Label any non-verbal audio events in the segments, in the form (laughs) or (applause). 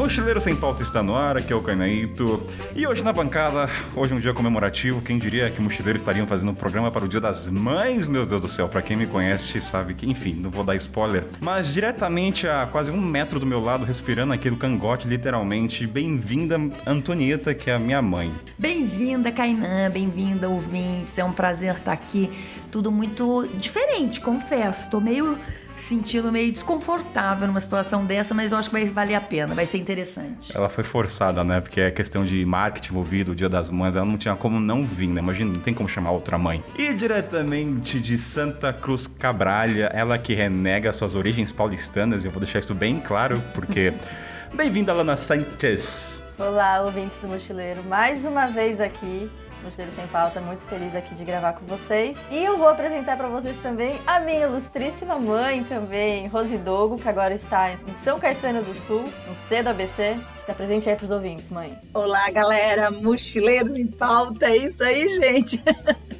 Mochileiro Sem Pauta está no ar, aqui é o Cainaito. E hoje na bancada, hoje é um dia comemorativo. Quem diria que mochileiros estariam fazendo um programa para o Dia das Mães? Meu Deus do céu, para quem me conhece sabe que, enfim, não vou dar spoiler. Mas diretamente a quase um metro do meu lado, respirando aqui do cangote, literalmente. Bem-vinda, Antonieta, que é a minha mãe. Bem-vinda, Kainan, bem-vinda, ouvintes. É um prazer estar aqui. Tudo muito diferente, confesso. Tô meio sentindo meio desconfortável numa situação dessa, mas eu acho que vai valer a pena, vai ser interessante. Ela foi forçada, né? Porque é questão de marketing envolvido, o Dia das Mães, ela não tinha como não vir, né? Imagina, não tem como chamar outra mãe. E diretamente de Santa Cruz Cabralha, ela que renega suas origens paulistanas, e eu vou deixar isso bem claro, porque. (laughs) Bem-vinda, Lana Sanchez. Olá, ouvintes do Mochileiro, mais uma vez aqui Mochileiro Sem Pauta, muito feliz aqui de gravar com vocês. E eu vou apresentar para vocês também a minha ilustríssima mãe também, Rosidogo, que agora está em São Caetano do Sul, no C do ABC. Se apresente aí pros ouvintes, mãe. Olá, galera, Mochileiros em Pauta, é isso aí, gente.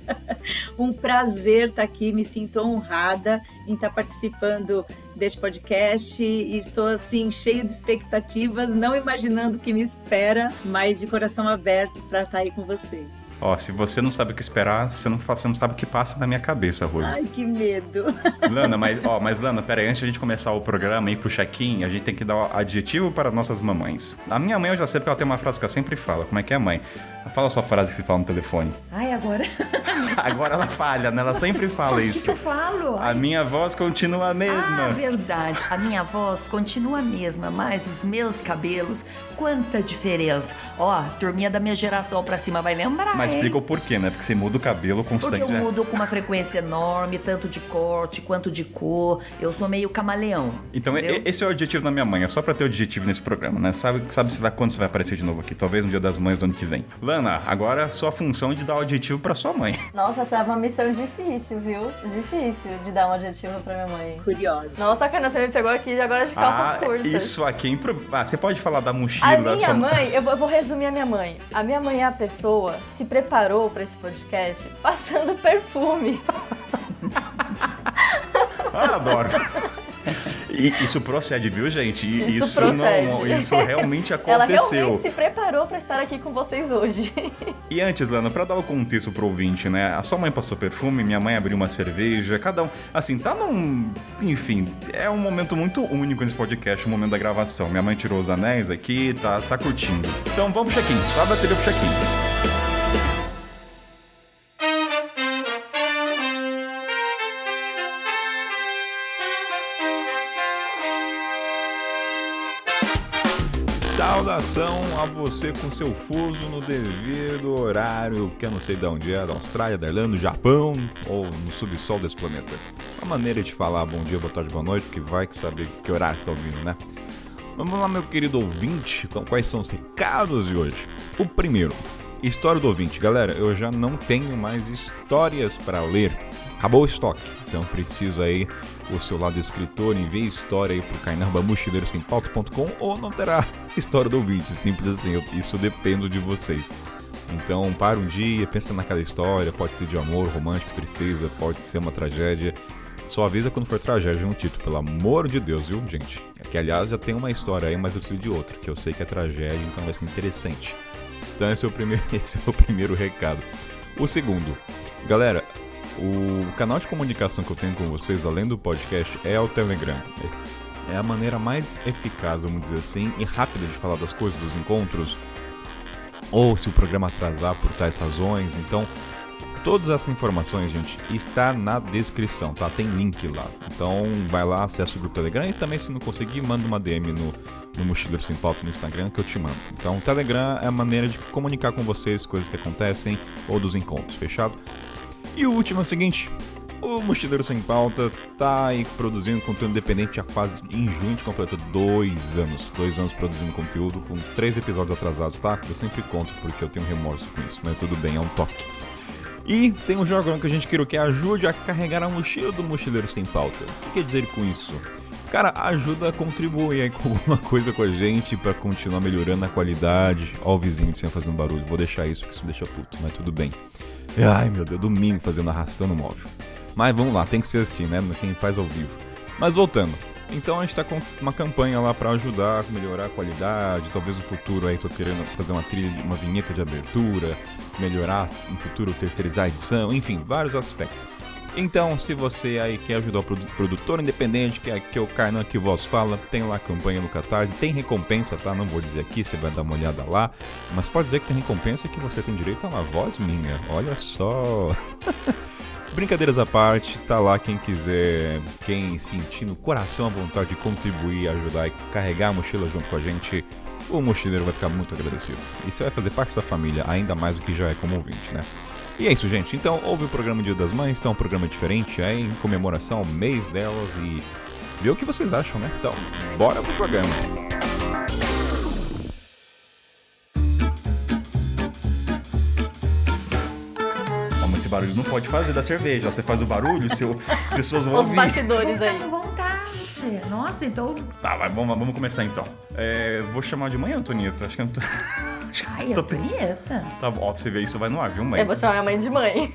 (laughs) um prazer estar aqui, me sinto honrada em estar participando deste podcast e estou assim cheio de expectativas, não imaginando o que me espera, mas de coração aberto para estar aí com vocês. Ó, se você não sabe o que esperar, você não, você não sabe o que passa na minha cabeça, Rose. Ai, que medo. (laughs) Lana, mas ó, mas Lana, pera aí, antes de a gente começar o programa e ir pro check-in, a gente tem que dar o adjetivo para nossas mamães. A minha mãe eu já sei porque ela tem uma frase que ela sempre fala. Como é que é, mãe? Fala a sua frase que se fala no telefone. Ai, agora. (laughs) agora ela falha, né? Ela sempre (laughs) fala isso. Que eu falo? A minha voz continua a mesma. Ah, verdade. A minha voz continua a mesma, mas os meus cabelos, quanta diferença. Ó, turminha da minha geração pra cima vai lembrar. Mas hein? explica o porquê, né? Porque você muda o cabelo constante. Porque eu né? mudo com uma frequência enorme, tanto de corte quanto de cor. Eu sou meio camaleão. Então, entendeu? esse é o objetivo da minha mãe. É só pra ter o objetivo nesse programa, né? Sabe, sabe se vai, quando você vai aparecer de novo aqui? Talvez no dia das mães do ano que vem. Lana, agora sua função é de dar o adjetivo pra sua mãe. (laughs) Nossa, essa é uma missão difícil, viu? Difícil de dar um adjetivo pra minha mãe. Curiosa. Nossa, cara, você me pegou aqui de agora de calças ah, curtas. isso aqui é impro... Ah, você pode falar da mochila da minha sua mãe, eu vou, eu vou resumir a minha mãe. A minha mãe é a pessoa que se preparou pra esse podcast passando perfume. (laughs) Ah, adoro. E isso procede, viu, gente? E Isso isso, não, isso realmente (laughs) Ela aconteceu. realmente se preparou pra estar aqui com vocês hoje. E antes, Ana, pra dar o contexto pro ouvinte, né? A sua mãe passou perfume, minha mãe abriu uma cerveja, cada um. Assim, tá num. Enfim, é um momento muito único nesse podcast, o momento da gravação. Minha mãe tirou os anéis aqui, tá, tá curtindo. Então vamos pro check-in. Sobe a trilha pro check-in. Saudação a você com seu fuso no devido horário, que eu não sei de onde é, da Austrália, da Irlanda, do Japão ou no subsolo desse planeta. Uma maneira de falar bom dia, boa tarde, boa noite, porque vai que saber que horário está ouvindo, né? Vamos lá, meu querido ouvinte, quais são os recados de hoje? O primeiro, história do ouvinte. Galera, eu já não tenho mais histórias para ler. Acabou o estoque, então preciso aí o seu lado escritor, envie história aí pro cainarbamochileirosempauta.com ou não terá história do ouvinte, simples assim, isso depende de vocês. Então, para um dia, pensa naquela história, pode ser de amor, romântico, tristeza, pode ser uma tragédia. Só avisa quando for tragédia no título, pelo amor de Deus, viu, gente? Que aliás já tem uma história aí, mas eu preciso de outra, que eu sei que é tragédia, então vai ser interessante. Então esse é o primeiro, (laughs) esse é o primeiro recado. O segundo, galera, o canal de comunicação que eu tenho com vocês, além do podcast, é o Telegram. É a maneira mais eficaz, vamos dizer assim, e rápida de falar das coisas, dos encontros, ou se o programa atrasar por tais razões. Então, todas essas informações, gente, está na descrição, tá? Tem link lá. Então, vai lá, acessa o grupo Telegram e também, se não conseguir, manda uma DM no, no Mochileiro Sem Pauta no Instagram que eu te mando. Então, o Telegram é a maneira de comunicar com vocês coisas que acontecem ou dos encontros, fechado? E o último é o seguinte. O Mochileiro Sem Pauta tá aí produzindo conteúdo independente há quase em junho, a gente completou dois anos. Dois anos produzindo conteúdo, com três episódios atrasados, tá? Eu sempre conto porque eu tenho remorso com isso, mas tudo bem, é um toque. E tem um jogo que a gente quer que ajude a carregar a mochila do Mochileiro Sem Pauta. O que quer dizer com isso? Cara, ajuda a contribuir aí com (laughs) alguma coisa com a gente pra continuar melhorando a qualidade. Ó o vizinho sem fazendo barulho. Vou deixar isso porque isso me deixa puto, mas tudo bem. Ai meu Deus, domingo fazendo arrastando o móvel. Mas vamos lá, tem que ser assim, né? Quem faz ao vivo. Mas voltando. Então a gente tá com uma campanha lá para ajudar melhorar a qualidade. Talvez no futuro aí tô querendo fazer uma trilha, uma vinheta de abertura, melhorar no futuro terceirizar a edição, enfim, vários aspectos. Então, se você aí quer ajudar o produtor independente, que é aqui o Kainan que vos fala, tem lá a campanha no Catarse, tem recompensa, tá? Não vou dizer aqui, você vai dar uma olhada lá, mas pode dizer que tem recompensa que você tem direito a uma voz minha. Olha só. (laughs) Brincadeiras à parte, tá lá quem quiser, quem sentir no coração a vontade de contribuir, ajudar e carregar a mochila junto com a gente, o mochileiro vai ficar muito agradecido. E você vai fazer parte da família, ainda mais do que já é como ouvinte, né? E é isso, gente. Então, houve o programa Dia das Mães, então é um programa diferente, é em comemoração ao mês delas e ver o que vocês acham, né? Então, bora pro programa. esse barulho não pode fazer da cerveja. Você faz o barulho, seu, as pessoas vão Os ouvir. bastidores aí. Vontade. Nossa, então. Tá, vai, vamos, vamos começar então. É, vou chamar de mãe, Antonieta. Acho que eu não tô... (laughs) Acho que Ai, eu é tô... bonita. Tá bom, ó, pra você ver, isso vai no ar, viu, mãe? Eu vou chamar minha mãe de mãe.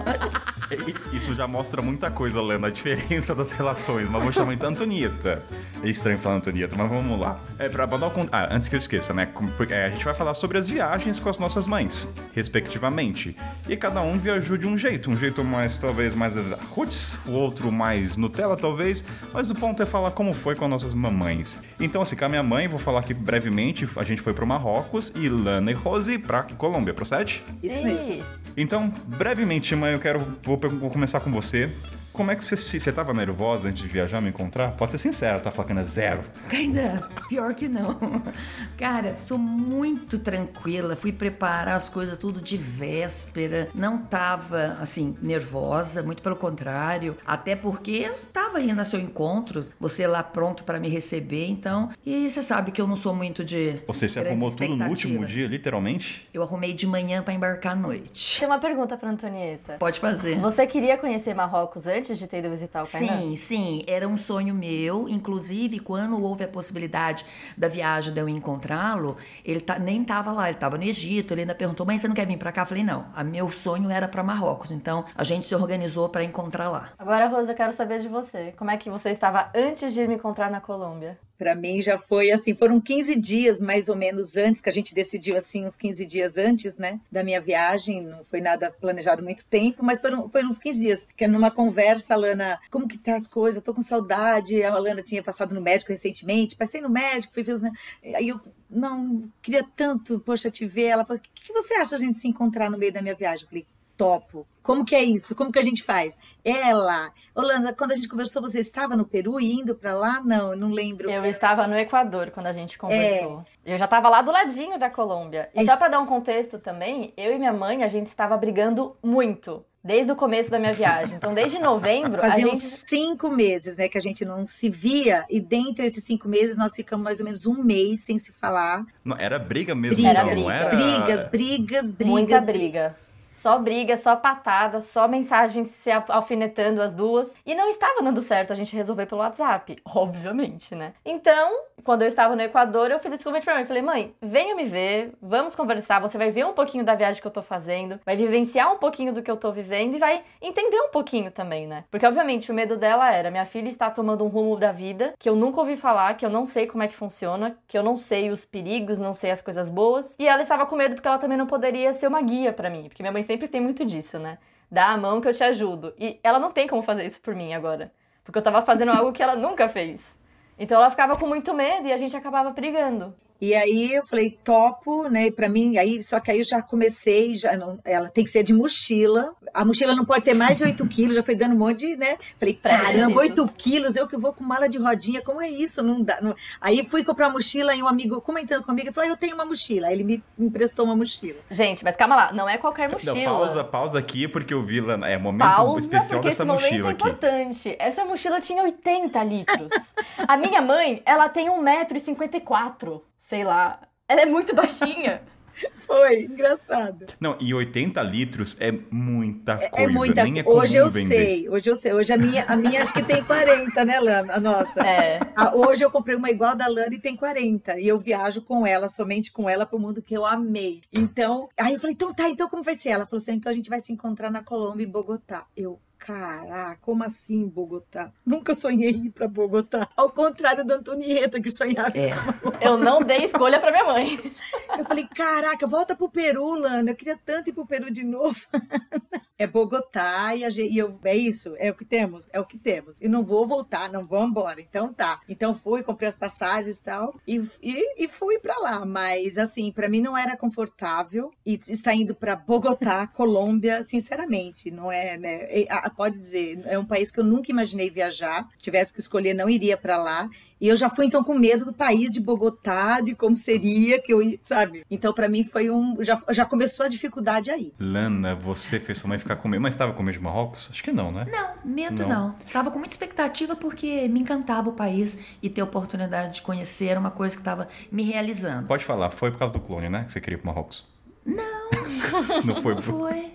(laughs) Isso já mostra muita coisa, Lena, a diferença das relações. Mas vou chamar então Antonieta. É estranho falar Antonieta, mas vamos lá. É, pra, pra dar o con- Ah, antes que eu esqueça, né? é, a gente vai falar sobre as viagens com as nossas mães, respectivamente. E cada um viajou de um jeito. Um jeito mais, talvez, mais roots, o outro mais Nutella, talvez. Mas o ponto é falar como foi com as nossas mamães. Então, assim, com a minha mãe, vou falar aqui brevemente. A gente foi pro Marrocos e Lana e Rose pra Colômbia, procede? Isso Sim. mesmo. Então, brevemente, mãe, eu quero. Vou, vou começar com você. Como é que você se. Você tava nervosa antes de viajar, me encontrar? Pode ser sincera, tá, Flacana? Zero. (laughs) Ainda, pior que não. (laughs) Cara, sou muito tranquila. Fui preparar as coisas tudo de véspera. Não tava, assim, nervosa, muito pelo contrário. Até porque eu tava indo ao seu encontro, você lá pronto pra me receber, então. E você sabe que eu não sou muito de. Você se arrumou tudo no último dia, literalmente? Eu arrumei de manhã pra embarcar à noite. Tem uma pergunta pra Antonieta. Pode fazer. Você queria conhecer Marrocos antes de ter ido visitar o Kainan? Sim, sim, era um sonho meu. Inclusive, quando houve a possibilidade da viagem de eu encontrá-lo, ele tá, nem estava lá, ele estava no Egito. Ele ainda perguntou: Mãe, você não quer vir para cá? Eu falei: Não, a meu sonho era para Marrocos. Então, a gente se organizou para encontrar lá. Agora, Rosa, eu quero saber de você. Como é que você estava antes de me encontrar na Colômbia? Para mim já foi assim, foram 15 dias mais ou menos antes que a gente decidiu assim, uns 15 dias antes, né, da minha viagem, não foi nada planejado muito tempo, mas foram, foram uns 15 dias, que numa conversa, a Lana, como que tá as coisas? Eu tô com saudade. A Lana tinha passado no médico recentemente, passei no médico, fui ver os, aí eu não queria tanto, poxa, te ver. Ela falou: "O que, que você acha da gente se encontrar no meio da minha viagem?" Eu falei: topo. Como que é isso? Como que a gente faz? Ela, Holanda, quando a gente conversou, você estava no Peru e indo para lá? Não, eu não lembro. Eu estava no Equador quando a gente conversou. Eu já estava lá do ladinho da Colômbia. E É só para dar um contexto também, eu e minha mãe, a gente estava brigando muito. Desde o começo da minha viagem. Então, desde novembro, a Fazia uns gente... cinco meses, né, que a gente não se via, e dentre esses cinco meses nós ficamos mais ou menos um mês sem se falar. Não, era briga mesmo, Briga, então, briga. não era. Brigas, brigas, brigas. Muita briga. Só briga, só patada, só mensagens se al- alfinetando as duas. E não estava dando certo a gente resolver pelo WhatsApp, (laughs) obviamente, né? Então, quando eu estava no Equador, eu fiz esse convite pra mãe. Falei, mãe, venha me ver, vamos conversar. Você vai ver um pouquinho da viagem que eu tô fazendo, vai vivenciar um pouquinho do que eu tô vivendo e vai entender um pouquinho também, né? Porque, obviamente, o medo dela era: minha filha está tomando um rumo da vida que eu nunca ouvi falar, que eu não sei como é que funciona, que eu não sei os perigos, não sei as coisas boas. E ela estava com medo porque ela também não poderia ser uma guia pra mim, porque minha mãe sempre tem muito disso, né? Dá a mão que eu te ajudo. E ela não tem como fazer isso por mim agora, porque eu tava fazendo algo que ela nunca fez. Então ela ficava com muito medo e a gente acabava brigando. E aí eu falei, topo, né? Para mim, aí, só que aí eu já comecei, já não, ela tem que ser de mochila. A mochila não pode ter mais de 8 (laughs) quilos, já foi dando um monte de, né? Falei, caramba, Pré-requisitos. 8 quilos, eu que vou com mala de rodinha, como é isso? Não dá. não- Aí fui comprar mochila e um amigo comentando comigo, ele falou, ah, eu tenho uma mochila. Aí ele me emprestou uma mochila. Gente, mas calma lá, não é qualquer mochila. Não, pausa, pausa aqui, porque eu vi lá. É momento Pausa, especial dessa esse momento mochila é aqui. importante. Essa mochila tinha 80 litros. A minha mãe, ela tem 1,54m, sei lá. Ela é muito baixinha. (laughs) Foi, engraçado. Não, e 80 litros é muita É coisa. muita Nem é comum Hoje eu vender. sei, hoje eu sei. Hoje a minha, a minha acho que tem 40, né, Lana? A nossa. É. Ah, hoje eu comprei uma igual da Lana e tem 40. E eu viajo com ela, somente com ela, pro mundo que eu amei. Então, aí eu falei, então tá, então como vai ser? Ela falou assim, então a gente vai se encontrar na Colômbia, em Bogotá. Eu, caraca, como assim Bogotá? Nunca sonhei ir para Bogotá. Ao contrário da Antonieta, que sonhava. É. Eu não dei escolha para minha mãe. Eu falei, caraca, volta pro Peru, Lana. Eu queria tanto ir pro Peru de novo. (laughs) é Bogotá e, a gente, e eu, é isso, é o que temos, é o que temos. E não vou voltar, não vou embora. Então tá. Então fui, comprei as passagens e tal, e, e, e fui para lá. Mas assim, para mim não era confortável. E estar indo para Bogotá, Colômbia, sinceramente, não é, né? Pode dizer, é um país que eu nunca imaginei viajar. Tivesse que escolher, não iria para lá. E eu já fui então com medo do país de Bogotá, de como seria que eu, sabe? Então para mim foi um, já, já começou a dificuldade aí. Lana, você fez sua mãe ficar com medo, mas estava com medo de Marrocos? Acho que não, né? Não, medo não. não. Tava com muita expectativa porque me encantava o país e ter a oportunidade de conhecer era uma coisa que estava me realizando. Pode falar, foi por causa do clone, né, que você queria ir pro Marrocos? Não. (laughs) não foi. Não foi.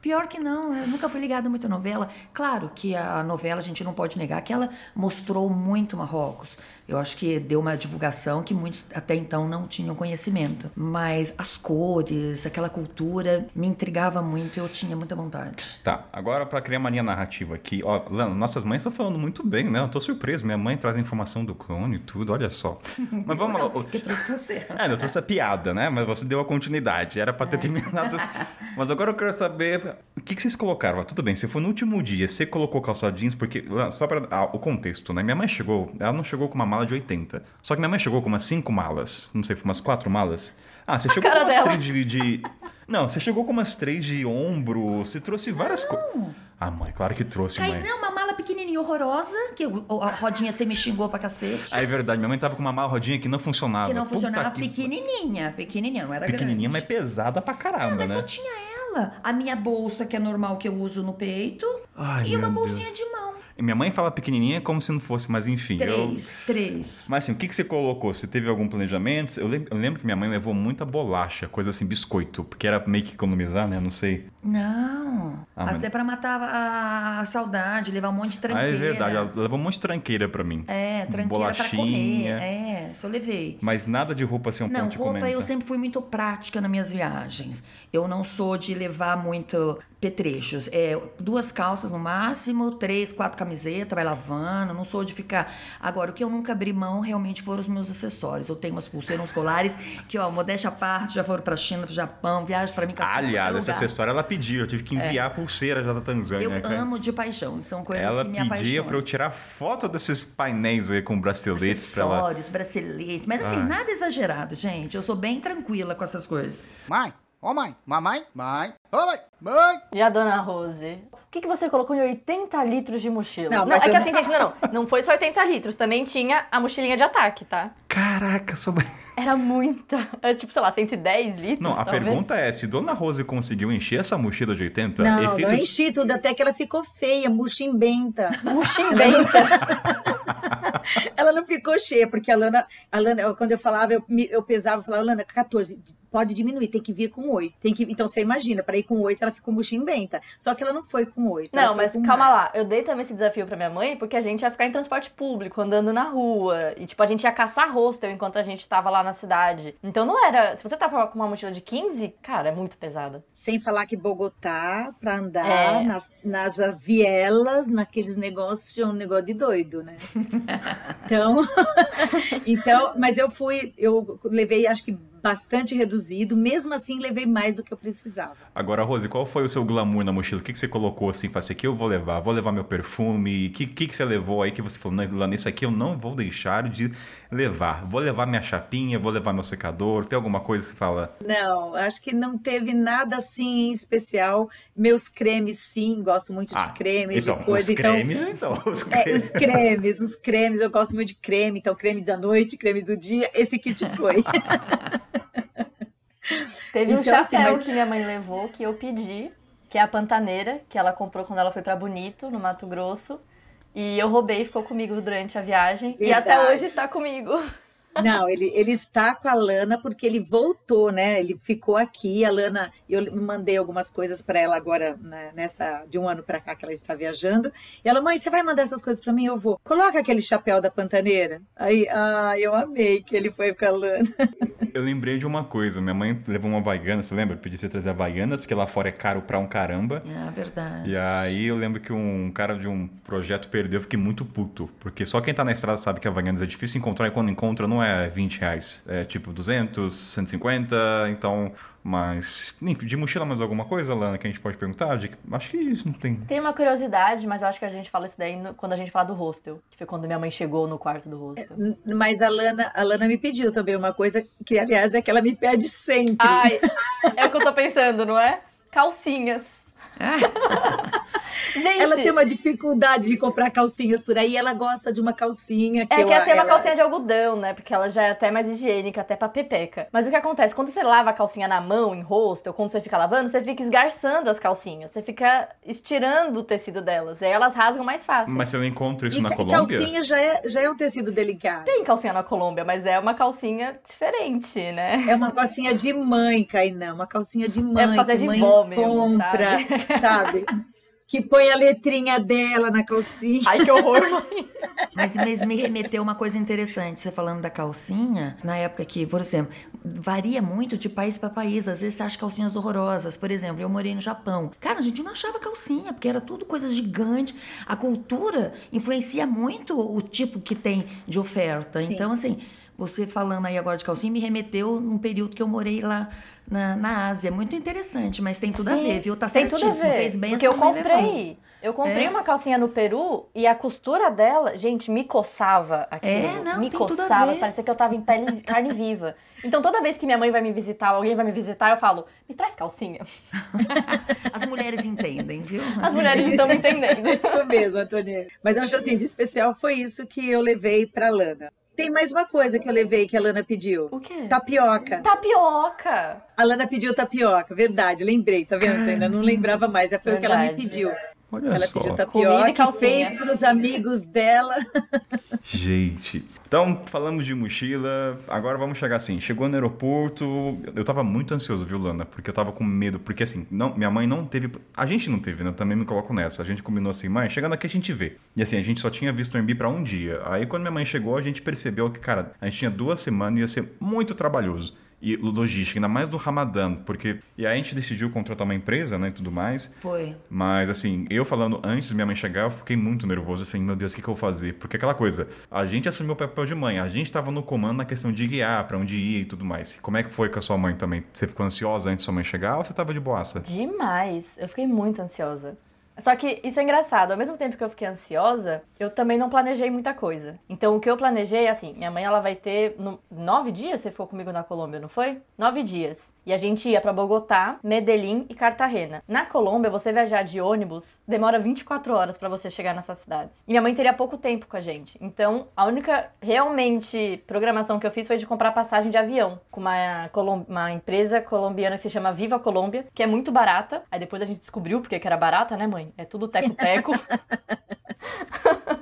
Pior que não, eu nunca fui ligada muito à novela. Claro que a novela a gente não pode negar que ela mostrou muito Marrocos. Eu acho que deu uma divulgação que muitos até então não tinham conhecimento. Mas as cores, aquela cultura me intrigava muito e eu tinha muita vontade. Tá, agora para criar uma linha narrativa aqui, ó, Lana, nossas mães estão falando muito bem, né? Eu tô surpreso, minha mãe traz informação do clone e tudo, olha só. (laughs) Mas vamos lá. Que trouxe você. É, eu trouxe a piada, né? Mas você deu a continuidade, era para ter é. terminado. (laughs) Mas agora eu quero saber que, que vocês colocaram? Tudo bem, você foi no último dia, você colocou calça jeans, porque. Só para ah, o contexto, né? Minha mãe chegou, ela não chegou com uma mala de 80. Só que minha mãe chegou com umas 5 malas. Não sei, foi umas 4 malas. Ah, você a chegou com umas 3 de, de. (laughs) Não, você chegou com umas 3 de ombro, você trouxe várias coisas. Ah, mãe, claro que trouxe, Ai, mãe. não, uma mala pequenininha, horrorosa, que a rodinha você me xingou pra cacete. Ah, é verdade. Minha mãe tava com uma mala rodinha que não funcionava. Que não funcionava, que... pequenininha. Pequenininha, não era Pequenininha, grande. mas pesada pra caramba, não, mas né? Mas só tinha ela a minha bolsa, que é normal que eu uso no peito, Ai, e uma bolsinha Deus. de mão. Minha mãe fala pequenininha como se não fosse, mas enfim. Três, eu... três. Mas assim, o que, que você colocou? Você teve algum planejamento? Eu lembro, eu lembro, que minha mãe levou muita bolacha, coisa assim, biscoito, porque era meio que economizar, né? Não sei. Não. Ah, Até mas... pra matar a, a, saudade, levar um monte de tranqueira. Ah, é verdade. Ela levou um monte de tranqueira pra mim. É, tranqueira Bolachinha. pra comer. É, só levei. Mas nada de roupa assim, um não, ponto de roupa eu sempre fui muito prática nas minhas viagens. Eu não sou de levar muito petrechos. É, duas calças no máximo, três, quatro camisetas, vai lavando. Não sou de ficar. Agora, o que eu nunca abri mão realmente foram os meus acessórios. Eu tenho umas pulseiras, uns colares que, ó, modéstia à parte, já foram pra China, pro Japão, viagem pra mim. Ah, aliás, esse acessório ela pediu. Eu tive que enviar é. a pulseira já da Tanzânia. Eu cara. amo de paixão. São coisas ela que me apaixonam. Ela pedia pra eu tirar foto desses painéis aí com braceletes pra ela. Acessórios, braceletes. Mas assim, nada exagerado, gente. Eu sou bem tranquila com essas coisas. Mãe, Ô oh, mãe, mamãe, mãe, ô oh, mãe, mãe. E a dona Rose? O que, que você colocou em 80 litros de mochila? Não, não é que assim, gente, não, não. Não foi só 80 litros, também tinha a mochilinha de ataque, tá? Caraca, sua mãe. Era muita. Era tipo, sei lá, 110 litros. Não, a talvez. pergunta é: se Dona Rose conseguiu encher essa mochila de 80, não, efeito... não enchi tudo, até que ela ficou feia, murchimbenta. Murchimbenta. ela não (laughs) ficou cheia, porque a Lana, a Lana quando eu falava, eu, eu pesava, eu falava, Lana, 14, pode diminuir, tem que vir com 8. Tem que, então você imagina, para ir com 8 ela ficou murchimbenta. Só que ela não foi com 8. Não, mas calma mais. lá, eu dei também esse desafio para minha mãe, porque a gente ia ficar em transporte público, andando na rua. E tipo, a gente ia caçar hostel enquanto a gente tava lá na cidade. Então não era. Se você tava com uma mochila de 15, cara, é muito pesada. Sem falar que Bogotá, pra andar é. nas, nas vielas, naqueles negócios, é um negócio de doido, né? (laughs) então, (laughs) então, mas eu fui, eu levei acho que bastante reduzido, mesmo assim levei mais do que eu precisava. Agora, Rose, qual foi o seu glamour na mochila? O que, que você colocou assim, assim, aqui eu vou levar, vou levar meu perfume, o que, que, que você levou aí que você falou, lá nisso aqui eu não vou deixar de levar, vou levar minha chapinha, vou levar meu secador, tem alguma coisa que você fala? Não, acho que não teve nada assim especial, meus cremes sim, gosto muito ah, de cremes, então, (laughs) de coisa. Os cremes, então, então os cremes. É, os cremes, os cremes, eu gosto muito de creme, então creme da noite, creme do dia, esse kit foi. (laughs) (laughs) Teve então, um chapéu assim, mas... que minha mãe levou, que eu pedi, que é a pantaneira, que ela comprou quando ela foi para Bonito, no Mato Grosso. E eu roubei e ficou comigo durante a viagem. Verdade. E até hoje está comigo. Não, ele, ele está com a Lana porque ele voltou, né? Ele ficou aqui. A Lana, eu mandei algumas coisas para ela agora, né, nessa de um ano para cá que ela está viajando. E ela, mãe, você vai mandar essas coisas para mim? Eu vou. Coloca aquele chapéu da pantaneira. Aí, ah, eu amei que ele foi com a Lana. (laughs) Eu lembrei de uma coisa. Minha mãe levou uma Havaiana, você lembra? Pediu pra você trazer a Havaiana, porque lá fora é caro pra um caramba. É verdade. E aí eu lembro que um cara de um projeto perdeu, eu fiquei muito puto. Porque só quem tá na estrada sabe que a Havaianas é difícil encontrar e quando encontra não é 20 reais. É tipo 200, 150, então... Mas, enfim, de mochila mais alguma coisa, Lana, que a gente pode perguntar? De, acho que isso não tem... Tem uma curiosidade, mas eu acho que a gente fala isso daí no- quando a gente fala do hostel. Que foi quando minha mãe chegou no quarto do hostel. Mas a Lana, a Lana me pediu também uma coisa que, aliás, é que ela me pede sempre. Ai, é o que eu tô pensando, não é? Calcinhas. (laughs) Gente, Ela tem uma dificuldade de comprar calcinhas por aí. Ela gosta de uma calcinha que É eu, que essa é uma ela- calcinha de algodão, né? Porque ela já é até mais higiênica, até pra pepeca. Mas o que acontece? Quando você lava a calcinha na mão, em rosto, ou quando você fica lavando, você fica esgarçando as calcinhas. Você fica estirando o tecido delas. E aí elas rasgam mais fácil. Mas você não encontra isso E na Colômbia? calcinha já é, já é um tecido delicado. Tem calcinha na Colômbia, mas é uma calcinha diferente, né? É uma calcinha de mãe, Kainan. Uma calcinha de mãe. É fazer que de mãe vó mesmo, compra, sabe? Que põe a letrinha dela na calcinha. Ai, que horror, mãe. (laughs) Mas, mas me remeteu uma coisa interessante. Você falando da calcinha, na época que, por exemplo, varia muito de país para país. Às vezes você acha calcinhas horrorosas. Por exemplo, eu morei no Japão. Cara, a gente não achava calcinha, porque era tudo coisa gigante. A cultura influencia muito o tipo que tem de oferta. Sim. Então, assim, você falando aí agora de calcinha me remeteu num período que eu morei lá na, na Ásia. Muito interessante, mas tem tudo a Sim, ver, viu? Tá Tem tudo a certíssimo. ver. Fez bem porque a eu comprei. Eu comprei É? uma calcinha no Peru e a costura dela, gente, me coçava aquilo. É, não, me tem tudo a coçava, ver. parecia que eu tava em pele, (laughs) carne viva. Então toda vez que minha mãe vai me visitar, ou alguém vai me visitar, eu falo, me traz calcinha. (laughs) As mulheres entendem, viu? As mulheres estão me entendendo. (laughs) Isso mesmo, Antonieta. Mas eu acho assim, de especial foi isso que eu levei pra Lana. Tem mais uma coisa que eu levei que a Lana pediu. O quê? Tapioca. Tapioca! A Lana pediu tapioca, verdade, lembrei, tá vendo? Ainda não lembrava mais, é foi o que ela me pediu. Olha Ela só. pediu tapioca e e calcinha. fez pros amigos dela. (laughs) Gente, então falamos de mochila, agora vamos chegar assim, chegou no aeroporto, eu tava muito ansioso, viu, Lana? Porque eu tava com medo, porque assim, não, minha mãe não teve, a gente não teve, né? Eu também me coloco nessa, a gente combinou assim, mãe, chegando aqui a gente vê. E assim, a gente só tinha visto o MB pra um dia. Aí quando minha mãe chegou, a gente percebeu que, cara, a gente tinha duas semanas e ia ser muito trabalhoso. E logística, ainda mais do Ramadã, porque... E aí a gente decidiu contratar uma empresa, né, e tudo mais. Foi. Mas, assim, eu falando antes de minha mãe chegar, eu fiquei muito nervoso. Assim, meu Deus, o que, que eu vou fazer? Porque aquela coisa, a gente assumiu o papel de mãe, a gente tava no comando na questão de guiar, pra onde ir e tudo mais. Como é que foi com a sua mãe também? Você ficou ansiosa antes de sua mãe chegar ou você tava de boaça? Demais. Eu fiquei muito ansiosa. Só que isso é engraçado. Ao mesmo tempo que eu fiquei ansiosa, eu também não planejei muita coisa. Então, o que eu planejei é assim: minha mãe ela vai ter no- nove dias. Você ficou comigo na Colômbia, não foi? Nove dias. E a gente ia pra Bogotá, Medellín e Cartagena. Na Colômbia, você viajar de ônibus demora 24 horas pra você chegar nessas cidades. E minha mãe teria pouco tempo com a gente. Então, a única realmente programação que eu fiz foi de comprar passagem de avião com uma, uma empresa colombiana que se chama Viva Colômbia, que é muito barata. Aí depois a gente descobriu porque que era barata, né, mãe? É tudo teco-teco. (laughs) (laughs)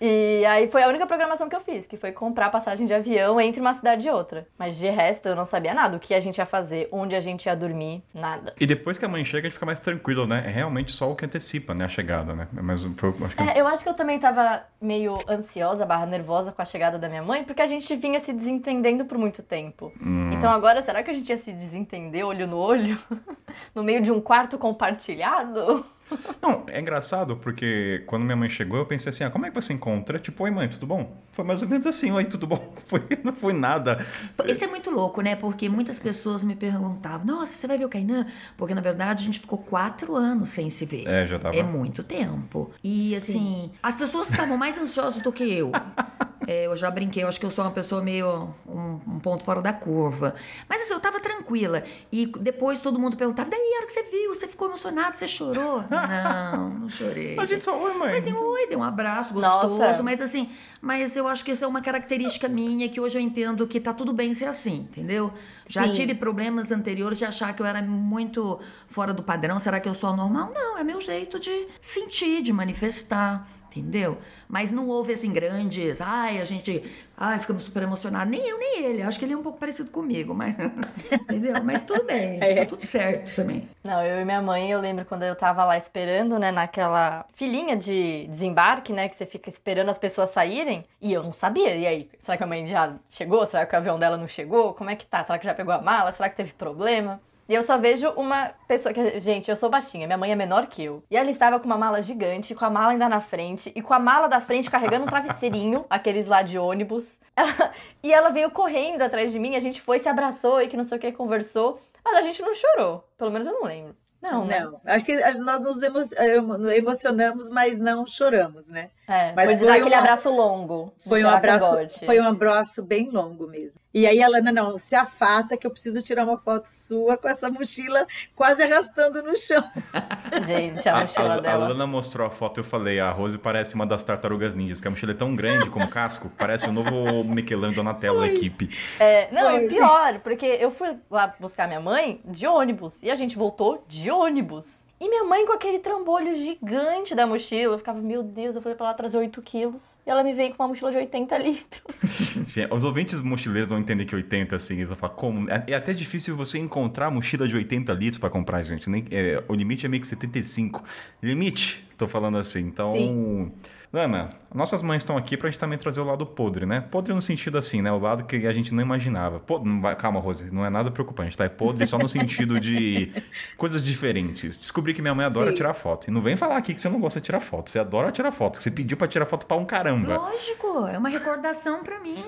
E aí foi a única programação que eu fiz, que foi comprar passagem de avião entre uma cidade e outra. Mas de resto eu não sabia nada, o que a gente ia fazer, onde a gente ia dormir, nada. E depois que a mãe chega, a gente fica mais tranquilo, né? É realmente só o que antecipa, né? A chegada, né? Mas foi, acho que... É, eu acho que eu também tava meio ansiosa, barra nervosa com a chegada da minha mãe, porque a gente vinha se desentendendo por muito tempo. Então agora, será que a gente ia se desentender olho no olho? (laughs) no meio de um quarto compartilhado? (laughs) Não, é engraçado porque quando minha mãe chegou, eu pensei assim, ah, como é que você encontra? Tipo, oi mãe, tudo bom? Foi mais ou menos assim, oi, tudo bom? (laughs) Foi, não foi nada. Isso é muito louco, né? Porque muitas pessoas me perguntavam: Nossa, você vai ver o Kainan? Porque na verdade a gente ficou quatro anos sem se ver. É, já tava. É muito tempo. E assim, as pessoas estavam mais ansiosas do que eu. (laughs) É, eu já brinquei, eu acho que eu sou uma pessoa meio um, um ponto fora da curva. Mas assim, eu tava tranquila. E depois todo mundo perguntava: daí, a hora que você viu, você ficou emocionado, você chorou? (laughs) Não, não chorei. A gente só, oi mãe. Mas assim, oi, deu um abraço Nossa. gostoso, mas assim, mas eu acho que isso é uma característica minha que hoje eu entendo que tá tudo bem ser assim, entendeu? Já Sim. tive problemas anteriores de achar que eu era muito fora do padrão, será que eu sou normal? Não, é meu jeito de sentir, de manifestar, entendeu? Mas não houve assim grandes, ai, a gente, ai, ficamos super emocionados. Nem eu, nem ele. Acho que ele é um pouco parecido comigo, mas, (laughs) entendeu? Mas tudo bem, (laughs) É. tá tudo certo também. Não, eu e minha mãe, eu lembro quando eu tava lá esperando, né, naquela filinha de desembarque, né, que você fica esperando as pessoas saírem, e eu não sabia. E aí, será que a mãe já chegou? Será que o avião dela não chegou? Como é que tá? Será que já pegou a mala? Será que teve problema? E eu só vejo uma pessoa que, gente, eu sou baixinha, minha mãe é menor que eu. E ela estava com uma mala gigante, com a mala ainda na frente, e com a mala da frente carregando um travesseirinho, (laughs) aqueles lá de ônibus. Ela- e ela veio correndo atrás de mim, a gente foi, se abraçou e que não sei o que, conversou. Mas a gente não chorou. Pelo menos eu não lembro. Não, né? Não, acho que nós nos emo- emocionamos, mas não choramos, né? É, Mas foi dar aquele uma- abraço longo. Foi um abraço, foi um abraço bem longo mesmo. E aí a Lana, não, se afasta que eu preciso tirar uma foto sua com essa mochila quase arrastando no chão. (laughs) (laughs) Gente, a A, mochila a, a dela. Lana mostrou a foto e eu falei, a Rose parece uma das tartarugas ninjas, porque a mochila é tão grande como casco, parece o novo Michelangelo Donatello da equipe. É, não, Foi. e pior, porque eu fui lá buscar minha mãe de ônibus e a gente voltou de ônibus. E minha mãe com aquele trambolho gigante da mochila. Eu ficava, meu Deus, eu falei pra ela trazer 8 quilos. E ela me veio com uma mochila de 80 litros. (laughs) Gente, Os ouvintes mochileiros vão entender que 80, assim, eles vão falar, como? É, é até difícil você encontrar mochila de 80 litros pra comprar, gente. Nem, é, o limite é meio que 75. Limite, tô falando assim. Então, Sim. Lana, nossas mães estão aqui pra gente também trazer o lado podre, né? Podre no sentido assim, né? O lado que a gente não imaginava. Po- não vai- calma, Rose, não é nada preocupante, tá? É podre só no sentido de (laughs) coisas diferentes. Descobri que minha mãe adora Sim. tirar foto. E não vem falar aqui que você não gosta de tirar foto. Você adora tirar foto. Você pediu pra tirar foto pra um caramba. Lógico, é uma recordação pra mim.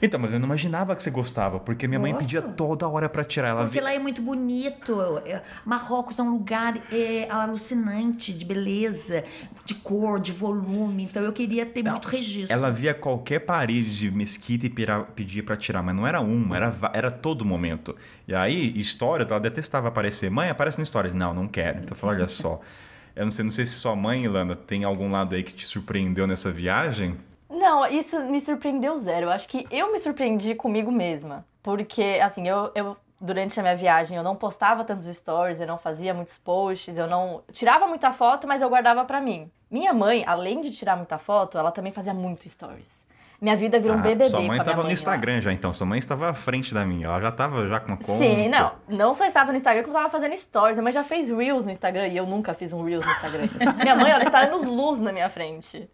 Então, mas eu não imaginava que você gostava, porque minha mãe Gosto. pedia toda hora pra tirar. Ela Porque vi... lá é muito bonito. É, Marrocos é um lugar é, alucinante de beleza, de cor, de volume. Então eu queria ter muito registro. Ela via qualquer parede de mesquita e pira- pedia pra tirar, mas não era uma, era, era todo momento. E aí, história, ela detestava aparecer. Mãe, aparece no Stories. Não, não quero. Então eu falei, olha só. (laughs) Eu não sei, não sei se sua mãe, Ilana, tem algum lado aí que te surpreendeu nessa viagem. Não, isso me surpreendeu zero. Eu acho que eu me surpreendi comigo mesma. Porque, assim, eu, eu durante a minha viagem eu não postava tantos stories, eu não fazia muitos posts, eu não tirava muita foto, mas eu guardava pra mim. Minha mãe, além de tirar muita foto, ela também fazia muito stories. Minha vida virou um Ah, BBB sua mãe com a minha tava mãe no lá. Instagram já, então. Sua mãe estava à frente da minha. Ela já tava já com uma conta. Sim, não. Não só estava no Instagram, como estava fazendo stories. Minha mãe já fez Reels no Instagram e eu nunca fiz um Reels no Instagram. (laughs) minha mãe, ela está nos luz na minha frente.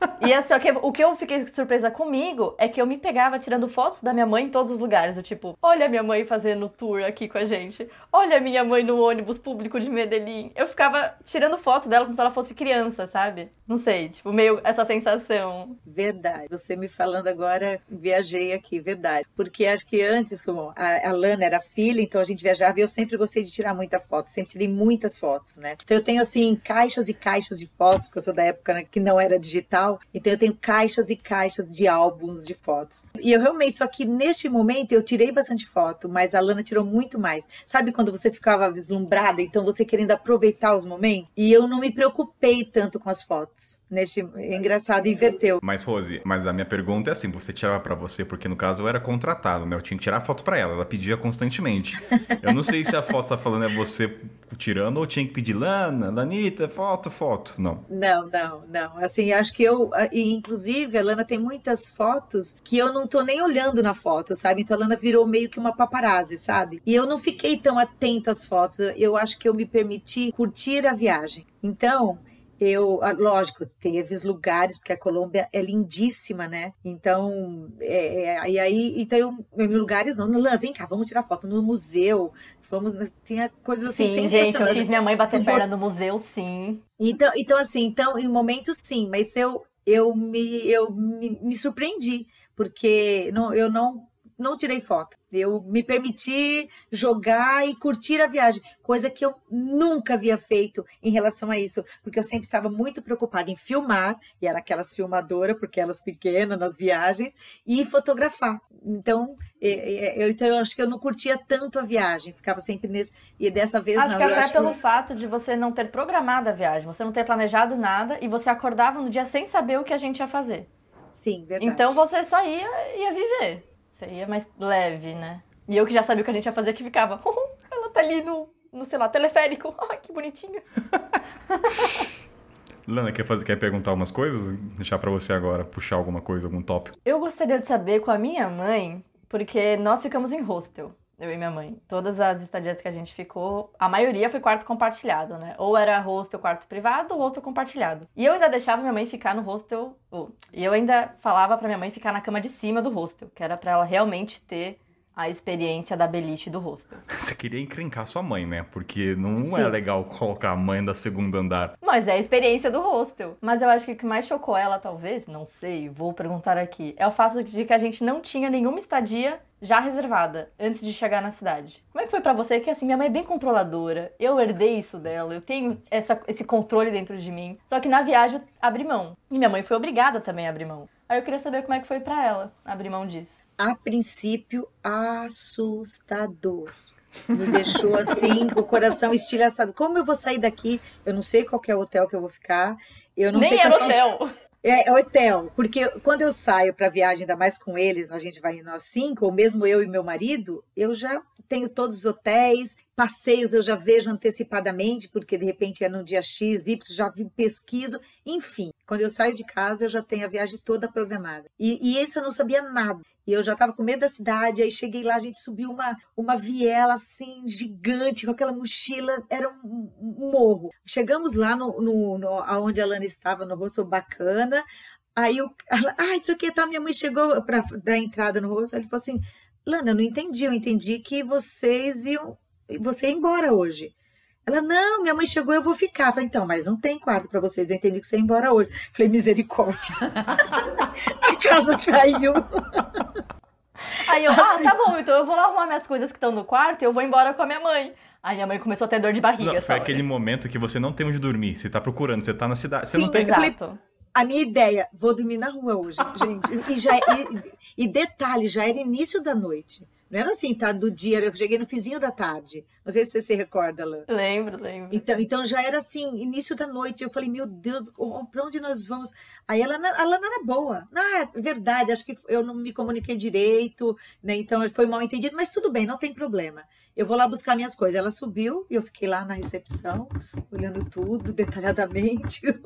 (laughs) E assim, o que, eu fiquei surpresa comigo é que eu me pegava tirando fotos da minha mãe em todos os lugares. Do tipo, olha minha mãe fazendo tour aqui com a gente. Olha minha mãe no ônibus público de Medellín. Eu ficava tirando fotos dela como se ela fosse criança, sabe? Não sei, tipo, meio essa sensação. Verdade. Você me falando agora, viajei aqui, verdade. Porque acho que antes, como a, a Lana era filha, então a gente viajava e eu sempre gostei de tirar muita foto, sempre tirei muitas fotos, né? Então eu tenho assim caixas e caixas de fotos, porque eu sou da época né, que não era digital, então eu tenho caixas e caixas de álbuns de fotos. E eu realmente, só que neste momento eu tirei bastante foto, mas a Lana tirou muito mais. Sabe quando você ficava vislumbrada, então você querendo aproveitar os momentos? E eu não me preocupei tanto com as fotos. Neste, é engraçado, inverteu. Mas, Rose, mas a minha pergunta é assim: você tirava pra você, porque no caso eu era contratado, né? Eu tinha que tirar foto pra ela, ela pedia constantemente. (laughs) Eu não sei se a foto tá falando é você tirando ou tinha que pedir Lana, Lanita, foto, foto. Não. Não, não, não. Assim, acho que eu, ah, inclusive, a Lana tem muitas fotos que eu não tô nem olhando na foto, sabe? Então a Lana virou meio que uma paparazzi, sabe? E eu não fiquei tão atento às fotos. Eu acho que eu me permiti curtir a viagem. Então, eu, ah, lógico, teve os lugares, porque a Colômbia é lindíssima, né? Então, é, é, e aí, então, eu, lugares não, Lana, vem cá, vamos tirar foto no museu. Vamos, tinha coisas assim Sim, gente, eu fiz minha mãe bater perna no museu, sim. Então, então assim, então, em momentos sim, mas eu, eu, me, eu me, me surpreendi, porque não, eu não, não tirei foto. Eu me permiti jogar e curtir a viagem, coisa que eu nunca havia feito em relação a isso, porque eu sempre estava muito preocupada em filmar, e era aquelas filmadoras, porque elas pequenas nas viagens, e fotografar. Então, eu, então, eu acho que eu não curtia tanto a viagem, ficava sempre nesse. E dessa vez Acho não. que até acho pelo fato de você não ter programado a viagem, você não ter planejado nada e você acordava no dia sem saber o que a gente ia fazer. Sim, verdade. Então você só ia, ia viver. Você ia mais leve, né? E eu que já sabia o que a gente ia fazer, que ficava, "Oh, ela tá ali no, no, sei lá, teleférico. (laughs) Ai, que bonitinha. (laughs) Lana, quer, fazer, quer perguntar algumas coisas? Deixar pra você agora, puxar alguma coisa, algum tópico. Eu gostaria de saber com a minha mãe, porque nós ficamos em hostel. Eu e minha mãe. Todas as estadias que a gente ficou, a maioria foi quarto compartilhado, né? Ou era hostel quarto privado ou hostel compartilhado. E eu ainda deixava minha mãe ficar no hostel. Oh, e eu ainda falava pra minha mãe ficar na cama de cima do hostel, que era pra ela realmente ter a experiência da beliche do hostel. (laughs) Você queria encrencar sua mãe, né? Porque não Sim. é legal colocar a mãe da segunda andar. Mas é a experiência do hostel. Mas eu acho que o que mais chocou ela, talvez, não sei, vou perguntar aqui, é o fato de que a gente não tinha nenhuma estadia já reservada antes de chegar na cidade. Como é que foi pra você? Que assim, minha mãe é bem controladora, eu herdei isso dela, eu tenho essa, esse controle dentro de mim. Só que na viagem eu abri mão. E minha mãe foi obrigada também a abrir mão. Aí eu queria saber como é que foi pra ela abrir mão disso. A princípio, assustador. Me deixou assim, com o coração estilhaçado. Como eu vou sair daqui? Eu não sei qual que é o hotel que eu vou ficar. Eu não Nem sei era são os- hotel. É, é hotel, porque quando eu saio para viagem, ainda mais com eles, a gente vai nós cinco, ou mesmo eu e meu marido, eu já tenho todos os hotéis, passeios eu já vejo antecipadamente, porque de repente é no dia X, Y, já pesquiso, enfim. Quando eu saio de casa, eu já tenho a viagem toda programada. E, e esse eu não sabia nada. E eu já estava com medo da cidade, aí cheguei lá, a gente subiu uma, uma viela assim, gigante, com aquela mochila, era um, um morro. Chegamos lá no, no, no, onde a Lana estava, no hostel bacana, aí o, ela, ah, isso aqui, tá, minha mãe chegou para dar entrada no hostel, ele falou assim, Lana, eu não entendi, eu entendi que vocês iam, você ia embora hoje. Ela, não, minha mãe chegou, eu vou ficar. Eu falei, então, mas não tem quarto para vocês, eu entendi que você ia embora hoje. Eu falei, misericórdia. (laughs) a casa caiu. Aí eu, ah, tá bom, então eu vou lá arrumar minhas coisas que estão no quarto e eu vou embora com a minha mãe. Aí minha mãe começou a ter dor de barriga, Não, foi sabe? aquele momento que você não tem onde dormir. Você tá procurando, você tá na cidade. Você Sim, não tem. eu falei, Exato. A minha ideia, vou dormir na rua hoje, gente. E, já, e, e detalhe, já era início da noite. Não era assim, tá? Do dia, eu cheguei no fizinho da tarde. Não sei se você se recorda, Lan. Lembro, lembro. Então, então já era assim, início da noite. Eu falei, meu Deus, para onde nós vamos? Aí ela, a Lana era boa. Ah, é verdade, acho que eu não me comuniquei direito, né? Então foi mal entendido, mas tudo bem, não tem problema. Eu vou lá buscar minhas coisas. Ela subiu e eu fiquei lá na recepção, olhando tudo detalhadamente. (laughs)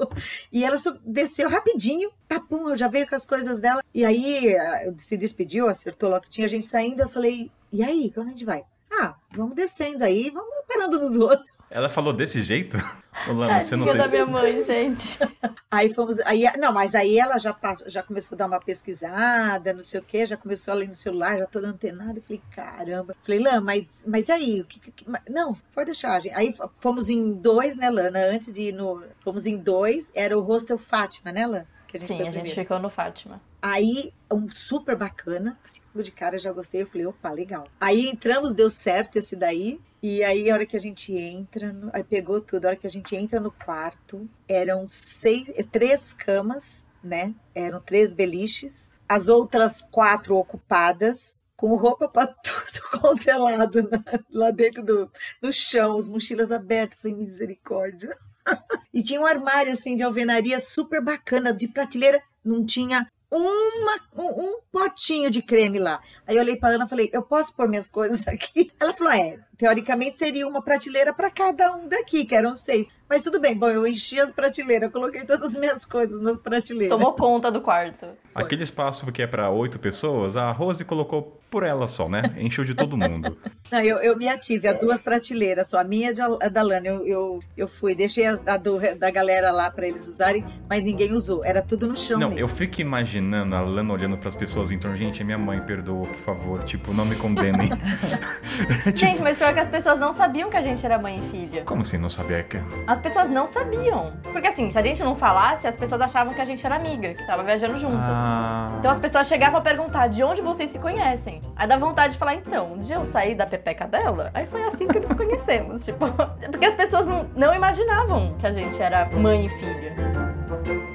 E ela desceu rapidinho, papum, eu já veio com as coisas dela. E aí eh, se despediu, acertou lá que tinha gente saindo. Eu falei, e aí, quando a gente vai? Ah, vamos descendo aí, vamos parando nos rostos. Ela falou desse jeito? (laughs) Ô, Lana, você não tem. da minha mãe, gente. (laughs) Aí fomos, aí, não, mas aí ela já passou, já começou a dar uma pesquisada, não sei o quê, já começou a ler no celular, já toda antenada. Eu falei, caramba. Falei, Lã, mas, mas e aí? O que, que- não, pode deixar. gente. Aí fomos em dois, né, Lana? Antes de ir no. Fomos em dois, era o hostel Fátima, né, Lã? Que Sim, a gente ficou no Fátima. Aí, um super bacana, assim, de cara já gostei, eu falei, opa, legal. Aí entramos, deu certo esse daí, e aí a hora que a gente entra, no- aí pegou tudo, a hora que a gente entra no quarto, eram seis, três camas, né, eram três beliches, as outras quatro ocupadas, com roupa para (laughs) tudo quanto é né, lá dentro do, do chão, os mochilas abertas, falei, misericórdia. (laughs) E tinha um armário assim de alvenaria super bacana, de prateleira, não tinha uma, um, um potinho de creme lá. Aí eu olhei para ela e falei: Eu posso pôr minhas coisas aqui? Ela falou: É, teoricamente seria uma prateleira para cada um daqui, que eram seis. Mas tudo bem, bom, eu enchi as prateleiras, coloquei todas as minhas coisas nas prateleiras. Tomou conta do quarto. Foi. (laughs) Aquele espaço que é pra oito pessoas, a Rose colocou por ela só, né? Encheu de todo mundo. (laughs) Não, eu, eu me ative a duas prateleiras só. A minha e a da Lana. Eu, eu, eu fui, deixei a, a do- da galera lá para eles usarem, mas ninguém usou. Era tudo no chão Não, mesmo. eu fico imaginando a Lana olhando pras pessoas em torno. Gente, é minha mãe, perdoa, por favor. Tipo, não me condenem. (laughs) Gente, mas pior que as pessoas não sabiam que a gente era mãe e filha. Como assim não sabia que. As pessoas não sabiam. Porque assim, se a gente não falasse, as pessoas achavam que a gente era amiga, que tava viajando juntas. Ah. Então as pessoas chegavam a perguntar de onde vocês se conhecem. Aí dá vontade de falar, então, de eu sair da pepeca dela? Aí foi assim que nos conhecemos, (laughs) tipo. Porque as pessoas não, não imaginavam que a gente era mãe e filha.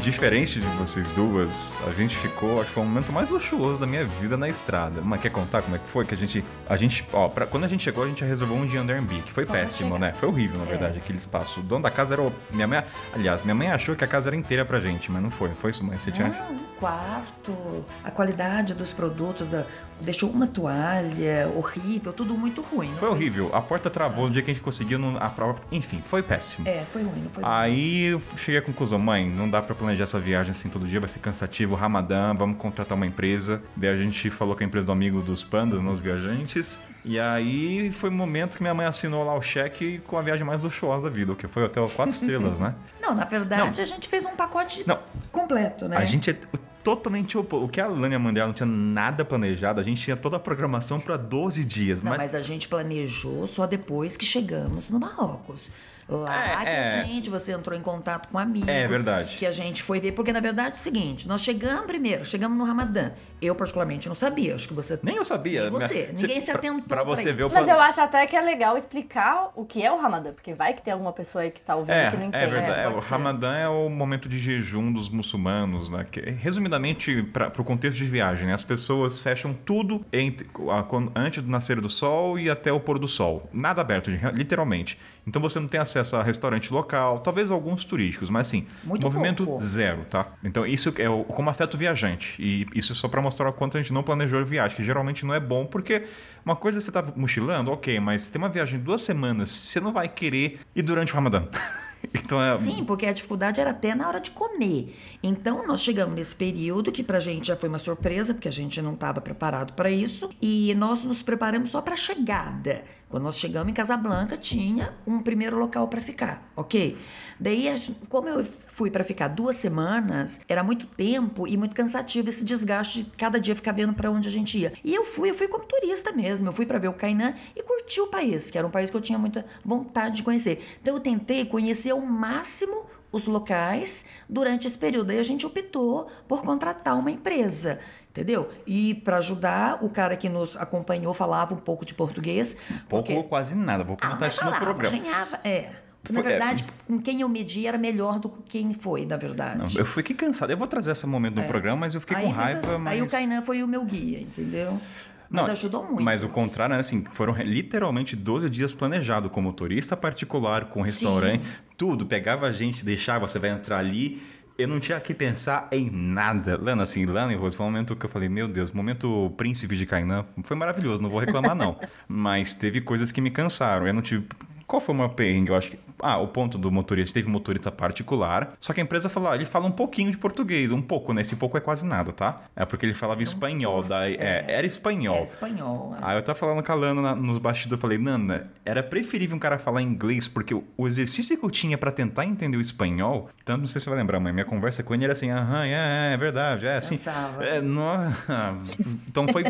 Diferente de vocês duas, a gente ficou, acho que foi o momento mais luxuoso da minha vida na estrada. Mas quer contar como é que foi? Que a gente, a gente, ó, pra, quando a gente chegou, a gente reservou um dia no Airbnb, que foi Só péssimo, né? Foi horrível, na É. verdade, aquele espaço. O dono da casa era o, minha mãe, aliás, minha mãe achou que a casa era inteira pra gente, mas não foi. Foi isso, mãe? Você tinha... Ah, um quarto, a qualidade dos produtos, da, deixou uma toalha horrível, tudo muito ruim. não Foi horrível. A porta travou no dia que a gente conseguiu a prova. Enfim, foi péssimo. É, foi ruim, não foi. Aí eu cheguei à conclusão, mãe, não dá pra planejar essa viagem assim todo dia, vai ser cansativo, Ramadã, vamos contratar uma empresa. Daí a gente falou com a empresa do amigo dos pandas, nos viajantes. E aí foi o momento que minha mãe assinou lá o cheque com a viagem mais luxuosa da vida, que foi o hotel quatro (laughs) estrelas, né? Não, na verdade, a gente fez um pacote Não. completo, né? A gente é totalmente oposto. O que a Lana e a Mandela não tinha nada planejado, a gente tinha toda a programação pra 12 dias. Não, mas mas a gente planejou só depois que chegamos no Marrocos. Lá É, que é. a gente, você entrou em contato com amigos. É verdade. Que a gente foi ver. Porque, na verdade, é o seguinte, nós chegamos primeiro, chegamos no Ramadã. Eu, particularmente, não sabia. Acho que você... Nem eu sabia. Nem você. Minha- Ninguém se pra- atentou Pra pra você isso. ver o Mas eu acho até que é legal explicar o que é o Ramadã, porque vai que tem alguma pessoa aí que tá ouvindo É, que não é entende. verdade. É, o ser. Ramadã é o momento de jejum dos muçulmanos, né? Que, resumidamente, para o contexto de viagem, né? as pessoas fecham tudo entre, a- quando- antes do nascer do sol e até o pôr do sol. Nada aberto, literalmente. Então você não tem acesso a restaurante local, talvez alguns turísticos, mas assim, Muito movimento pouco. zero, tá? Então isso é o, como afeta o viajante. E isso é só para mostrar o quanto a gente não planejou a viagem, que geralmente não é bom, porque uma coisa é você tá mochilando, ok, mas tem uma viagem de duas semanas, você não vai querer ir durante o Ramadã. (laughs) então é. Sim, porque a dificuldade era até na hora de comer. Então nós chegamos nesse período que pra gente já foi uma surpresa, porque a gente não estava preparado para isso, e nós nos preparamos só para chegada. Quando nós chegamos em Casablanca, tinha um primeiro local para ficar, ok? Daí, como eu fui para ficar duas semanas, era muito tempo e muito cansativo esse desgaste de cada dia ficar vendo para onde a gente ia. E eu fui, eu fui como turista mesmo, eu fui para ver o Cainan e curti o país, que era um país que eu tinha muita vontade de conhecer. Então eu tentei conhecer ao máximo os locais durante esse período. Aí a gente optou por contratar uma empresa. Entendeu? E para ajudar, o cara que nos acompanhou falava um pouco de português. Pouco porque- ou quase nada. Vou ah, comentar mas isso no falava, programa. arranhava, é. Na é. verdade, com quem eu medi era melhor do que quem foi, na verdade. Não, eu fiquei cansado. Eu vou trazer esse momento no programa, mas eu fiquei aí, com raiva. as- mas... aí o Kainan foi o meu guia, entendeu? Mas Não, ajudou muito. Mas o contrário, né? Assim, foram literalmente 12 dias planejado com motorista particular, com restaurante, tudo. Pegava a gente, deixava, você vai entrar ali. Eu não tinha que pensar em nada. Lana, assim, Lana e Rose, foi um momento que eu falei, meu Deus, momento príncipe de Kainan. Foi maravilhoso, não vou reclamar, não. (laughs) Mas teve coisas que me cansaram. Eu não tive. Qual foi o meu perrengue? Eu acho que. Ah, o ponto do motorista. Teve um motorista particular. Só que a empresa falou: ah, ele fala um pouquinho de português. Um pouco, né? Esse pouco é quase nada, tá? É porque ele falava espanhol. Daí, é, era espanhol. É espanhol. é. Aí eu tava falando com a Lana na- nos bastidores, eu falei, Nana, era preferível um cara falar inglês, porque o, o exercício que eu tinha pra tentar entender o espanhol, tanto não sei se você vai lembrar, mas minha conversa com ele era assim, aham, é, é, é verdade, é assim. Cansava. É, nó- (laughs) então foi,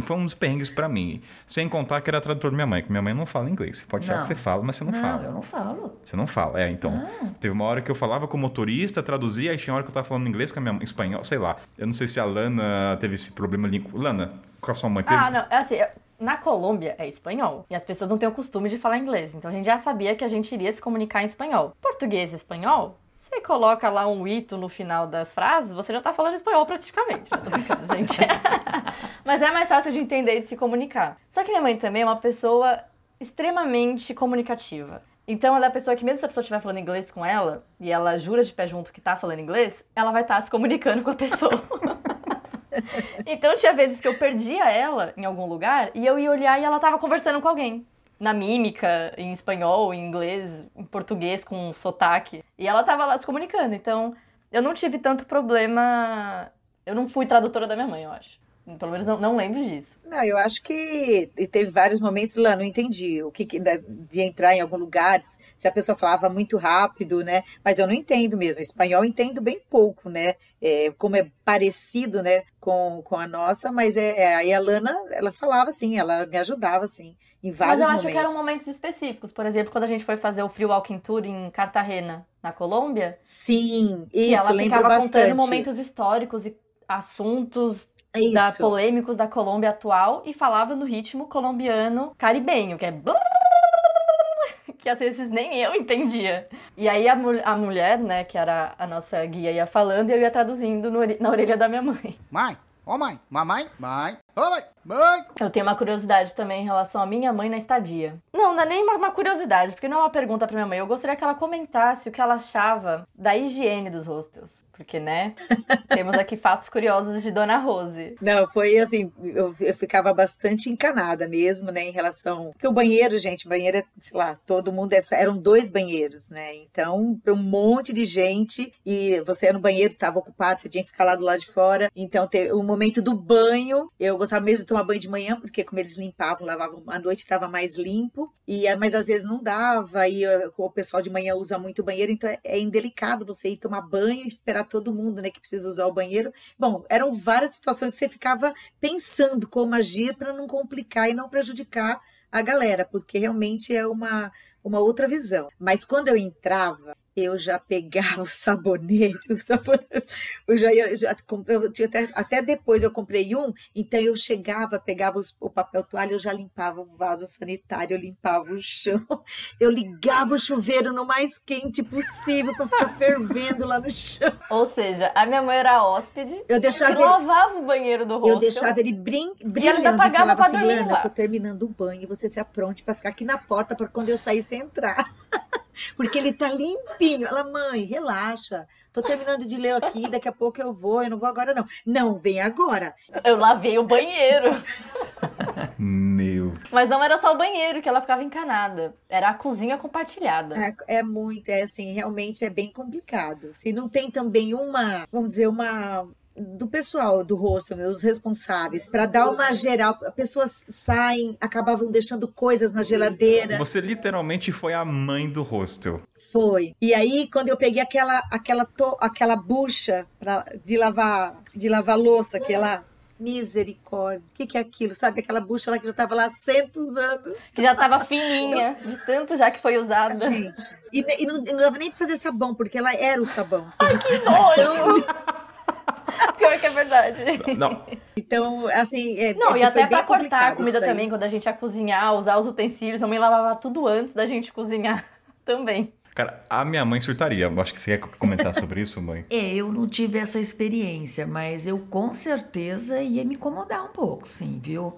foi um dos perrengues pra mim. Sem contar que era tradutor da minha mãe, que minha mãe não fala inglês. Pode achar Não. que você fala, mas você não, não, fala. eu não falo. Você não fala, é, então. Ah. Teve uma hora que eu falava com o motorista, traduzia, aí tinha hora que eu tava falando inglês com a minha mãe, espanhol, sei lá. Eu não sei se a Lana teve esse problema ali. Lana, com a sua mãe teve? Ah, não, é assim, eu- na Colômbia é espanhol. E as pessoas não têm o costume de falar inglês. Então a gente já sabia que a gente iria se comunicar em espanhol. Português e espanhol, você coloca lá um ito no final das frases, você já tá falando espanhol praticamente. Não tô brincando, (laughs) gente. (laughs) Mas é mais fácil de entender e de se comunicar. Só que minha mãe também é uma pessoa extremamente comunicativa. Então ela é a pessoa que, mesmo se a pessoa estiver falando inglês com ela, e ela jura de pé junto que tá falando inglês, ela vai estar se comunicando com a pessoa. (laughs) Então tinha vezes que eu perdia ela em algum lugar e eu ia olhar e ela tava conversando com alguém. Na mímica, em espanhol, em inglês, em português, com sotaque. E ela tava lá se comunicando. Então eu não tive tanto problema. Eu não fui tradutora da minha mãe, eu acho. Pelo menos não, não lembro disso. Não, eu acho que teve vários momentos lá, não entendi o que, que da- de entrar em algum lugar, se a pessoa falava muito rápido, né? Mas eu não entendo mesmo. Espanhol eu entendo bem pouco, né? É, como é parecido, né, com, com a nossa, mas é, é, aí a Lana, ela falava assim, ela me ajudava assim, em Mas vários eu acho momentos. que eram momentos específicos. Por exemplo, quando a gente foi fazer o Free Walking Tour em Cartagena, na Colômbia, Sim, que isso, ela lembro ficava bastante. contando momentos históricos e assuntos Isso. da polêmicos da Colômbia atual e falava no ritmo colombiano caribenho, que é que às vezes nem eu entendia. E aí a, mu a mulher, né, que era a nossa guia, ia falando e eu ia traduzindo no, na orelha da minha mãe. Mãe, ô mãe, mamãe, mãe, ô mãe, mãe. Eu tenho uma curiosidade também em relação à minha mãe na estadia. Não, não é nem uma, curiosidade, porque não é uma pergunta pra minha mãe. Eu gostaria que ela comentasse o que ela achava da higiene dos hostels. Porque, né, (laughs) temos aqui fatos curiosos de Dona Rose. Não, foi assim, eu, eu ficava bastante encanada mesmo, né, em relação... Porque o banheiro, gente, banheiro é, sei lá, todo mundo... É, eram dois banheiros, né, então, para um monte de gente, e você ia no banheiro, estava ocupado, você tinha que ficar lá do lado de fora. Então, o momento do banho, eu gostava mesmo tomar banho de manhã, porque como eles limpavam, lavavam, à noite estava mais limpo, e mas às vezes não dava, e o pessoal de manhã usa muito banheiro, então é, é indelicado você ir tomar banho e esperar todo mundo, né, que precisa usar o banheiro. Bom, eram várias situações que você ficava pensando como agir para não complicar e não prejudicar a galera, porque realmente é uma uma outra visão. Mas quando eu entrava, eu já pegava (laughs) o sabonete, o sabonete eu já ia, já, eu tinha até, até depois eu comprei um, então eu chegava, pegava os, o papel toalha, eu já limpava o vaso sanitário, eu limpava o chão, (laughs) eu ligava o chuveiro no mais quente possível para ficar fervendo lá no chão. Ou seja, a minha mãe era hóspede, eu deixava ele, lavava o banheiro do rosto. Eu deixava ele brin, brilhando e, ainda pagava pra assim, dormir lá. tô terminando o banho, você se apronte para ficar aqui na porta para quando eu sair você entrar. (laughs) porque ele tá limpinho. Ela, mãe, relaxa. Tô terminando de ler aqui, daqui a pouco eu vou, eu não vou agora não. Não, vem agora. Eu lavei o banheiro. Meu. Mas não era só o banheiro que ela ficava encanada, era a cozinha compartilhada. É, é muito, é assim, realmente é bem complicado. Se não tem também uma, vamos dizer, uma do pessoal do hostel, né, os responsáveis, para dar uma geral. Pessoas saem, acabavam deixando coisas na geladeira. Você literalmente foi a mãe do hostel. Foi. E aí, quando eu peguei aquela aquela to, aquela bucha pra, de lavar de lavar louça, aquela Misericórdia. O que, que é aquilo? Sabe aquela bucha lá que já estava lá há centos anos? Que já estava fininha, (laughs) de tanto já que foi usada. Gente, e, e, não, e não dava nem para fazer sabão, porque ela era o sabão. Assim. Ai, que nojo! (laughs) (laughs) Pior que é verdade. Não. Então, assim. É, não, é, e até pra cortar a comida também, quando a gente ia cozinhar, usar os utensílios, a mãe lavava tudo antes da gente cozinhar (laughs) também. Cara, a minha mãe surtaria. Acho que você quer comentar sobre isso, mãe. (laughs) É, eu não tive essa experiência, mas eu com certeza ia me incomodar um pouco, sim, viu?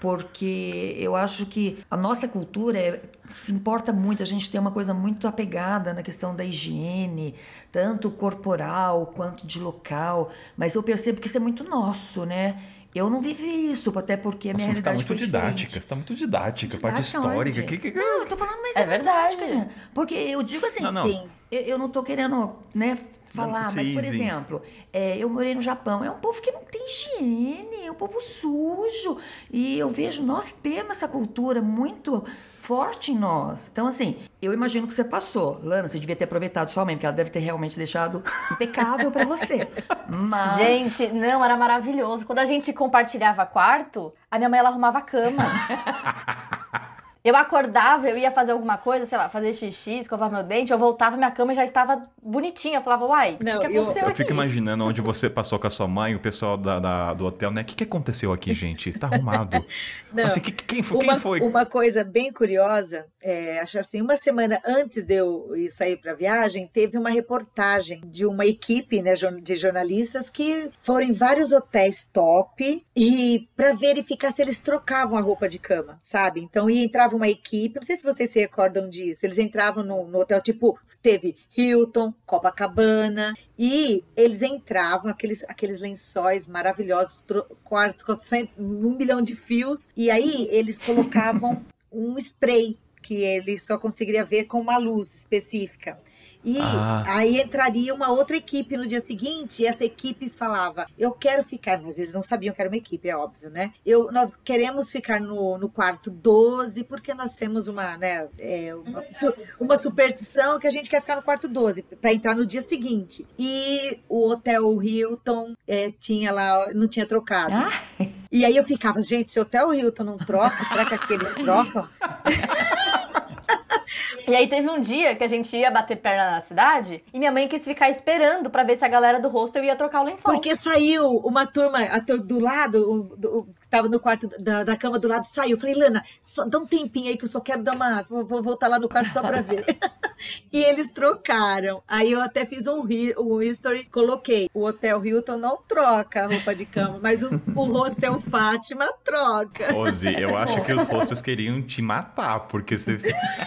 Porque eu acho que a nossa cultura é, se importa muito, a gente tem uma coisa muito apegada na questão da higiene, tanto corporal quanto de local, mas eu percebo que isso é muito nosso, né? Eu não vivi isso, até porque a minha Nossa, tá realidade você tá muito didática, você está muito didática, didática parte histórica. Que, que, que... Não, eu tô falando, mas é, é verdade. né? Porque eu digo assim, não, não. Sim, eu, eu não tô querendo, né, falar, não, mas por exemplo, é, eu morei no Japão, é um povo que não tem higiene, é um povo sujo. E eu vejo, nós temos essa cultura muito forte em nós. Então, assim, eu imagino que você passou. Lana, você devia ter aproveitado sua mãe, porque ela deve ter realmente deixado impecável para você. Mas... Gente, não, era maravilhoso. Quando a gente compartilhava quarto, a minha mãe ela arrumava a cama. (laughs) Eu acordava, eu ia fazer alguma coisa, sei lá, fazer xixi, escovar meu dente, eu voltava, minha cama já estava bonitinha. Eu falava, uai, o que, que aconteceu eu, aqui? Eu fico imaginando onde você passou com a sua mãe, o pessoal da, da do hotel, né? O que, que aconteceu aqui, gente? Tá arrumado. (laughs) Não, assim, que, quem, foi, uma, quem foi? Uma coisa bem curiosa, é, acho assim, uma semana antes de eu sair para viagem, teve uma reportagem de uma equipe né, de jornalistas que foram em vários hotéis top e para verificar se eles trocavam a roupa de cama, sabe? Então entrar entrava uma equipe, não sei se vocês se recordam disso, eles entravam no, no hotel, tipo, teve Hilton, Copacabana, e eles entravam, aqueles, aqueles lençóis maravilhosos, quartos com um milhão de fios, e aí eles colocavam um spray que ele só conseguiria ver com uma luz específica. E ah. aí entraria uma outra equipe no dia seguinte, e essa equipe falava: Eu quero ficar, mas eles não sabiam que era uma equipe, é óbvio, né? Eu, nós queremos ficar no, no quarto 12, porque nós temos uma, né, é, uma, uma superstição que a gente quer ficar no quarto 12 para entrar no dia seguinte. E o hotel Hilton é, tinha lá, não tinha trocado. Ah. E aí eu ficava, gente, se o hotel Hilton não troca, será que aqueles trocam? (laughs) E aí teve um dia que a gente ia bater perna na cidade e minha mãe quis ficar esperando pra ver se a galera do hostel ia trocar o lençol. Porque saiu uma turma do lado, do- que tava no quarto da, da cama do lado, saiu. Falei, Lana, só, dá um tempinho aí que eu só quero dar uma. Vou, vou voltar lá no quarto só pra ver. (laughs) e eles trocaram. Aí eu até fiz um, um history, coloquei. O Hotel Hilton não troca a roupa de cama, mas o, o Hostel Fátima troca. Rose, eu é acho que os hostos queriam te matar, porque você.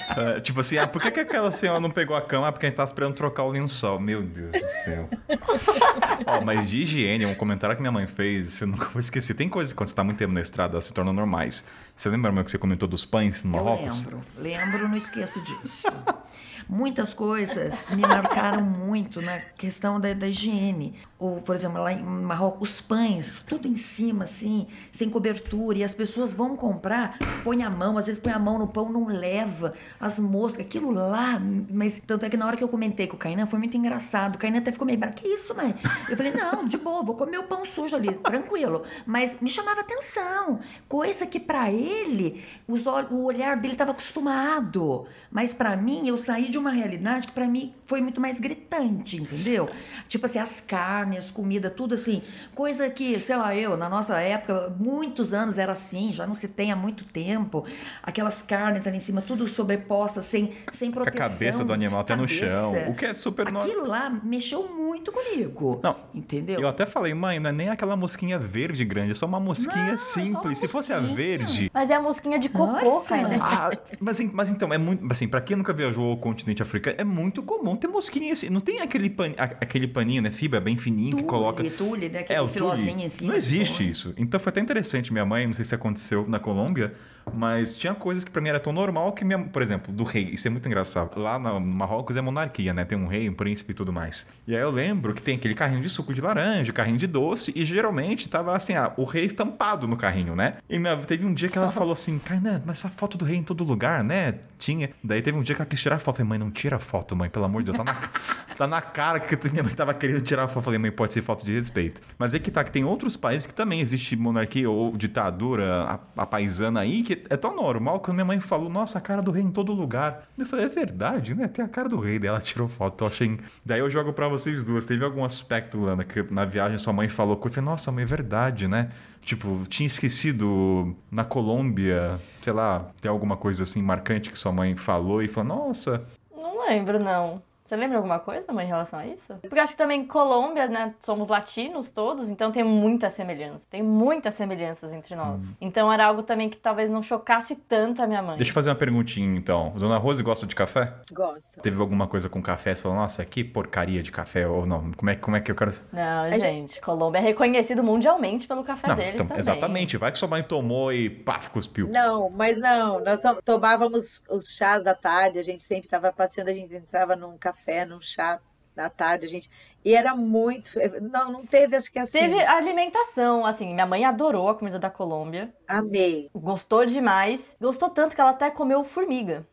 ah, (laughs) tipo assim, ah, por que, que aquela senhora não pegou a cama? Ah, porque a gente tá esperando trocar o lençol. Meu Deus do céu. (laughs) Ó, mas de higiene, um comentário que minha mãe fez, eu nunca vou esquecer. Tem coisas que quando você tá muito tempo na estrada, se tornam normais. Você lembra, meu, que você comentou dos pães no Eu Marrocos? lembro, lembro, não esqueço disso. (laughs) Muitas coisas me marcaram muito na questão da, da higiene. Ou, por exemplo, lá em Marrocos, os pães, tudo em cima, assim, sem cobertura. E as pessoas vão comprar, põe a mão, às vezes põe a mão no pão, não leva. As moscas, aquilo lá. Mas tanto é que na hora que eu comentei com o Kainan, foi muito engraçado. O Kainan até ficou meio bravo. Que isso, mãe? Eu falei, não, de boa, vou comer o pão sujo ali, tranquilo. Mas me chamava atenção. Coisa que pra ele, os o olhar dele estava acostumado. Mas pra mim, eu saí de uma realidade que pra mim foi muito mais gritante, entendeu? Tipo assim, as carnes, comida, tudo assim. Coisa que, sei lá, eu, na nossa época, muitos anos era assim, já não se tem há muito tempo. Aquelas carnes ali em cima, tudo sobrepostas, sem, sem Com a proteção. cabeça do animal até no Cabeça. chão. O que é super normal. Aquilo lá mexeu muito comigo. Não, Entendeu? Eu até falei, mãe, não é nem aquela mosquinha verde grande, é só uma mosquinha Não, é só uma simples. Se fosse a mosquinha. verde. Mas é a mosquinha de cocô, Nossa. cara. Ah, mas, mas então, é muito. Assim, pra quem nunca viajou ao continente africano, é muito comum ter mosquinha assim. Não tem aquele, pan, aquele paninho, né? Fibra bem fininho que Tule, coloca. tule, né? Aquele É, o tule. cima. Não existe isso. Então foi até interessante. Minha mãe, não sei se aconteceu na Colômbia, mas tinha coisas que pra mim era tão normal que, minha, por exemplo, do rei. Isso é muito engraçado. Lá no Marrocos é monarquia, né? Tem um rei, um príncipe e tudo mais. E aí eu lembro que tem aquele carrinho de suco de laranja, carrinho de doce, e geralmente tava assim, ah, o rei estampado no carrinho, né? E minha, teve um dia que ela falou assim, Kainan, mas a foto do rei em todo lugar, né? Tinha. Daí teve um dia que ela quis tirar a foto. Eu falei, mãe, não tira a foto, mãe, pelo amor de Deus. Tá na, (laughs) tá na cara que minha mãe tava querendo tirar a foto. Eu falei, mãe, pode ser falta de respeito. Mas é que tá, que tem outros países que também existe monarquia ou ditadura, a, a paisana aí, que é tão normal que a minha mãe falou, nossa, a cara do rei em todo lugar. Eu falei, é verdade, né? Tem a cara do rei. Daí ela (laughs) tirou foto. Eu achei. Daí eu jogo pra vocês duas. Teve algum aspecto, Lana, que na viagem sua mãe falou eu falei, nossa, mãe, é verdade, né? Tipo, tinha esquecido na Colômbia, sei lá, tem alguma coisa assim marcante que sua mãe falou e falou, nossa, Não lembro, não. Você lembra alguma coisa, mãe, em relação a isso? Porque eu acho que também Colômbia, né, somos latinos todos, então tem muita semelhança. Tem muitas semelhanças entre nós. Então era algo também que talvez não chocasse tanto a minha mãe. Deixa eu fazer uma perguntinha então. Dona Rose gosta de café? Gosto. Teve alguma coisa com café? Você falou, nossa, que porcaria de café ou não? Como é, como é que eu quero. Não, A gente, Colômbia é reconhecido mundialmente pelo café Não, deles então, também. exatamente. Vai que sua mãe tomou e paf, cuspiu. Não, mas não. Nós to- tomávamos os chás da tarde, a gente sempre estava passeando, a gente entrava num café, num chá da tarde, a gente. E era muito. Não, não teve, acho que assim. Teve alimentação, assim, minha mãe adorou a comida da Colômbia, Amei. gostou demais, gostou tanto que ela até comeu formiga.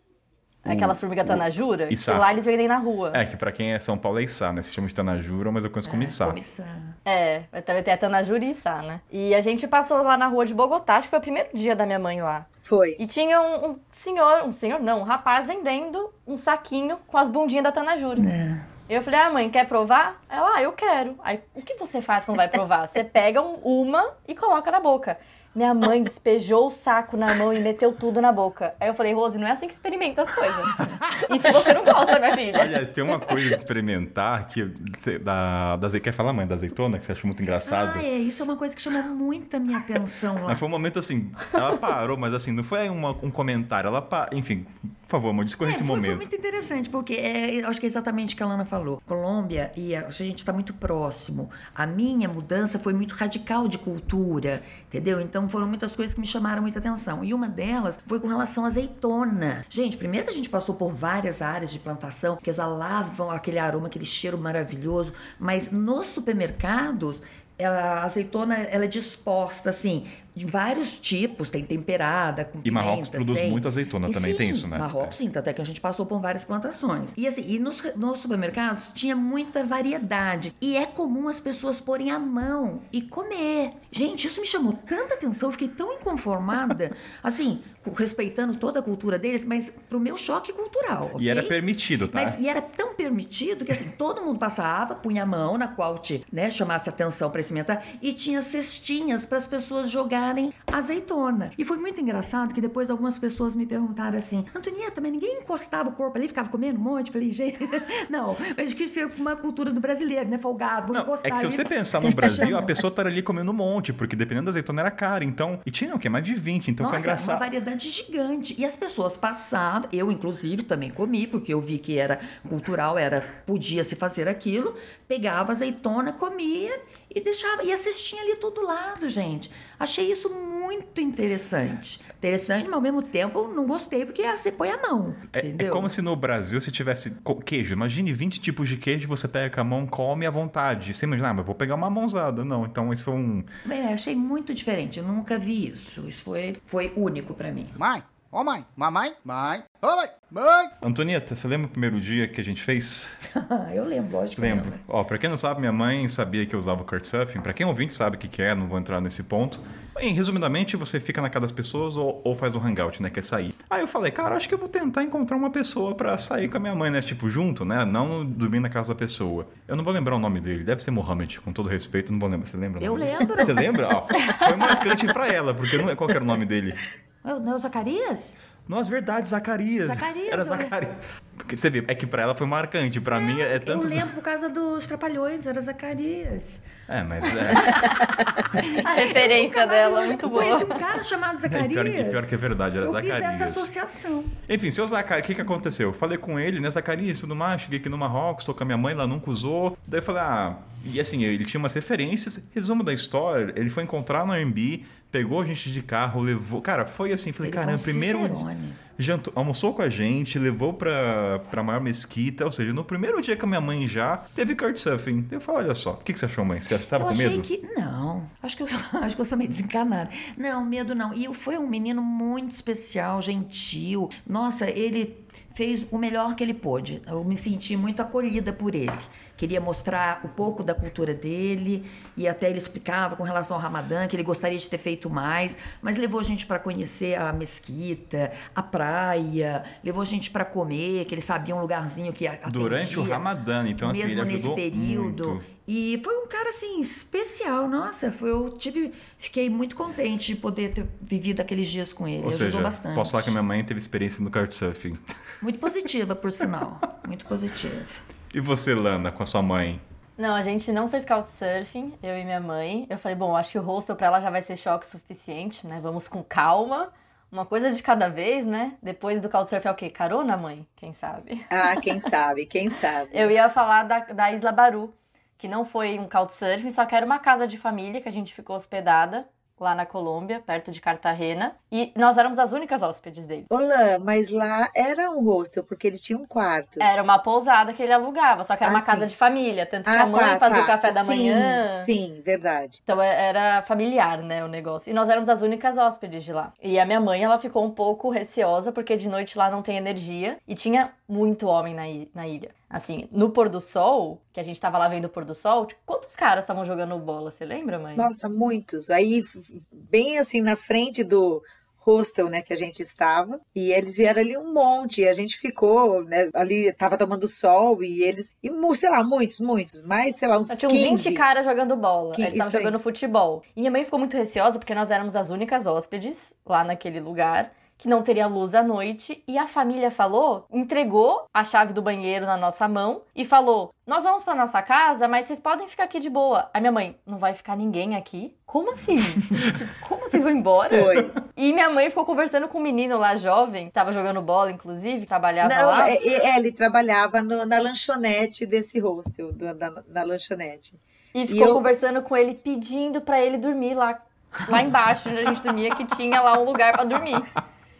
Aquelas formigas tanajura, que içá. lá eles vendem na rua. É, que pra quem é São Paulo é Içá, né? Se chama de Tanajura, mas eu conheço como Içá. Comissão. É, também tem a tanajura e içá, né? E a gente passou lá na rua de Bogotá, acho que foi o primeiro dia da minha mãe lá. Foi. E tinha um, um senhor, um senhor não, um rapaz vendendo um saquinho com as bundinhas da tanajura. Eu falei, ah, mãe, quer provar? Ela, ah, eu quero. Aí, o que você faz quando vai provar? Você pega um- uma e coloca na boca. Minha mãe despejou o saco na mão e meteu tudo na boca. Aí eu falei, Rose, não é assim que experimenta as coisas. E se você não gosta, minha filha? Aliás, tem uma coisa de experimentar que da, da. Quer falar, mãe, da azeitona, que você achou muito engraçado? Ah, é, isso é uma coisa que chamou muita minha atenção lá. Mas foi um momento assim, ela parou, mas assim, não foi uma- um comentário. Ela, enfim, por favor, amor, discorra É, esse foi, foi momento. muito interessante, porque é, acho que é exatamente o que a Lana falou. Colômbia, e a, a gente está muito próximo. A minha mudança foi muito radical de cultura, entendeu? Então foram muitas coisas que me chamaram muita atenção. E uma delas foi com relação à azeitona. Gente, primeiro que a gente passou por várias áreas de plantação que exalavam aquele aroma, aquele cheiro maravilhoso, mas nos supermercados. ela- A azeitona ela é disposta assim, de vários tipos, tem temperada, com E pimenta, Marrocos produz sem. muita azeitona E também, sim, tem isso, né? Marrocos, sim, até que a gente passou por várias plantações. E assim, e nos, nos supermercados tinha muita variedade. E é comum as pessoas porem a mão e comer. Gente, isso me chamou tanta atenção, eu fiquei tão inconformada. (laughs) assim, respeitando toda a cultura deles, mas pro meu choque cultural. E era permitido, tá? Mas e era tão permitido que assim, todo mundo passava, punha a mão na qual te, né, chamasse atenção para experimentar e tinha cestinhas para as pessoas jogarem azeitona. E foi muito engraçado que depois algumas pessoas me perguntaram assim: "Antonieta, mas ninguém encostava o corpo ali, ficava comendo um monte?" Falei: "Gente, (laughs) não, eu acho que isso é uma cultura do brasileiro, né, folgado, vou Não, encostar é que se ali." você pensar (laughs) no Brasil, a pessoa estaria ali comendo um monte, porque dependendo da azeitona era cara. Então, e tinha o quê? Mais de 20, então Nossa, foi engraçado. uma variedade gigante. E as pessoas passavam, eu inclusive também comi, porque eu vi que era cultural, era podia se fazer aquilo, pegava azeitona, comia e deixava. E a cestinha ali todo lado, gente. Achei isso muito interessante. Interessante, mas ao mesmo tempo eu não gostei, porque ah, você põe a mão. É, é entendeu? como se no Brasil se tivesse queijo. Imagine 20 tipos de queijo, você pega com a mão, come à vontade. Você imagina, ah, mas vou pegar uma mãozada. Não, então isso foi um. É, achei muito diferente. Eu nunca vi isso. Isso foi, foi único pra mim. Mãe, ô mãe, mamãe, mãe, ô mãe, mãe. Antonieta, você lembra o primeiro dia que a gente fez? (laughs) eu lembro, lógico. Lembro. Ó, pra quem não sabe, minha mãe sabia que eu usava o Couchsurfing. Pra quem ouvinte sabe o que que é, não vou entrar nesse ponto. Bem, resumidamente, você fica na casa das pessoas ou, ou faz o hangout, né, que é sair. Aí eu falei, cara, acho que eu vou tentar encontrar uma pessoa pra sair com a minha mãe, né, tipo, junto, né, não dormir na casa da pessoa. Eu não vou lembrar o nome dele, deve ser Mohamed, com todo respeito, não vou lembrar. Você lembra? Eu dele? lembro. Você lembra? Ó, foi marcante pra ela, porque não é qual era o nome dele. Não é o Zacarias? Nossa, verdade, Zacarias. Zacarias, Era eu. Zacarias. Porque você vê, é que pra ela foi marcante, pra mim é tanto. Eu lembro por causa dos Trapalhões, era Zacarias. É, mas é. (laughs) A referência dela, muito eu boa. conheci um cara chamado Zacarias. (laughs) pior, que, pior que é verdade, era Eu fiz Zacarias. essa associação. Enfim, seu Zacarias, o que, que aconteceu? Eu falei com ele, né, Zacarias, tudo mais, cheguei aqui no Marrocos, tô com a minha mãe, ela nunca usou. Daí eu falei, ah, e assim, ele tinha umas referências. Resumo da história, ele foi encontrar no Airbnb, pegou a gente de carro, levou. Cara, foi assim, falei, Ele caramba, primeiro. Cicerone. Jantou, almoçou com a gente, levou pra, pra maior mesquita, ou seja, no primeiro dia que a minha mãe já teve couchsurfing. Eu falei, olha só, o que, que você achou, mãe? Você tava eu com achei medo? que. Não. Acho que, eu, (laughs) acho que eu sou meio desencanada. Não, medo não. E foi um menino muito especial, gentil. Nossa, ele fez o melhor que ele pôde. Eu me senti muito acolhida por ele. Queria mostrar um pouco da cultura dele e até ele explicava com relação ao Ramadã que ele gostaria de ter feito mais, mas levou a gente para conhecer a mesquita, a praia, levou a gente para comer, que ele sabia um lugarzinho que atendia. Durante o Ramadã, então assim, mesmo ele nesse período. muito. E foi um cara assim especial, nossa, foi, eu tive, fiquei muito contente de poder ter vivido aqueles dias com ele, Ou ajudou seja, bastante. posso falar que a minha mãe teve experiência no couchsurfing. (laughs) Muito positiva, por sinal, muito positiva. E você, Lana, com a sua mãe? Não, a gente não fez couchsurfing, eu e minha mãe. Eu falei, bom, acho que o hostel pra ela já vai ser choque suficiente, né? Vamos com calma. Uma coisa de cada vez, né? Depois do couchsurfing é o quê? Carona, mãe? Quem sabe? Ah, quem (laughs) sabe, quem sabe. Eu ia falar da, da Isla Baru, que não foi um couchsurfing, só que era uma casa de família que a gente ficou hospedada lá na Colômbia, perto de Cartagena. E nós éramos as únicas hóspedes dele. Olá, mas lá era um hostel, porque eles tinham quartos. Era uma pousada que ele alugava, só que era Ah, uma casa sim. de família. Tanto que Ah, a mãe tá, fazia tá. o café da Sim, manhã. Sim, verdade. Então é- era familiar, né, o negócio. E nós éramos as únicas hóspedes de lá. E a minha mãe, ela ficou um pouco receosa, porque de noite lá não tem energia. E tinha muito homem na ilha. Assim, no pôr do sol, que a gente tava lá vendo o pôr do sol, tipo, quantos caras estavam jogando bola? Você lembra, mãe? Nossa, muitos. Aí, bem assim, na frente do hostel, né, que a gente estava, e eles vieram ali um monte, e a gente ficou, né, ali, tava tomando sol, e eles, e, sei lá, muitos, muitos, mais, sei lá, uns tinha uns 15. 20 caras jogando bola. Que- Eles estavam jogando futebol. E minha mãe ficou muito receosa porque nós éramos as únicas hóspedes lá naquele lugar. Que não teria luz à noite. E a família falou, entregou a chave do banheiro na nossa mão e falou: Nós vamos pra nossa casa, mas vocês podem ficar aqui de boa. A minha mãe, não vai ficar ninguém aqui? Como assim? (laughs) Como vocês vão embora? Foi. E minha mãe ficou conversando com um menino lá jovem, que tava jogando bola, inclusive, trabalhava Não, lá. é, é, ele trabalhava no- na lanchonete desse hostel, do- da- na lanchonete. E ficou eu- conversando com ele, pedindo pra ele dormir lá, lá embaixo, onde a gente dormia, que tinha lá um lugar pra dormir.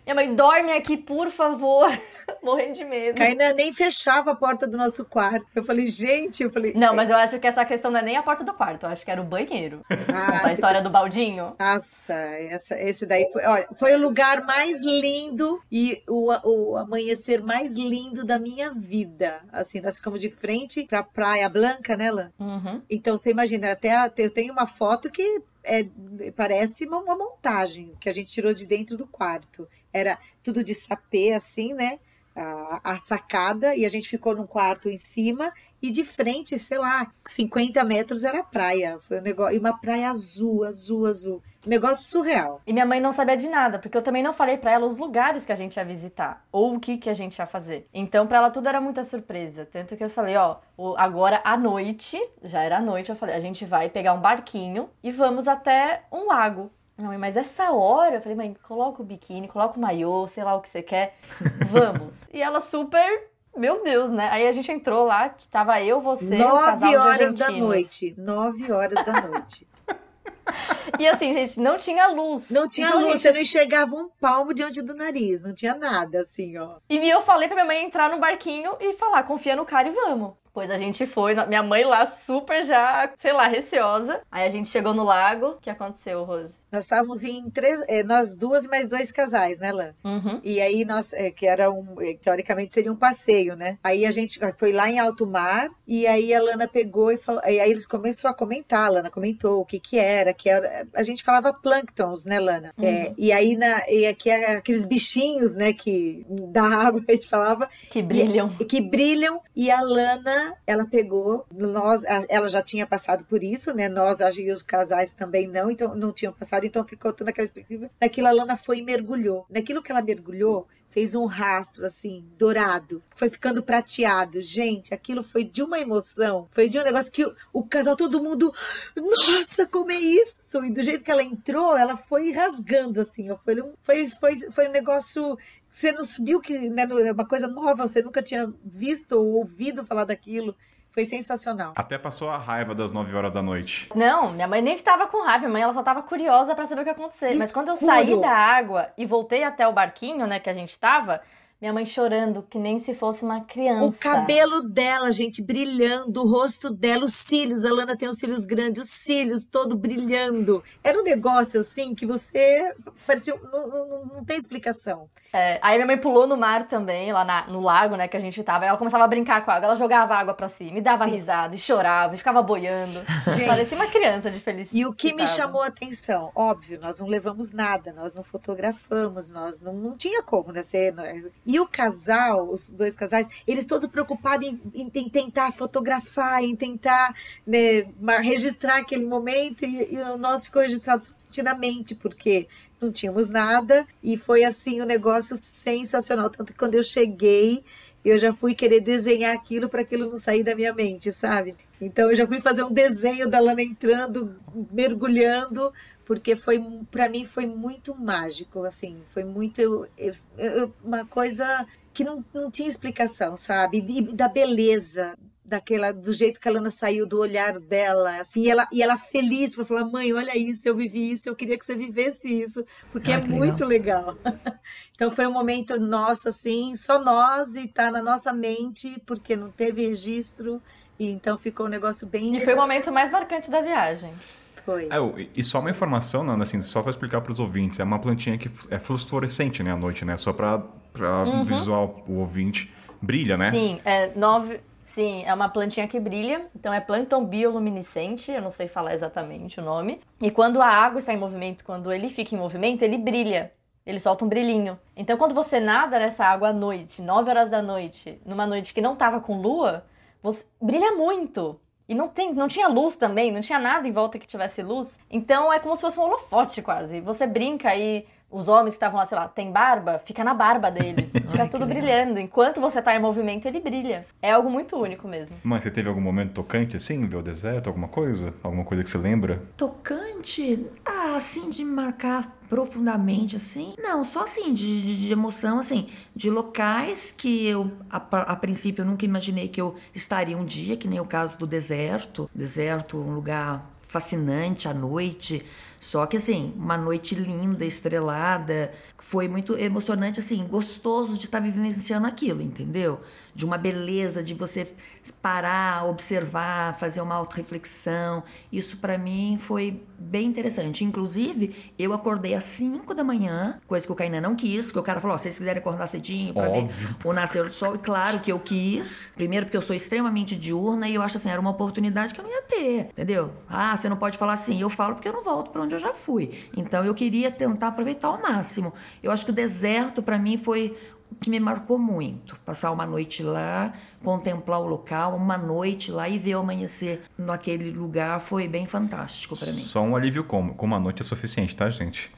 Minha mãe, dorme aqui, por favor. (laughs) Morrendo de medo. Kainan nem fechava a porta do nosso quarto. Eu falei, gente, eu falei. Não, mas eu acho que essa questão não é nem a porta do quarto, eu acho que era o banheiro. (laughs) Ah, a história do baldinho. Nossa, essa, esse daí foi. Olha, foi o lugar mais lindo e o, o amanhecer mais lindo da minha vida. Assim, nós ficamos de frente pra Praia Blanca, né, Lan? Uhum. Então você imagina, até eu tenho uma foto que é, parece uma, uma montagem que a gente tirou de dentro do quarto. Era tudo de sapê, assim, né? A, a sacada, e a gente ficou num quarto em cima, e de frente, sei lá, 50 metros era praia. Foi um negócio, e uma praia azul, azul, azul. Um negócio surreal. E minha mãe não sabia de nada, porque eu também não falei pra ela os lugares que a gente ia visitar, ou o que que a gente ia fazer. Então, pra ela tudo era muita surpresa. Tanto que eu falei, ó, agora à noite, já era à noite, eu falei, a gente vai pegar um barquinho e vamos até um lago. Mãe, mas essa hora? Eu falei, mãe, coloca o biquíni, coloca o maiô, sei lá o que você quer, vamos. (laughs) e ela super, meu Deus, né? Aí a gente entrou lá, tava eu, você, Nove horas da noite. Nove horas da noite. (laughs) E assim, gente, não tinha luz. Não tinha Então, luz, gente você não enxergava um palmo diante do nariz, não tinha nada, assim, ó. E eu falei pra minha mãe entrar no barquinho e falar, confia no cara e vamos. Pois a gente foi, minha mãe lá super já, sei lá, receosa. Aí a gente chegou no lago. O que aconteceu, Rose? Nós estávamos em três, eh, nós duas e mais dois casais, né, Lã? Uhum. E aí nós, eh, que era um, eh, teoricamente seria um passeio, né? Aí a gente foi lá em alto mar e aí a Lana pegou e falou, e aí eles começaram a comentar, a Lana comentou o que que era, que era, a gente falava plânctons, né, Lana? Uhum. É, e aí na, e aqui é aqueles bichinhos, né, que da (laughs) água a gente falava, Que brilham. que brilham e a Lana, ela pegou, nós, ela já tinha passado por isso, né? Nós acho que os casais também não, então não tinham passado, então ficou toda aquela expectativa. Naquilo a Lana foi e mergulhou. Naquilo que ela mergulhou, fez um rastro assim, dourado, foi ficando prateado. Gente, aquilo foi de uma emoção, foi de um negócio que o, o casal todo mundo, nossa, como é isso? E do jeito que ela entrou, ela foi rasgando assim, foi um, foi, foi, foi um negócio você não sabia o que, né, é uma coisa nova, você nunca tinha visto ou ouvido falar daquilo. Foi sensacional. Até passou a raiva das 9 horas da noite. Não, minha mãe nem estava com raiva, minha mãe ela só estava curiosa pra saber o que ia acontecer. Mas quando eu saí da água e voltei até o barquinho, né, que a gente tava, minha mãe chorando, que nem se fosse uma criança. O cabelo dela, gente, brilhando, o rosto dela, os cílios, a Lana tem os cílios grandes, os cílios todo brilhando. Era um negócio assim que você parecia. Não, não, não tem explicação. É, aí minha mãe pulou no mar também, lá na- no lago, né, que a gente tava. Ela começava a brincar com a água, ela jogava água pra cima, e dava Sim. risada, e chorava, e ficava boiando. Gente. Parecia uma criança de felicidade. E o que me chamou a atenção, óbvio, nós não levamos nada, nós não fotografamos, nós não, não tinha como, né? Ser, né? E o casal, os dois casais, eles todos preocupados em, em- em tentar fotografar, em tentar né, registrar aquele momento, e, e o nosso ficou registrado somente na mente, porque não tínhamos nada, e foi assim um negócio sensacional. Tanto que quando eu cheguei, eu já fui querer desenhar aquilo para aquilo não sair da minha mente, sabe? Então eu já fui fazer um desenho da Lana entrando, mergulhando, porque foi para mim foi muito mágico, assim, foi muito eu- eu- uma coisa que não, não tinha explicação, sabe? E da beleza daquela do jeito que a Lana saiu do olhar dela, assim, e ela e ela feliz para falar: "Mãe, olha isso, eu vivi isso, eu queria que você vivesse isso", porque Ah, é muito legal. (laughs) Então foi um momento nosso assim, só nós e tá na nossa mente, porque não teve registro, e então ficou um negócio bem E foi o momento mais marcante da viagem. Foi. É, e só uma informação, Nanda, assim, só pra explicar pros ouvintes, é uma plantinha que é fluorescente, né, à noite, né? Só pra, pra Uhum. visual, o ouvinte, brilha, né? Sim, é nove. Sim, é uma plantinha que brilha, então é plâncton bioluminescente, eu não sei falar exatamente o nome. E quando a água está em movimento, quando ele fica em movimento, ele brilha. Ele solta um brilhinho. Então quando você nada nessa água à noite, 9 horas da noite, numa noite que não tava com lua, você brilha muito. E não, tem, não tinha luz também, não tinha nada em volta que tivesse luz. Então é como se fosse um holofote quase. Você brinca e os homens que estavam lá, sei lá, tem barba, fica na barba deles. (laughs) Fica Ai, tudo legal. brilhando. Enquanto você tá em movimento, ele brilha. É algo muito único mesmo. Mas você teve algum momento tocante, assim, ver o deserto, alguma coisa? Alguma coisa que você lembra? Tocante? Ah, assim, de marcar profundamente, assim? Não, só assim, de, de- de emoção, assim, de locais que eu, a, a princípio, eu nunca imaginei que eu estaria um dia, que nem o caso do deserto. Deserto, um lugar fascinante à noite, Só que assim, uma noite linda, estrelada, foi muito emocionante, assim, gostoso de estar vivenciando aquilo, entendeu? De uma beleza, de você parar, observar, fazer uma autorreflexão. Isso para mim foi bem interessante. Inclusive, eu acordei às 5 da manhã, coisa que o Kainan não quis, porque o cara falou: oh, se vocês quiserem acordar cedinho pra Óbvio. ver o nascer do sol, e claro que eu quis. Primeiro, porque eu sou extremamente diurna e eu acho assim, era uma oportunidade que eu não ia ter, entendeu? Ah, você não pode falar assim, eu falo porque eu não volto para onde eu já fui. Então eu queria tentar aproveitar ao máximo. Eu acho que o deserto para mim foi que me marcou muito. Passar uma noite lá, contemplar o local, uma noite lá e ver o amanhecer naquele lugar foi bem fantástico para mim. Só um alívio como. Com uma noite é suficiente, tá, gente?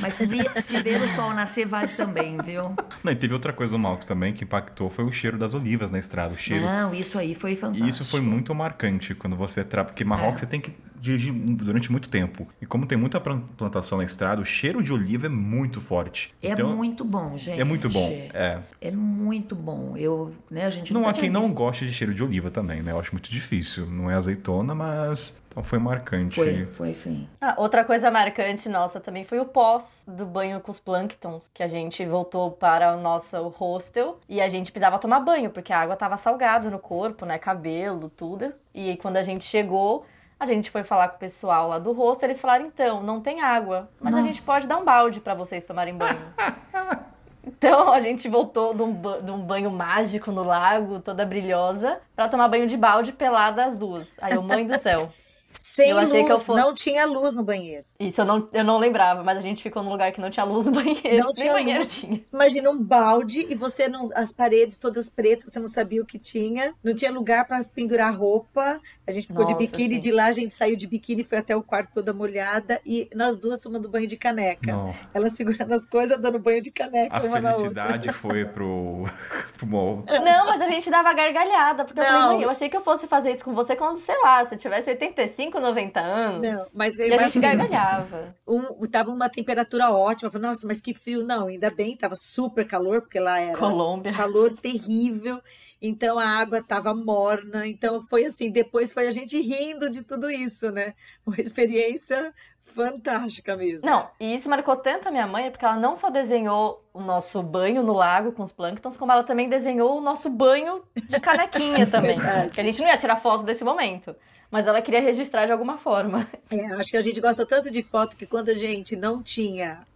Mas se, ver, se ver o sol nascer vale também, viu? Não, e teve outra coisa do Malcos também que impactou, foi o cheiro das olivas na estrada. O cheiro. Não, isso aí foi fantástico. E isso foi muito marcante quando você tra... Porque Marrocos É. você tem que dirigir durante muito tempo. E como tem muita plan- plantação na estrada, o cheiro de oliva é muito forte. É Então, muito bom, gente. É muito bom. É. É muito bom. Eu, né, a gente Não há quem não visto. goste de cheiro de oliva também, né? Eu acho muito difícil. Não é azeitona, mas então foi marcante. Foi, foi sim. Ah, outra coisa marcante nossa também foi o pós do banho com os plânctons, que a gente voltou para o nosso hostel e a gente precisava tomar banho, porque a água tava salgada no corpo, né, cabelo, tudo. E aí, quando a gente chegou, a gente foi falar com o pessoal lá do hostel, eles falaram, então, não tem água, mas a Nossa. gente pode dar um balde para vocês tomarem banho. (laughs) Então a gente voltou de um, ba- de um banho mágico no lago, toda brilhosa, pra tomar banho de balde pelada as duas. Aí eu, mãe do céu. Sem Eu achei luz, que eu fosse- não tinha luz no banheiro. Isso eu não, eu não lembrava, mas a gente ficou num lugar que não tinha luz no banheiro. Não tinha banheiro luz. tinha. Imagina um balde e você não. As paredes todas pretas, você não sabia o que tinha. Não tinha lugar para pendurar roupa. A gente ficou de Nossa, biquíni, sim. de lá a gente saiu de biquíni, foi até o quarto toda molhada. E nós duas tomando banho de caneca. Não. Ela segurando as coisas, dando banho de caneca. A uma na outra. felicidade foi pro. (laughs) pro morro. Não, mas a gente dava gargalhada, porque eu falei, eu achei que eu fosse fazer isso com você quando, sei lá, você tivesse 85, 90 anos. Não, mas, E a mas gente assim, gargalhava. um, tava uma temperatura ótima. Eu falei, nossa, mas que frio. Não, ainda bem, tava super calor, porque lá era Colômbia. calor terrível. Então a água estava morna. Então foi assim, depois foi a gente rindo de tudo isso, né? Uma experiência fantástica mesmo. Não, e isso marcou tanto a minha mãe, porque ela não só desenhou o nosso banho no lago com os plânctons, como ela também desenhou o nosso banho de canequinha (laughs) também. Verdade. Que a gente não ia tirar foto desse momento. Mas ela queria registrar de alguma forma. É, acho que a gente gosta tanto de foto que quando a gente não tinha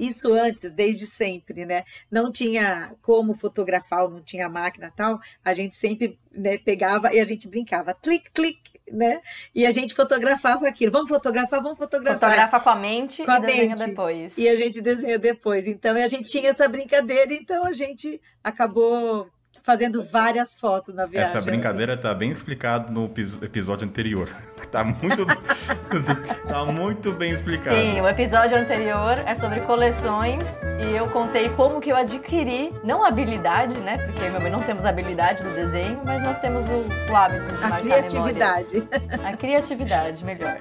isso antes, desde sempre, né? Não tinha como fotografar, não tinha máquina e tal, a gente sempre né, pegava e a gente brincava, clique, clique, né? E a gente fotografava aquilo. Vamos fotografar, vamos fotografar. Fotografa com a mente Com a e desenha mente. depois. E a gente desenha depois. Então, a gente tinha essa brincadeira, então a gente acabou fazendo várias fotos na viagem. Essa brincadeira tá bem explicado no epi- episódio anterior. (laughs) Tá muito. tá muito bem explicado. Sim, o episódio anterior é sobre coleções e eu contei como que eu adquiri, não a habilidade, né? Porque eu minha mãe não temos habilidade do desenho, mas nós temos o, o hábito de A marcar criatividade. memórias. A criatividade, melhor.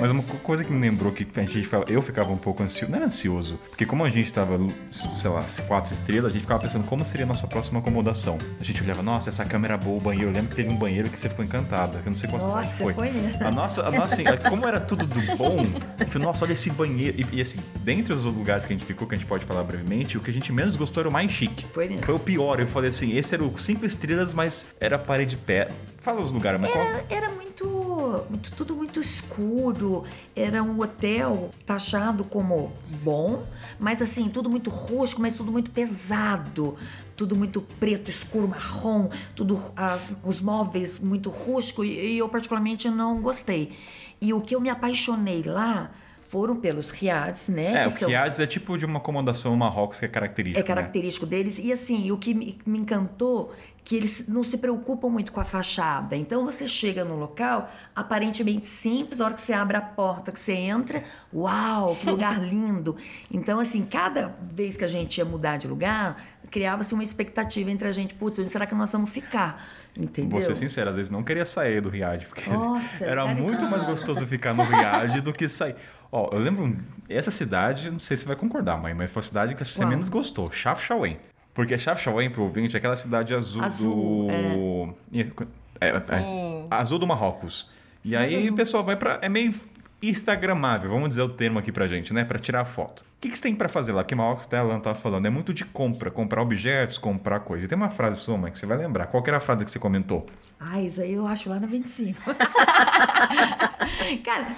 Mas uma co- coisa que me lembrou que a gente ficava, eu ficava um pouco ansioso, não era ansioso, porque como a gente tava, sei lá, quatro estrelas, a gente ficava pensando como seria a nossa próxima acomodação. A gente olhava, nossa, essa câmera boa, o banheiro. Eu lembro que teve um banheiro que você ficou encantada, que eu não sei qual cidade Nossa, foi. foi. A nossa, a nossa, assim, como era tudo do bom, eu falei, nossa, olha esse banheiro. E, e, assim, dentre os lugares que a gente ficou, que a gente pode falar brevemente, o que a gente menos gostou era o mais chique. Foi mesmo. Foi o pior. Eu falei assim, esse era o cinco estrelas, mas era parede pé. Fala os lugares, mas qual... Era, era muito, tudo muito escuro. Era um hotel taxado como bom, mas assim, tudo muito rústico, mas tudo muito pesado. Tudo muito preto, escuro, marrom, tudo as- os móveis muito rústico e, e eu particularmente não gostei. E o que eu me apaixonei lá foram pelos riads, né? É, o são- Kiades é tipo de uma acomodação Marrocos que é característico. é característico deles. E assim, o que me, encantou que eles não se preocupam muito com a fachada. Então você chega no local aparentemente simples, a hora que você abre a porta, que você entra, uau, que lugar (laughs) lindo. Então assim, cada vez que a gente ia mudar de lugar, criava-se uma expectativa entre a gente, putz, onde será que nós vamos ficar? Entendeu? Vou ser sincero, às vezes não queria sair do Riad, porque Nossa, era muito mais gostoso ficar no Riad do que sair. (laughs) Ó, eu lembro, essa cidade, não sei se você vai concordar, mãe, mas foi a cidade que acho que você Qual? menos gostou, Chafchaouen. Porque Chafchaouen, pro ouvinte, é aquela cidade azul, Azul, do... É, é, Sim. azul do Marrocos. E Cidade aí azul. pessoal vai pra... É meio instagramável, vamos dizer o termo aqui pra gente, né? Pra tirar foto. O que, que você tem pra fazer lá? Que Marrocos, até a Alan tava falando, é muito de compra, comprar objetos, comprar coisa. E tem uma frase sua, mãe, que você vai lembrar. Qual que era a frase que você comentou? Ai, isso aí eu acho lá na (laughs) 25. Cara,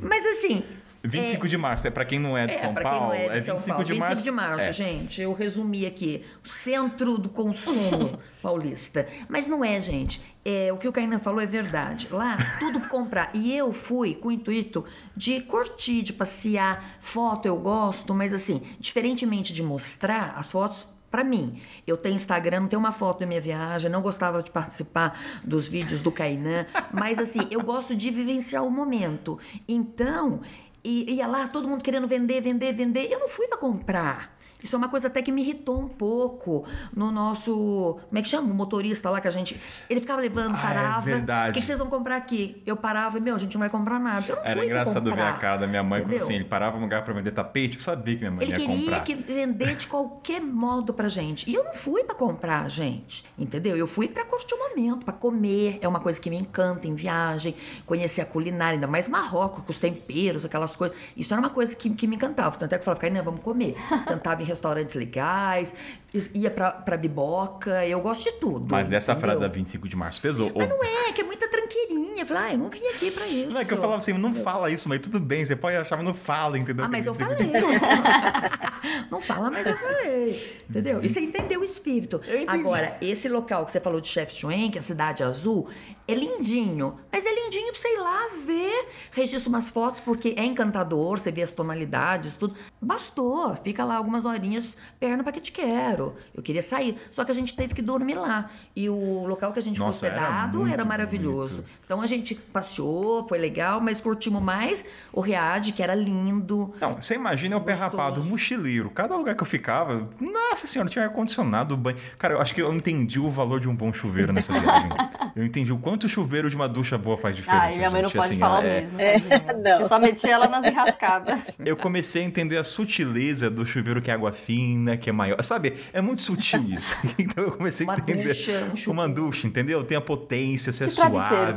mas assim. 25 de março, é pra quem não é de É, São pra quem Paulo, não é de é São 25 Paulo. de 25 março. de março, é. gente. Eu resumi aqui. O centro do consumo (laughs) paulista. Mas não é, gente. É, o que o Kainan falou é verdade. Lá, tudo pra comprar. E eu fui com o intuito de curtir, de passear. Foto eu gosto, mas assim, diferentemente de mostrar as fotos, Pra mim, eu tenho Instagram, não tenho uma foto da minha viagem, não gostava de participar dos vídeos do Kainan, mas assim, eu gosto de vivenciar o momento. Então, e- ia lá, todo mundo querendo vender, vender, vender. Eu não fui pra comprar. Isso é uma coisa até que me irritou um pouco no nosso. Como é que chama? O motorista lá que a gente. Ele ficava levando, Ah, é parava. verdade. O que, que vocês vão comprar aqui? Eu parava e, meu, a gente não vai comprar nada. Eu não Era engraçado ver comprar, a cara da minha mãe quando entendeu? assim, ele parava um lugar pra vender tapete, eu sabia que minha mãe Ele ia queria comprar. que vender de qualquer modo pra gente. E eu não fui pra comprar, gente. Entendeu? Eu fui pra curtir o momento, pra comer. É uma coisa que me encanta em viagem, conhecer a culinária, ainda mais Marrocos, com os temperos, aquelas coisas. Isso era uma coisa que, que me encantava. Tanto é que eu falava, Kainan, vamos comer. (laughs) Sentava em restaurantes legais, ia pra, pra biboca. Eu gosto de tudo. Mas essa frase da entendeu? 25 de março pesou. Mas não é, que é muita tranqueirinha. Eu falei, ah, eu não vim aqui pra isso. (laughs) Não é que eu falava assim, não fala isso, mas tudo bem, você pode achar, mas não fala, entendeu? Ah, mas eu 25 de- falei. (laughs) Não fala, mas eu falei. Entendeu? E você entendeu o espírito. Eu entendi. Agora, esse local que você falou de Chef Chuen, que é a Cidade Azul, é lindinho. Mas é lindinho pra você ir lá ver. Registra umas fotos, porque é encantador, você vê as tonalidades, tudo. Bastou. Fica lá algumas horinhas, perna pra que te quero. Eu queria sair. Só que a gente teve que dormir lá. E o local que a gente Nossa, foi era hospedado era, muito maravilhoso. bonito. Então a gente passeou, foi legal, mas curtimos mais o Riad, que era lindo. Não, você imagina o pé rapado, mochileiro. Cada lugar que eu ficava, nossa senhora, tinha ar-condicionado, banho. Cara, eu acho que eu entendi o valor de um bom chuveiro nessa viagem. eu entendi o quanto o chuveiro de uma ducha boa faz diferença. Ai, minha mãe não gente. pode Assim, falar o é- mesmo. É, tadinha. não. Eu só meti ela nas enrascadas. (laughs) Eu comecei a entender a sutileza do chuveiro que é água fina, que é maior. Sabe, é muito sutil isso. (laughs) então eu comecei a Uma entender. ducha, um uma ducha, entendeu? Tem a potência, se é Que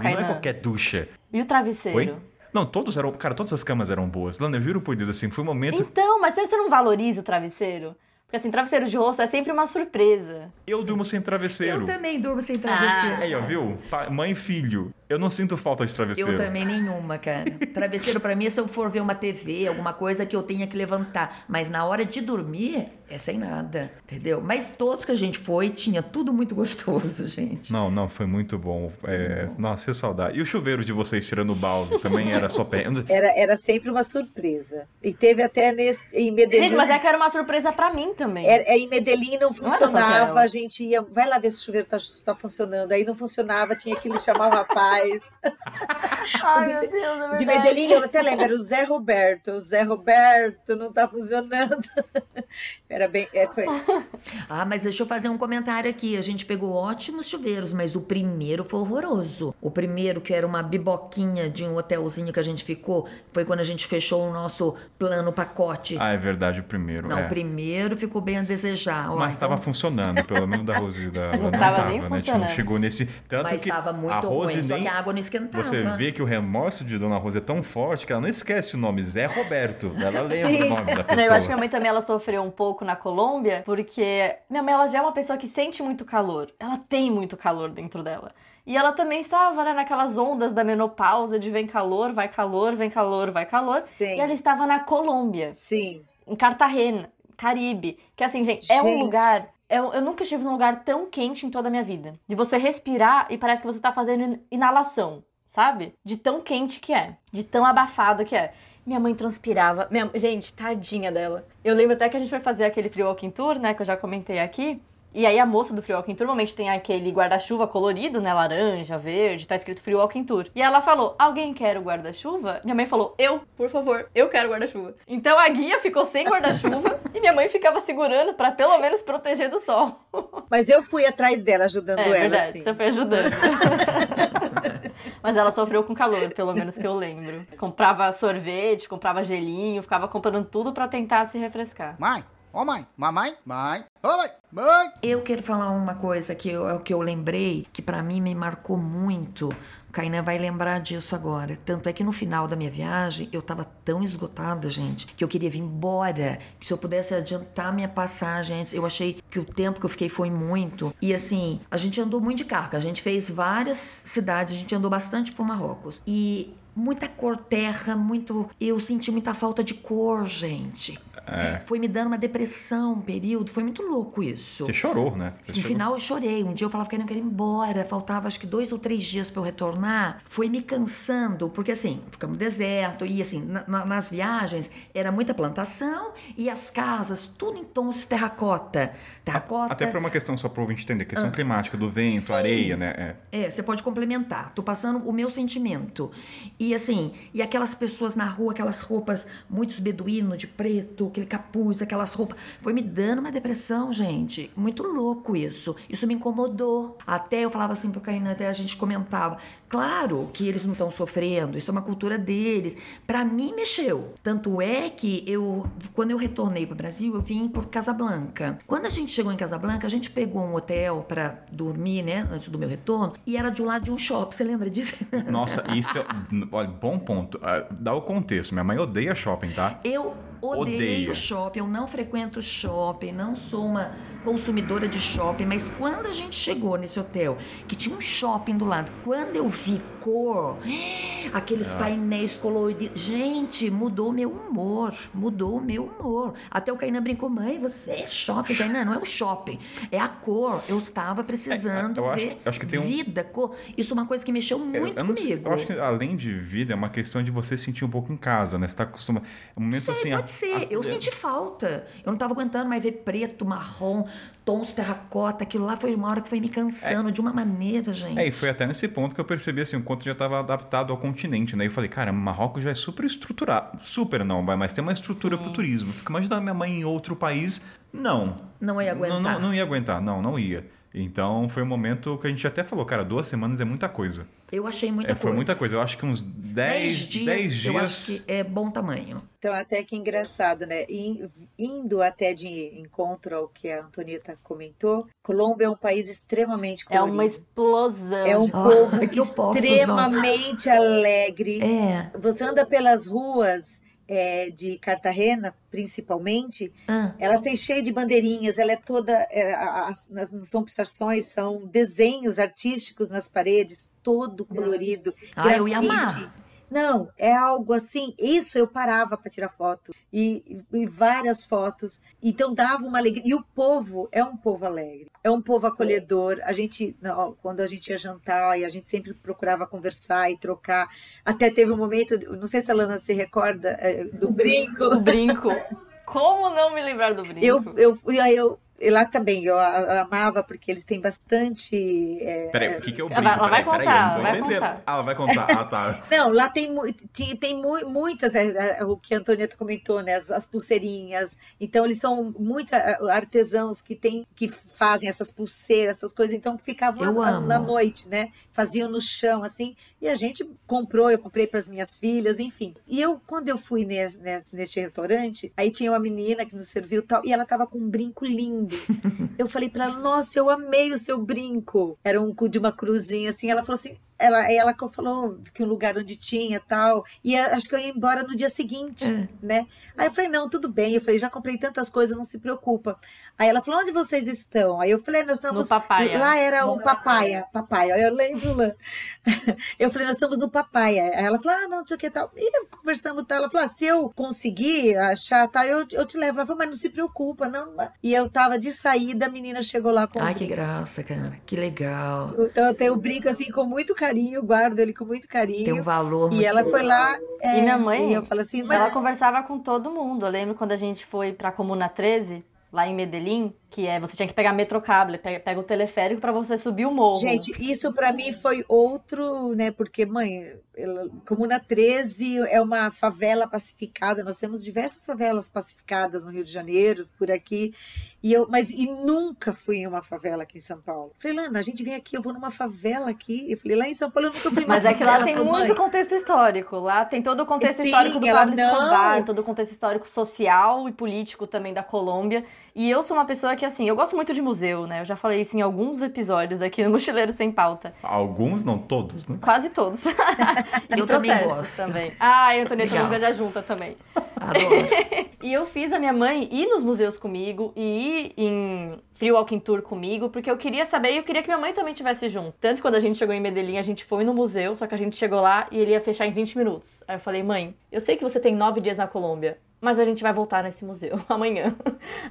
não é qualquer ducha. E o travesseiro? Oi? Não, todos eram. Cara, todas as camas eram boas. Lana, eu juro por Deus, assim, foi um momento. Então, mas você não valoriza o travesseiro? Porque assim, travesseiro de rosto é sempre uma surpresa. Eu durmo sem travesseiro. Eu também durmo sem travesseiro. Aí, ó, viu? Pa- Mãe e filho. Eu não sinto falta de travesseiro. Eu também nenhuma, cara. (laughs) Travesseiro pra mim é se eu for ver uma TV, alguma coisa que eu tenha que levantar. Mas na hora de dormir, é sem nada, entendeu? Mas todos que a gente foi, tinha tudo muito gostoso, gente. Não, não, foi muito bom. É, Nossa, que saudade. E o chuveiro de vocês tirando o balde também era só pé. Era, era sempre uma surpresa. E teve até nesse, em Medellín. Gente, mas é que era uma surpresa pra mim também. Era- é, em Medellín não funcionava, a gente ia, vai lá ver se o chuveiro está funcionando. Aí não funcionava, tinha que chamar o rapaz. (laughs) Ai, meu Deus, é verdade. De Medellín, eu até lembro, era o Zé Roberto. O Zé Roberto não tá funcionando. (laughs) Era bem. é, foi, (laughs) Ah, mas deixa eu fazer um comentário aqui. A gente pegou ótimos chuveiros, mas o primeiro foi horroroso. O primeiro, que era uma biboquinha de um hotelzinho que a gente ficou, foi quando a gente fechou o nosso plano pacote. Ah, é verdade, o primeiro. Não, é. o primeiro ficou bem a desejar. Ó, Mas estava então- funcionando, pelo menos da Rose da não tava tava, nem né? A gente não funcionando. chegou nesse. Tanto Mas que estava muito a Rose ruim, só nem. A água não esquentava. Você vê que o remorso de Dona Rose é tão forte que ela não esquece o nome Zé Roberto. Ela lembra Sim. o nome da (laughs) pessoa. eu acho que minha mãe também ela sofreu um pouco na Colômbia, porque minha mãe ela já é uma pessoa que sente muito calor. Ela tem muito calor dentro dela. E ela também estava né, naquelas ondas da menopausa de vem calor, vai calor, vem calor, vai calor. Sim. E ela estava na Colômbia, Sim. em Cartagena, Caribe. Que assim, gente, é um Gente. lugar. Eu, eu nunca estive num lugar tão quente em toda a minha vida. De você respirar e parece que você tá fazendo in- inalação, sabe? De tão quente que é. De tão abafado que é. Minha mãe transpirava. Minha- gente, tadinha dela. Eu lembro até que a gente foi fazer aquele free walking tour, né? Que eu já comentei aqui. E aí a moça do Free Walking Tour normalmente tem aquele guarda-chuva colorido, né? Laranja, verde, tá escrito Free Walking Tour. E ela falou: Alguém quer o guarda-chuva? Minha mãe falou: Eu, por favor, eu quero guarda-chuva. Então a guia ficou sem guarda-chuva (laughs) e minha mãe ficava segurando pra pelo menos proteger do sol. (laughs) Mas eu fui atrás dela, ajudando É ela, verdade, assim. você foi ajudando. (laughs) Mas ela sofreu com calor, pelo menos que eu lembro. Comprava sorvete, comprava gelinho, ficava comprando tudo pra tentar se refrescar. Mãe, ô mãe, mamãe, mãe, ô mãe, mãe. Eu quero falar uma coisa que é o que eu lembrei, que pra mim me marcou muito. O Kainan vai lembrar disso agora. Tanto é que no final da minha viagem eu tava tão esgotada, gente, que eu queria vir embora. Que se eu pudesse adiantar minha passagem antes, eu achei que o tempo que eu fiquei foi muito. E assim, a gente andou muito de carro. A gente fez várias cidades, a gente andou bastante pro Marrocos. E muita cor terra, muito. Eu senti muita falta de cor, gente. É. Foi me dando uma depressão, um período. Foi muito louco isso. Você chorou, né? Você No chorou. final eu chorei. Um dia eu falava que eu não queria ir embora. Faltava acho que dois ou três dias para eu retornar. Foi me cansando, porque assim, ficamos no deserto e assim, na- na- nas viagens era muita plantação e as casas, tudo em tons de terracota. Terracota. Até pra uma questão só pro ouvinte entender, questão climática, do vento, Ah. Sim. areia, né? É. É, você pode complementar. Tô passando o meu sentimento. E assim, e aquelas pessoas na rua, aquelas roupas, muitos beduínos de preto, aquele capuz, aquelas roupas. Foi me dando uma depressão, gente. Muito louco isso. Isso me incomodou. Até eu falava assim pro Kainan, até a gente comentava. Claro que eles não estão sofrendo, isso é uma cultura deles. Pra mim mexeu. Tanto é que eu, quando eu retornei pro Brasil, eu vim por Casablanca. Quando a gente chegou em Casablanca, a gente pegou um hotel pra dormir, né, antes do meu retorno, e era de um lado de um shopping. Você lembra disso? Nossa, isso é. (laughs) Olha, bom ponto. Ah, Dá o contexto. Minha mãe odeia shopping, tá? Eu odeio Odeia. shopping, eu não frequento shopping, não sou uma consumidora de shopping, mas quando a gente chegou nesse hotel, que tinha um shopping do lado, quando eu vi cor, (gasps) aqueles painéis coloridos, gente, mudou o meu humor, mudou o meu humor. Até o Kainan brincou, mãe, você é shopping, Kainan, não é o shopping, é a cor. Eu estava precisando eu acho- ver acho que tem um- vida, cor. Isso é uma coisa que mexeu Eu- muito eu, sei, comigo. eu acho que além de vida, é uma questão de você sentir um pouco em casa, né? Você tá acostumado. É um momento Sei, assim. a- ser. a- eu senti falta. Eu não tava aguentando mais ver preto, marrom, tons terracota. Aquilo lá foi uma hora que foi me cansando de uma maneira, gente. É, e foi até nesse ponto que eu percebi assim, o quanto já estava adaptado ao continente, né? Eu falei, cara, Marrocos já é super estruturado. Super não, vai, mas tem uma estrutura pro turismo. Fica imaginando minha mãe em outro país. Não. Não ia aguentar. Não, não, não ia aguentar, não, não ia. Então foi um momento que a gente até falou, cara, duas semanas é muita coisa. Eu achei muita É, foi coisa. muita coisa. Eu acho que uns 10, Dez dias, 10 dias. eu acho que é bom tamanho. Então, até que engraçado, né? In- Indo até de encontro ao que a Antonieta comentou, Colômbia é um país extremamente É colorido. uma explosão. É um de- povo que opostos, extremamente alegre. É. Você anda pelas ruas é, de Cartagena, principalmente, Ah, ela tem cheia de bandeirinhas, ela é toda. é, as- não são pichações, são desenhos artísticos nas paredes, todo colorido. Ah, eu ia grafite. amar. Não, é algo assim. Isso eu parava para tirar foto e, e várias fotos. Então dava uma alegria. E o povo é um povo alegre, é um povo acolhedor. A gente, não, quando a gente ia jantar, e a gente sempre procurava conversar e trocar. Até teve um momento, não sei se a Lana se recorda é, do brinco. O brinco. Como não me lembrar do brinco? Eu, eu aí eu e lá também eu amava porque eles têm bastante é, Peraí, o que, que Ela brinco? vai- ela vai Peraí, peraí, eu não tô contar, vai entendendo. contar. Ah, ela vai contar. Ah, tá. (laughs) Não, lá tem, tem, tem mu- muitas, é, é, o que a Antonieta comentou, né? As, as pulseirinhas. Então, eles são muita é, artesãos que tem, que fazem essas pulseiras, essas coisas. Então, ficavam Eu na, amo. na noite, né? Faziam no chão, assim. E a gente comprou, eu comprei para as minhas filhas, enfim. E eu, quando eu fui nesse, nesse, neste restaurante, aí tinha uma menina que nos serviu tal, e ela tava com um brinco lindo. Eu falei para ela, nossa, eu amei o seu brinco. Era um de uma cruzinha, assim. Ela falou assim, ela, aí ela falou que um lugar onde tinha tal. E eu acho que eu ia embora no dia seguinte, É. né? Aí eu falei, não, tudo bem. Eu falei, já comprei tantas coisas, não se preocupa. Aí ela falou, onde vocês estão? Aí eu falei, nós estamos. No Papaya. Lá era o papaya, papaya, eu lembro lá. (laughs) Eu falei, nós estamos no papaya. Aí ela falou, ah, não, não sei o que tal. E conversamos tal. Ela falou, ah, se eu conseguir achar tal, eu, eu te levo. Ela falou, mas não se preocupa, não. E eu tava de saída, a menina chegou lá com o Ai, que brinco. graça, cara. Que legal. Então eu tenho o brinco assim com muito carinho, guardo ele com muito carinho. Tem um valor E muito ela foi lá. é, E minha mãe, E eu falo assim, mas Ela conversava com todo mundo. Eu lembro quando a gente foi pra Comuna 13, lá em Medellín, que é você tinha que pegar metrocable, pega, pega o teleférico para você subir o morro. Gente, isso para mim foi outro, né? Porque, mãe, ela, Comuna 13 é uma favela pacificada. Nós temos diversas favelas pacificadas no Rio de Janeiro, por aqui. E eu, mas e nunca fui em uma favela aqui em São Paulo. Falei, Lana, a gente vem aqui, eu vou numa favela aqui. Eu falei, lá em São Paulo eu nunca fui Mas é que lá favela. tem muito "Mãe, contexto histórico. Lá tem todo o contexto Sim, histórico do Pablo Escobar, todo o contexto histórico social e político também da Colômbia. E eu sou uma pessoa que, assim, eu gosto muito de museu, né? Eu já falei isso em alguns episódios aqui no (laughs) Mochileiro Sem Pauta. Alguns, não todos, né? Quase todos. (laughs) E Eu também gosto. Também. Ah, e Antonieta. Lunga já junta também. Adoro. (laughs) E eu fiz a minha mãe ir nos museus comigo e ir em Free Walking Tour comigo, porque eu queria saber e eu queria que minha mãe também tivesse junto. Tanto que quando a gente chegou em Medellín, a gente foi no museu, só que a gente chegou lá e ele ia fechar em 20 minutos. Aí eu falei, mãe, eu sei que você tem nove dias na Colômbia, mas a gente vai voltar nesse museu (laughs) amanhã.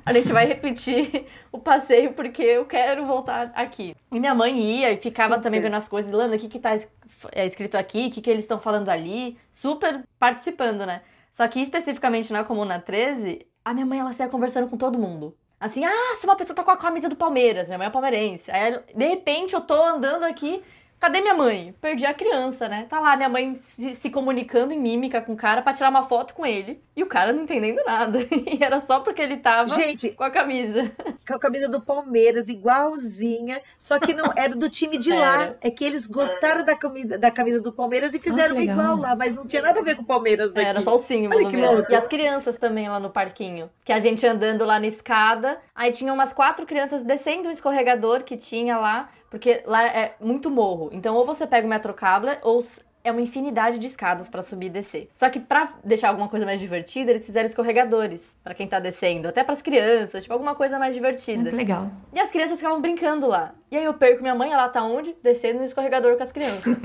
A gente vai repetir (laughs) o passeio porque eu quero voltar aqui. E minha mãe ia e ficava Super. também vendo as coisas. Lana, o que que tá é, escrito aqui? O que que eles estão falando ali? Super participando, né? Só que especificamente na Comuna 13, a minha mãe ela saia conversando com todo mundo. Assim, ah, se uma pessoa tá com a camisa do Palmeiras, minha mãe é palmeirense. Aí, de repente, eu tô andando aqui, cadê minha mãe? Perdi a criança, né? Tá lá minha mãe se, se comunicando em mímica com o cara pra tirar uma foto com ele. E o cara não entendendo nada. (laughs) E era só porque ele tava Gente, com a camisa. (laughs) com a camisa do Palmeiras, igualzinha, só que não era do time de lá. É que eles gostaram da camisa, da camisa do Palmeiras e fizeram legal. igual lá, mas não tinha nada a ver com o Palmeiras daqui. Era só o símbolo Olha que mesmo. louco. E as crianças também lá no parquinho. Que a gente andando lá na escada, aí tinha umas quatro crianças descendo um escorregador que tinha lá, porque lá é muito morro. Então ou você pega o metrocable ou é uma infinidade de escadas pra subir e descer. Só que pra deixar alguma coisa mais divertida, eles fizeram escorregadores pra quem tá descendo, até pras crianças, tipo alguma coisa mais Ah, divertida. que legal. E as crianças ficavam brincando lá. E aí eu perco minha mãe, ela tá onde? Descendo no escorregador com as crianças. (laughs)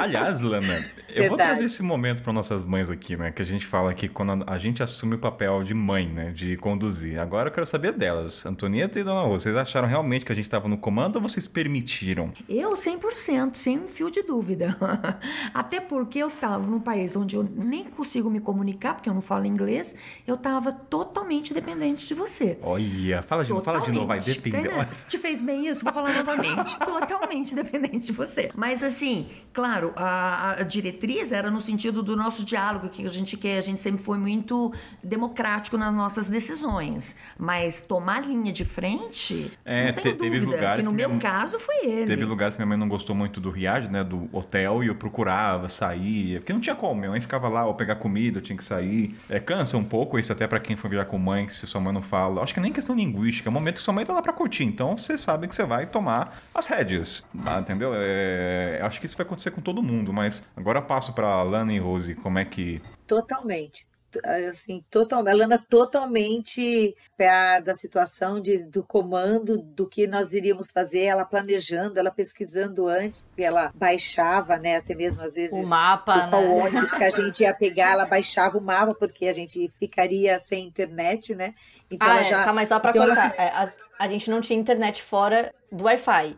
Aliás, Lana, eu vou trazer esse momento para nossas mães aqui, né? Que a gente fala que quando a gente assume o papel de mãe, né? De conduzir. Agora eu quero saber delas. Antonieta e Dona Rô, vocês acharam realmente que a gente estava no comando ou vocês permitiram? Eu 100%, sem um fio de dúvida. (laughs) Até porque eu tava num país onde eu nem consigo me comunicar, porque eu não falo inglês, eu tava totalmente dependente de você. Olha, fala de novo, fala de novo, vai Totalmente. depender. Se te fez bem isso, vou falar novamente. (laughs) Totalmente dependente de você. Mas assim, claro, a, a diretriz era no sentido do nosso diálogo, que a gente quer, a gente sempre foi muito democrático nas nossas decisões. Mas tomar linha de frente, É, te- teve dúvida, lugares que no que meu minha- caso foi ele. Teve lugares que minha mãe não gostou muito do Riad, né? Do hotel, e eu procurava, saía. Porque não tinha como, minha mãe ficava lá, ou pegar comida, eu tinha que sair. É, cansa um pouco isso até pra quem for viajar com mãe, se sua mãe não fala. Acho que nem questão linguística, é um momento que sua mãe tá lá pra curtir. Então você sabe que você vai tomar as rédeas, tá? entendeu? É, acho que isso vai acontecer com todo mundo, mas agora passo pra Lana e Rose, como é que. Totalmente. T- Assim, total, a Lana totalmente pé da situação de, do comando do que nós iríamos fazer, ela planejando, ela pesquisando antes, porque ela baixava, né, até mesmo às vezes o mapa, qual né? ônibus que a gente ia pegar, ela baixava o mapa, porque a gente ficaria sem internet, né? Então ah, ela é, já. calma aí, só pra então ela colocar. É, a, a gente não tinha internet fora do Wi-Fi.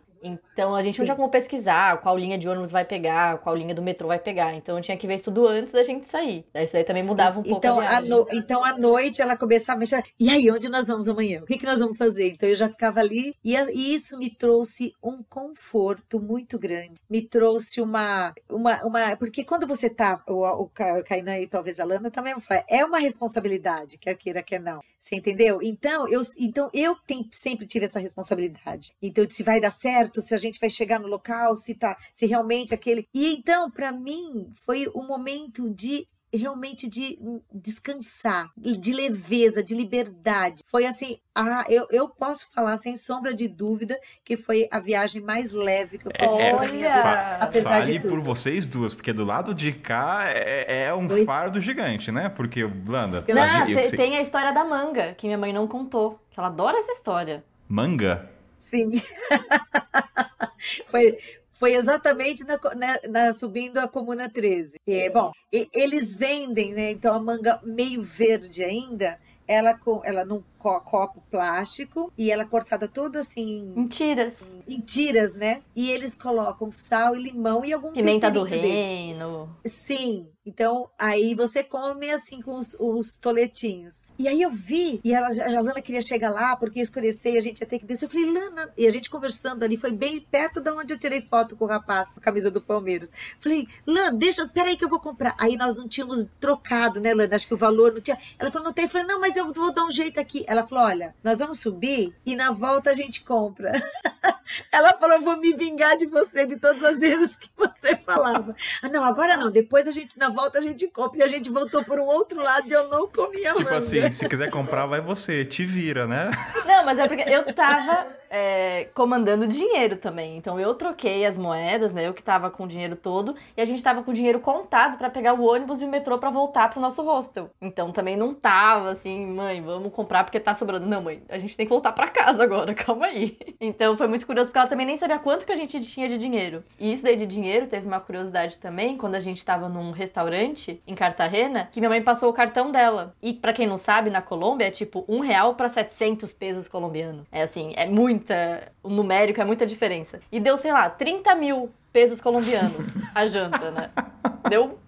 Então a gente não Sim. tinha como pesquisar qual linha de ônibus vai pegar, qual linha do metrô vai pegar. Então eu tinha que ver isso tudo antes da gente sair. Isso aí também mudava um pouco Então, a à viagem. no- então, à noite ela começava a mexer. E aí, onde nós vamos amanhã? O que, que nós vamos fazer? Então, eu já ficava ali. E, a- e isso me trouxe um conforto muito grande. Me trouxe uma. uma, uma porque quando você tá. O, o Kainan e talvez a Lana também vão falar. É uma responsabilidade, quer queira, quer não. Você entendeu? Então, eu, então, eu tem- sempre tive essa responsabilidade. Então, se vai dar certo, se a gente vai chegar no local, se, tá, se realmente aquele. E então, para mim, foi um momento de realmente de descansar, de leveza, de liberdade. Foi assim, ah, eu, eu posso falar sem sombra de dúvida que foi a viagem mais leve que eu fiz É, minha Olha! fa- apesar de fale tudo. por vocês duas, porque do lado de cá é, é um Pois- fardo gigante, né? Porque, Landa, Pela- Não, eu te- sei- tem a história da manga, que minha mãe não contou. Que ela adora essa história. manga? Sim. (laughs) (laughs) foi, foi exatamente na, na- na- subindo a Comuna 13. É, bom, e- eles vendem, né? Então a manga meio verde ainda, ela, com, ela não copo plástico e ela cortada toda assim Mentiras. em tiras, né? E eles colocam sal e limão e algum Pimenta do temperinho deles. reino. Sim. Então, aí você come assim com os, os toletinhos. E aí eu vi, e ela, a Lana queria chegar lá porque ia escurecer e a gente ia ter que descer. Eu falei, Lana, e a gente conversando ali, foi bem perto de onde eu tirei foto com o rapaz, com a camisa do Palmeiras. Falei, Lana, deixa, peraí que eu vou comprar. Aí nós não tínhamos trocado, né, Lana? Acho que o valor não tinha. Ela falou, não tem. Eu falei, não, mas eu vou dar um jeito aqui. Ela falou, olha, nós vamos subir e na volta a gente compra. (laughs) Ela falou, eu vou me vingar de você de todas as vezes que você falava. Ah, (laughs) não, agora não. Depois a gente, na volta a gente compra. E a gente voltou por um outro lado e eu não comia Tipo manga. assim, se quiser comprar, vai você, te vira, né? Não, mas é porque eu tava é, comandando dinheiro também. Então eu troquei as moedas, né? Eu que tava com o dinheiro todo. E a gente tava com o dinheiro contado pra pegar o ônibus e o metrô pra voltar pro nosso hostel. Então também não tava assim, mãe, vamos comprar porque tá sobrando. Não, mãe, a gente tem que voltar pra casa agora, (laughs) calma aí. Então foi muito curioso porque ela também nem sabia quanto que a gente tinha de dinheiro. E isso daí de dinheiro teve uma curiosidade também quando a gente tava num restaurante em Cartagena, que minha mãe passou o cartão dela. E pra quem não sabe, na Colômbia é tipo um real pra 700 pesos colombianos. É assim, é muita. O numérico é muita diferença. E deu, sei lá, 30 mil pesos colombianos a janta, né? (laughs) Deu.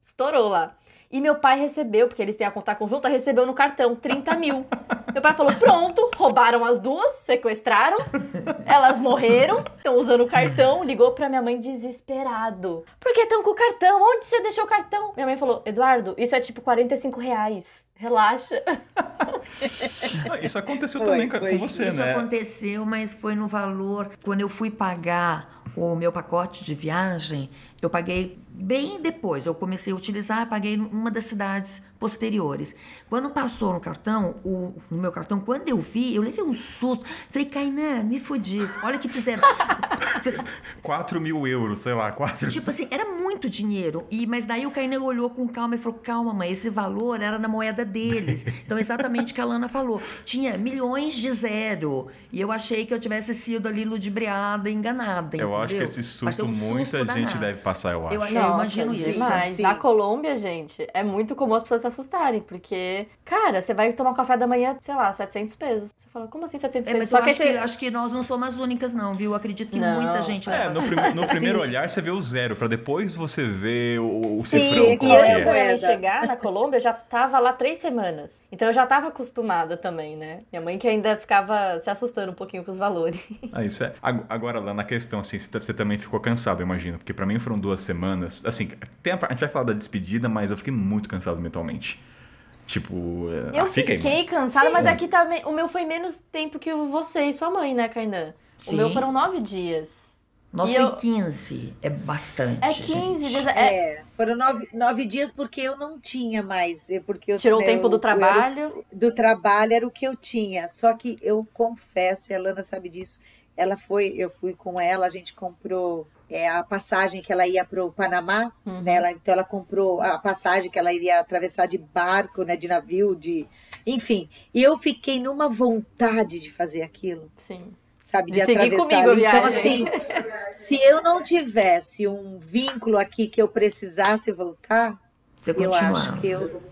Estourou lá. E meu pai recebeu, porque eles têm a conta conjunta, recebeu no cartão 30 mil. Meu pai falou: pronto, roubaram as duas, sequestraram, elas morreram, estão usando o cartão. Ligou pra minha mãe desesperado. Por que estão com o cartão? Onde você deixou o cartão? Minha mãe falou: Eduardo, isso é tipo 45 reais. Relaxa. Isso aconteceu Foi, também com, foi. com você, Isso né? aconteceu, mas foi no valor. Quando eu fui pagar o meu pacote de viagem, eu paguei bem depois. Eu comecei a utilizar, paguei numa das cidades posteriores. Quando passou no cartão, o, no meu cartão, quando eu vi, eu levei um susto. Falei, Kainan, me fudi. Olha o que fizeram. (laughs) 4 mil euros, sei lá, 4 Tipo assim, era muito dinheiro. E, mas daí o Kainan olhou com calma e falou: calma, mãe, esse valor era na moeda deles. (laughs) Então, exatamente o que a Lana falou. Tinha milhões de zero. E eu achei que eu tivesse sido ali ludibriada, enganada. Eu acho que esse susto um muita susto gente danado. deve passar, eu acho. Eu, eu imagino isso. Sim. Na Colômbia, gente, é muito comum as pessoas se assustarem, porque, cara, você vai tomar um café da manhã, sei lá, 700 pesos. Você fala, como assim 700 É, pesos? mas Só eu que acho, aí que, você- acho que nós não somos as únicas, não, viu? Eu acredito que Não. muita gente É, no, assim. prim- no (laughs) primeiro Sim. olhar você vê o zero, pra depois você ver o, o Sim, cifrão e qual antes que da é. chegar na Colômbia, eu já tava lá três semanas. Então eu já tava acostumada também, né? Minha mãe que ainda ficava se assustando um pouquinho com os valores. Ah, isso é. Ag- Agora, lá na questão, assim, você você também ficou cansado, eu imagino. Porque pra mim foram duas semanas. Assim, tem a, a gente vai falar da despedida, mas eu fiquei muito cansado mentalmente. Tipo, é, Eu ah, fiquei. fiquei cansada, Sim. mas aqui também. O meu foi menos tempo que o você e sua mãe, né, Kainan? O Sim. meu foram nove dias. Nossa, E foi eu- 15. É bastante. É 15 gente. dias. É, É, foram nove, nove dias porque eu não tinha mais. é Porque eu, tirou o tempo do trabalho. do trabalho era o que eu tinha. Só que eu confesso, e a Lana sabe disso, ela foi, eu fui com ela, a gente comprou é, a passagem que ela ia para o Panamá, Uhum. né? Ela- então ela comprou a passagem que ela iria atravessar de barco, né? De navio, de. Enfim. E eu fiquei numa vontade de fazer aquilo, Sim. sabe? De De, seguir atravessar. comigo a então, viagem. assim, se eu não tivesse um vínculo aqui que eu precisasse voltar, Você eu continuar. acho que eu,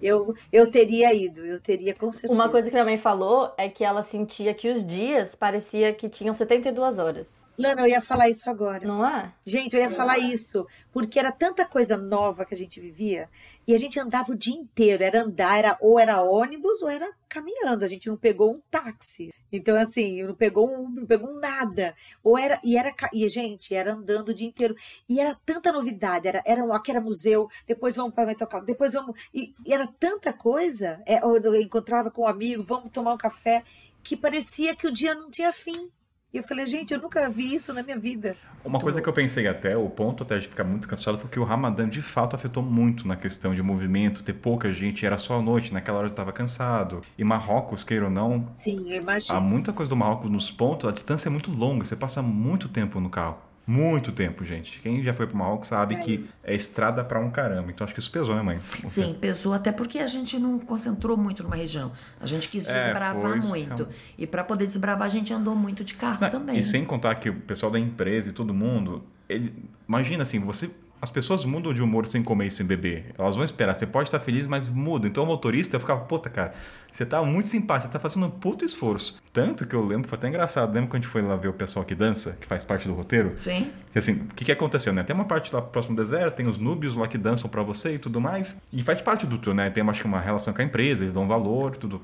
eu, eu teria ido, eu teria com certeza. Uma coisa que minha mãe falou é que ela sentia que os dias parecia que tinham 72 horas. Lana, eu ia falar isso agora. Não é? Gente, eu ia falar isso, porque era tanta coisa nova que a gente vivia, e a gente andava o dia inteiro, era andar, era, ou era ônibus ou era caminhando, a gente não pegou um táxi. Então, assim, não pegou um Uber, não pegou um nada. Ou era, e era, e gente, era andando o dia inteiro. E era tanta novidade, era, era aqui era museu, depois vamos para o Metroclub, depois vamos. E, e era tanta coisa, é, eu encontrava com um amigo, vamos tomar um café, que parecia que o dia não tinha fim. E eu falei, gente, eu nunca vi isso na minha vida. Uma coisa que eu pensei até, o ponto até de ficar muito cansado, foi que o Ramadã de fato afetou muito na questão de movimento, ter pouca gente, era só à noite, naquela hora eu tava cansado. E Marrocos, queira ou não, Sim, eu imagino. há muita coisa do Marrocos nos pontos, a distância é muito longa, você passa muito tempo no carro. Muito tempo, gente. Quem já foi pro Marrocos sabe que é estrada pra um caramba. Então acho que isso pesou, né, mãe? Sim, pesou até porque a gente não concentrou muito numa região. A gente quis É, desbravar foi muito. E para poder desbravar, a gente andou muito de carro Não, também. E sem contar que o pessoal da empresa e todo mundo, ele, imagina assim, você as pessoas mudam de humor sem comer e sem beber. Elas vão esperar. Você pode estar feliz, mas muda. Então o motorista eu ficava, puta, cara, você tá muito simpático, você tá fazendo um puto esforço. Tanto que eu lembro, foi até engraçado. Lembra quando a gente foi lá ver o pessoal que dança, que faz parte do roteiro? Sim. Que assim, o que, que aconteceu, né? Tem uma parte lá próximo do deserto, tem os núbios lá que dançam pra você e tudo mais. E faz parte do tour, né? Tem, acho que, uma relação com a empresa, eles dão valor, tudo.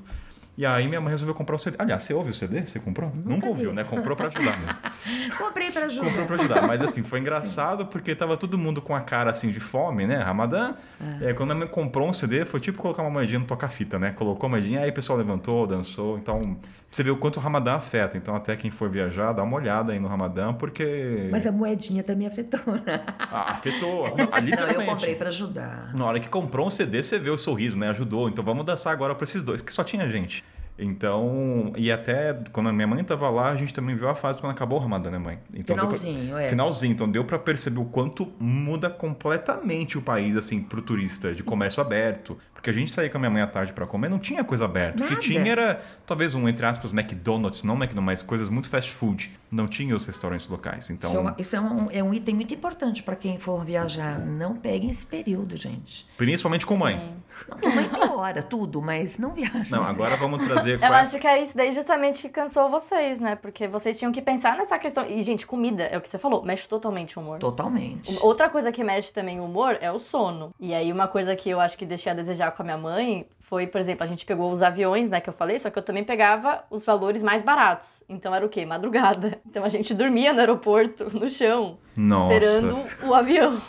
E aí minha mãe resolveu comprar o CD. Aliás, você ouve o CD? Você comprou? Nunca, ouviu, vi. né? Comprou pra ajudar mesmo. (laughs) Comprei pra ajudar. Comprou pra ajudar. Mas assim, foi engraçado porque tava todo mundo com a cara assim de fome, né? Ramadã. É, quando a mãe comprou um CD, foi tipo colocar uma moedinha no toca-fita, né? Colocou a moedinha, aí o pessoal levantou, dançou. Então, você vê o quanto o Ramadã afeta. Então, até quem for viajar, dá uma olhada aí no Ramadã, porque. Mas a moedinha também afetou, né? Ah, afetou. (laughs) Ah, Não, literalmente. eu comprei pra ajudar. Na hora que comprou um CD, você vê o sorriso, né? Ajudou. Então vamos dançar agora pra esses dois, que só tinha gente. Então, e até quando a minha mãe tava lá, a gente também viu a fase quando acabou o Ramadã, né, mãe? Então, deu pra- Finalzinho, é. Finalzinho, então deu pra perceber o quanto muda completamente o país, assim, pro turista, de comércio aberto. Porque a gente saía com a minha mãe à tarde pra comer, não tinha coisa aberta. O que Nada. tinha era, talvez, um, entre aspas, McDonald's, não McDonald's, mas coisas muito fast food. Não tinha os restaurantes locais. Então, Isso, é, uma- isso é um, é um item muito importante pra quem for viajar. Não peguem esse período, gente. principalmente com mãe. Não, mãe piora tudo, mas não viaja. Não, agora vamos trazer... Eu qual é- acho que é isso daí justamente que cansou vocês, né? Porque vocês tinham que pensar nessa questão. E, gente, comida, é o que você falou, mexe totalmente o humor. Totalmente. Outra coisa que mexe também o humor é o sono. E aí, uma coisa que eu acho que deixei a desejar com a minha mãe foi, por exemplo, a gente pegou os aviões, né, que eu falei, só que eu também pegava os valores mais baratos. Então era o quê? Madrugada. Então a gente dormia no aeroporto, no chão, Nossa. esperando o avião.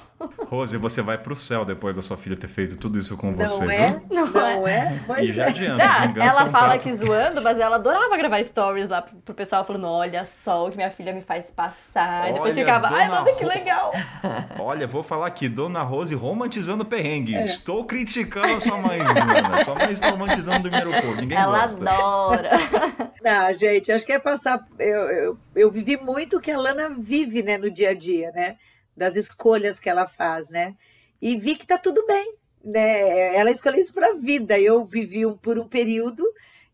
Rose, você vai pro céu depois da sua filha ter feito tudo isso com você, Não é? viu? Não Não é? Pois E já é. adianta, vingança é ela um fala prato- que zoando, mas ela adorava gravar stories lá pro, pro pessoal falando: olha só o que minha filha me faz passar. E depois Olha, ficava, ai, mano, que legal. (laughs) Olha, vou falar aqui, Dona Rose romantizando o perrengue. É. Estou criticando a sua mãe. Sua mãe está romantizando o aeroporto. Ninguém ela gosta. adora. (laughs) Não, gente, acho que é passar. Eu, eu, eu vivi muito o que a Lana vive, né, no dia a dia, né? Das escolhas que ela faz, né? E vi que tá tudo bem, né? Ela escolheu isso para a vida. Eu vivi um, por um período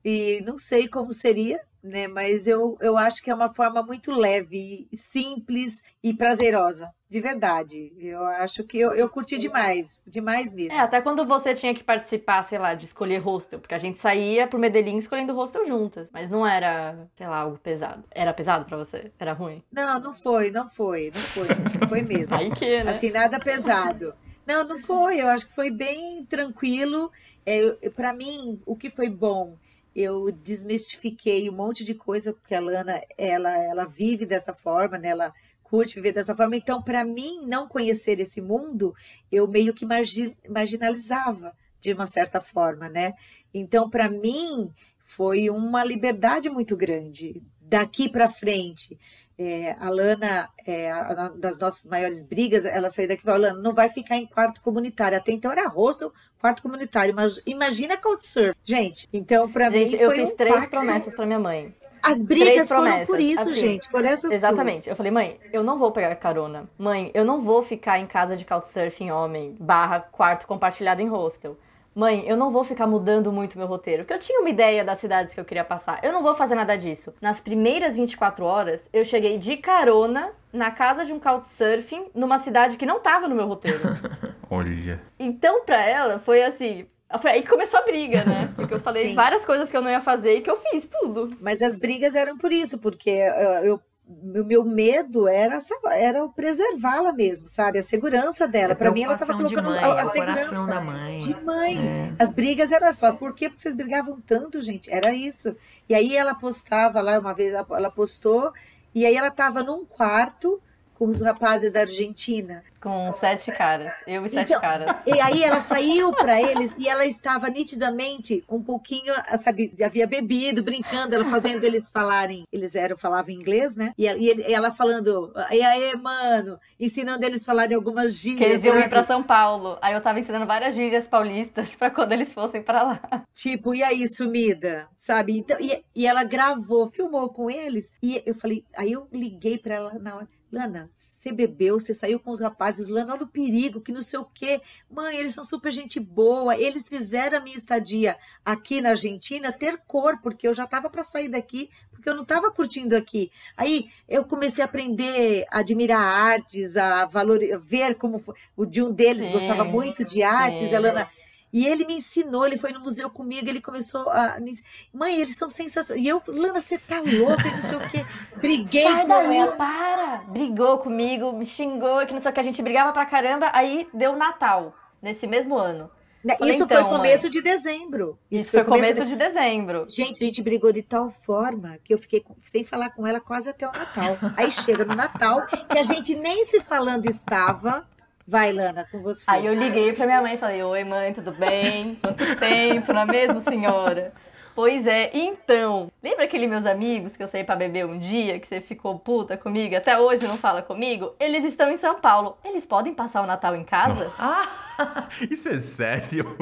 e não sei como seria, né? Mas eu, eu acho que é uma forma muito leve, simples e prazerosa, de verdade. Eu acho que eu, eu curti demais, demais mesmo. É, até quando você tinha que participar, sei lá, de escolher hostel, porque a gente saía pro Medellín escolhendo hostel juntas, mas não era, sei lá, algo pesado. Era pesado pra você? Era ruim? Não, não foi, não foi, não foi, não (laughs) foi mesmo. Aí que, né? Assim, nada pesado. Não, não foi. Eu acho que foi bem tranquilo. É, para mim, o que foi bom, eu desmistifiquei um monte de coisa, porque a Lana, ela, ela vive dessa forma, né? Ela curte viver dessa forma. Então, para mim, não conhecer esse mundo, eu meio que margi- marginalizava de uma certa forma, né? Então, para mim, foi uma liberdade muito grande. Daqui para frente, é, a Lana, é, a- das nossas maiores brigas, ela saiu daqui e falou: Lana, não vai ficar em quarto comunitário. Até então era hostel, quarto comunitário. Mas imagina Couchsurfing. Gente, então para mim. Gente, eu fiz um três pacto. promessas pra minha mãe. As brigas foram por isso, assim, gente. Foram essas Exatamente. Eu coisas. falei, mãe, eu não vou pegar carona. Mãe, eu não vou ficar em casa de couchsurfing homem, barra quarto compartilhado em hostel. Mãe, eu não vou ficar mudando muito meu roteiro, porque eu tinha uma ideia das cidades que eu queria passar. Eu não vou fazer nada disso. Nas primeiras 24 horas, eu cheguei de carona na casa de um couchsurfing numa cidade que não tava no meu roteiro. (laughs) Olha. Então, pra ela, foi assim. Foi aí que começou a briga, né? (laughs) Porque eu falei Sim. várias coisas que eu não ia fazer e que eu fiz tudo. Mas as brigas eram por isso, porque eh, eu. O meu medo era, era o preservá-la mesmo, sabe? A segurança dela. Para mim, ela estava colocando mãe, a, a o segurança coração da mãe. de mãe. É. As brigas eram, ela por que vocês brigavam tanto, gente? Era isso. E aí ela postava lá, uma vez ela- ela postou, e aí ela estava num quarto os rapazes da Argentina. Com sete caras. Eu e sete Então, caras. E aí ela saiu para eles e ela estava nitidamente um pouquinho, sabe, havia bebido, brincando, ela fazendo eles falarem, eles eram falavam inglês, né? E ela, e ela falando, e aí, mano, ensinando eles a falarem algumas gírias. Que eles iam ir sabe? pra São Paulo. Aí eu tava ensinando várias gírias paulistas (laughs) pra quando eles fossem pra lá. Tipo, e aí, sumida? Sabe? Então, e, e ela gravou, filmou com eles. E eu falei, aí eu liguei pra ela na hora. Lana, você bebeu, você saiu com os rapazes Lana, olha o perigo, que não sei o quê. Mãe, eles são super gente boa. Eles fizeram a minha estadia aqui na Argentina ter cor, porque eu já estava para sair daqui, porque eu não estava curtindo aqui. Aí eu comecei a aprender a admirar artes, a valor, ver como foi. o de um deles gostava muito de artes, a Lana. E ele me ensinou, ele foi no museu comigo, ele começou a me. Mãe, eles são sensacionais. E eu, Lana, você tá louca e não sei o quê. Briguei Sai com daí, ela. para! Brigou comigo, me xingou, que não sei o que, a gente brigava pra caramba, aí deu Natal, nesse mesmo ano. Né, Falei, Isso então, foi começo de dezembro. Isso, foi começo de dezembro. Gente, a gente brigou de tal forma que eu fiquei com- sem falar com ela quase até o Natal. Aí chega no Natal, que a gente nem se falando estava. Vai, Lana, com você. Aí eu liguei pra minha mãe e falei: Oi, mãe, tudo bem? Quanto (laughs) tempo, não é mesmo, senhora? Pois é, então, lembra aquele meus amigos que eu saí pra beber um dia, que você ficou puta comigo, até hoje não fala comigo? Eles estão em São Paulo. Eles podem passar o Natal em casa? Ah, (laughs) (laughs) Isso é sério?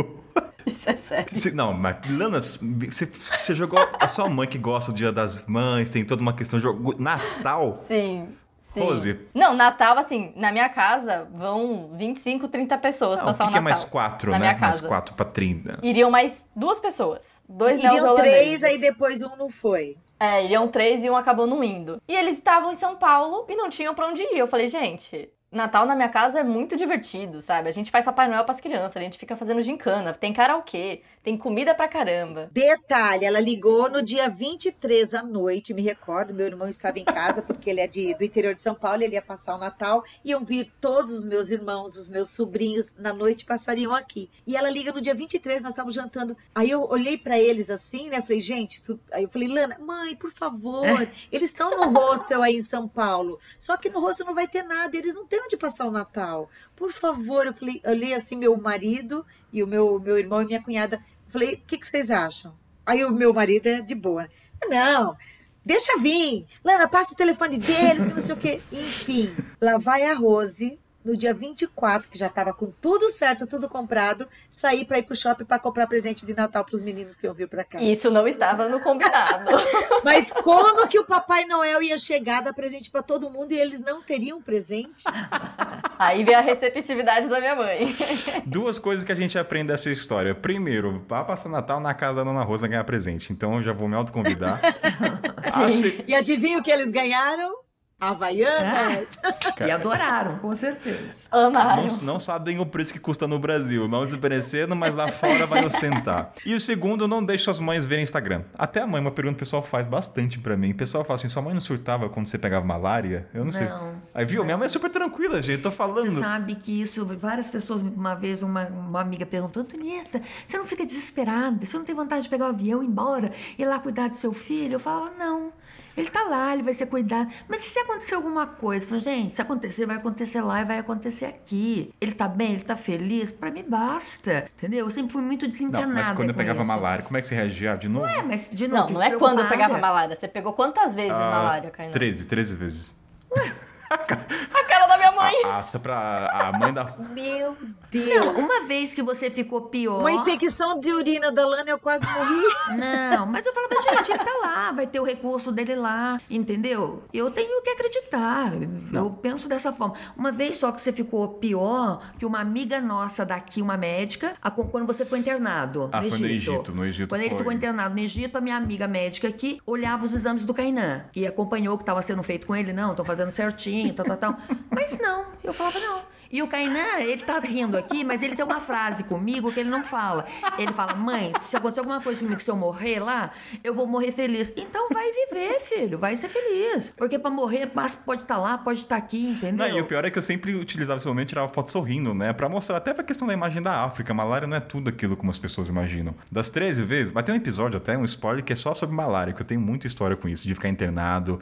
Isso é sério. Você- não, mas Lana, você, você jogou a sua mãe que gosta do Dia das Mães, tem toda uma questão de Natal. Sim. Sim. Rose. Não, Natal, assim, na minha casa vão 25, 30 pessoas Não, o passar que, o que é Natal. mais quatro, na né? minha Mais casa. quatro pra 30. Iriam mais duas pessoas. Dois Iriam três, aí depois um não foi. É, iriam três e um acabou não indo. E eles estavam em São Paulo e não tinham pra onde ir. Eu falei, gente, Natal na minha casa é muito divertido, sabe? A gente faz Papai Noel pras crianças, a gente fica fazendo gincana, tem karaokê, tem comida pra caramba. Detalhe, ela ligou no dia 23 à noite, me recordo, meu irmão estava em casa, porque ele é de, do interior de São Paulo, ele ia passar o Natal, iam vir todos os meus irmãos, os meus sobrinhos, na noite passariam aqui. E ela liga no dia 23, nós estávamos jantando, aí eu olhei para eles assim, né, falei, gente, tu... aí eu falei, Lana, mãe, por favor, eles estão no hostel aí em São Paulo, só que no hostel não vai ter nada, eles não têm onde passar o Natal. Por favor, eu falei, olhei assim meu marido e o meu, meu irmão e minha cunhada, falei, o que, que vocês acham? Aí o meu marido é de boa. né? Não, deixa vir. Lana, passa o telefone deles, que não sei o quê. Enfim, lá vai a Rose, no dia 24, que já estava com tudo certo, tudo comprado, sair para ir pro shopping para comprar presente de Natal para os meninos que eu vi para cá. Isso não estava no combinado. (laughs) Mas como que o Papai Noel ia chegar, dar presente para todo mundo e eles não teriam presente? Aí veio a receptividade da minha mãe. (laughs) Duas coisas que a gente aprende dessa história. Primeiro, vá passar Natal na casa da Dona Rosa ganhar presente. Então eu já vou me autoconvidar. (laughs) A se- E adivinha o que eles ganharam? Havaianas. e adoraram, com certeza. Amaram. Não, não sabem o preço que custa no Brasil, não desmerecendo, mas lá fora vai ostentar. E o segundo, não deixe suas mães verem Instagram. Até a mãe, uma pergunta que o pessoal faz bastante pra mim. O pessoal fala assim: sua mãe não surtava quando você pegava malária? Eu não, sei. Não, Aí viu? Minha mãe é super tranquila, gente. Tô falando. Você sabe que isso, várias pessoas, uma vez uma, uma amiga perguntou, Antonieta, você não fica desesperada? Você não tem vontade de pegar o avião e ir embora e ir lá cuidar do seu filho? Eu falava, não. Ele tá lá, ele vai ser cuidado. Mas e se acontecer alguma coisa? Eu falei, gente, se acontecer, vai acontecer lá e vai acontecer aqui. Ele tá bem, ele tá feliz? Pra mim basta. Entendeu? Eu sempre fui muito Não, desencanada. mas quando eu com pegava isso. malária, como é que você reagia de novo? É, mas de novo. Não, não é quando eu preocupada. pegava malária. Você pegou quantas vezes Ah, malária, Kainan? 13, 13 vezes. A cara da minha mãe. Ah, só pra a mãe da. (laughs) Meu Deus. Não, uma vez que você ficou pior. Uma infecção de urina da Lana, eu quase morri. Não, mas eu falava, gente, ele tá lá, vai ter o recurso dele lá, entendeu? Eu tenho que acreditar. Eu penso dessa forma. Uma vez só que você ficou pior, que uma amiga nossa daqui, uma médica, a- quando você foi internado Ah, no foi Egito. no Egito, no Egito Quando ele foi. ficou internado no Egito, a minha amiga médica aqui olhava os exames do Kainan e acompanhou o que estava sendo feito com ele. Não, estão fazendo certinho, tal, tal, tal. Mas não, eu falava não. E o Kainan, ele tá rindo aqui, mas ele tem uma frase comigo que ele não fala. Ele fala, mãe, se acontecer alguma coisa comigo, se eu morrer lá, eu vou morrer feliz. Então vai viver, filho, vai ser feliz. Porque pra morrer, pode estar lá, pode estar aqui, entendeu? Não, e o pior é que eu sempre utilizava esse momento tirava foto sorrindo, né? Pra mostrar até pra questão da imagem da África. Malária não é tudo aquilo como as pessoas imaginam. Das 13 vezes, vai ter um episódio até, um spoiler, que é só sobre malária, que eu tenho muita história com isso, de ficar internado.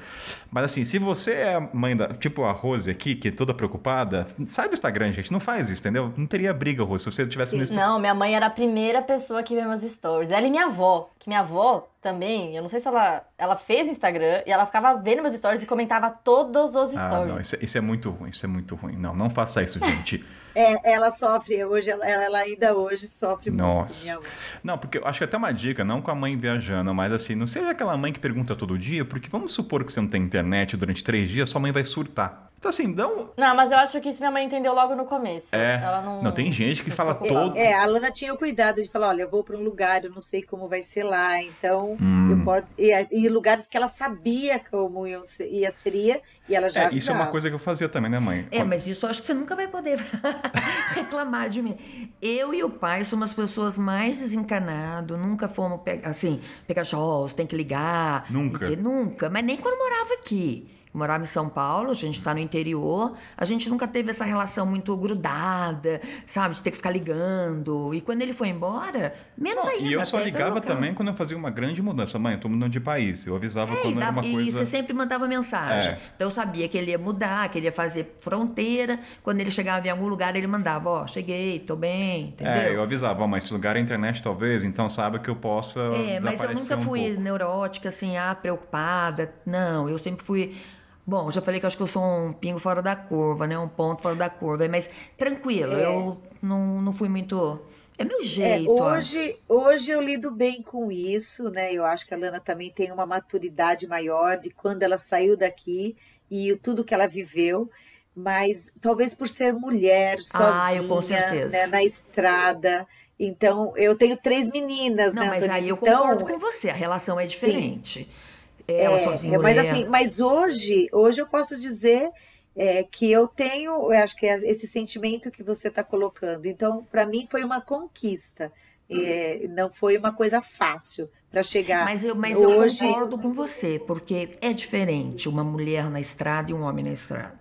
Mas assim, se você é mãe da. Tipo a Rose aqui, que é toda preocupada, do Instagram, gente. Não faz isso, entendeu? Não teria briga, Rose, se você tivesse no Instagram. Não, minha mãe era a primeira pessoa que vê meus stories. Ela e minha avó. Que minha avó também, eu não sei se ela. Ela fez Instagram e ela ficava vendo meus stories e comentava todos os Ah, stories. não, isso, é- isso é muito ruim, isso é muito ruim. Não, não faça isso, gente. (laughs) É, ela sofre, hoje, ela, ela ainda hoje sofre Nossa. muito. Mãe. Não, porque eu acho que até uma dica, não com a mãe viajando, mas assim, não seja aquela mãe que pergunta todo dia, porque vamos supor que você não tem internet durante três dias, sua mãe vai surtar. Então, assim, não. Não, mas eu acho que isso minha mãe entendeu logo no começo. É. Ela não. Não, tem gente que não fala todo. É, a Lana tinha o cuidado de falar, olha, eu vou para um lugar, eu não sei como vai ser lá, então Hum. eu posso e, e lugares que ela sabia como eu ia seria e ela já É, isso é uma coisa que eu fazia também, né, mãe? É, mas isso eu acho que você nunca vai poder (laughs) reclamar de mim. Eu e o pai somos as pessoas mais desencanadas, nunca fomos, assim, pegar shows, tem que ligar. Nunca? entende? Nunca, mas nem quando morava aqui. Morava em São Paulo, a gente tá no interior, a gente nunca teve essa relação muito grudada, sabe, de ter que ficar ligando. E quando ele foi embora, menos ainda. e eu só até ligava também quando eu fazia uma grande mudança. Mãe, eu tô mudando de país. Eu avisava É, e, quando era dava- uma e coisa. você sempre mandava mensagem. É. Então eu sabia que ele ia mudar, que ele ia fazer fronteira. Quando ele chegava em algum lugar, ele mandava, ó, cheguei, tô bem, entendeu? É, eu avisava, ó, mas esse lugar é internet talvez, então saiba que eu possa É, mas eu nunca um fui pouco. neurótica, assim, ah, preocupada. Não, eu sempre fui. Bom, já falei que eu acho que eu sou um pingo fora da curva, né? Um ponto fora da curva. Mas tranquilo, eu não, não fui muito. É meu É, jeito. acho. hoje, hoje eu lido bem com isso, né? Eu acho que a Lana também tem uma maturidade maior de quando ela saiu daqui e o- tudo que ela viveu, mas talvez por ser mulher, sozinha, Ah, eu com certeza. né, na estrada. Então, eu tenho três meninas, Não, né, mas aí eu Antônio? Então, concordo com você, a relação é diferente. Ela sozinha, É, mas mulher. assim, mas hoje, hoje eu posso dizer é, que eu tenho, eu acho que é esse sentimento que você está colocando. Então, para mim foi uma conquista. É, não foi uma coisa fácil para chegar. Mas eu, mas hoje. eu concordo com você, porque é diferente uma mulher na estrada e um homem na estrada.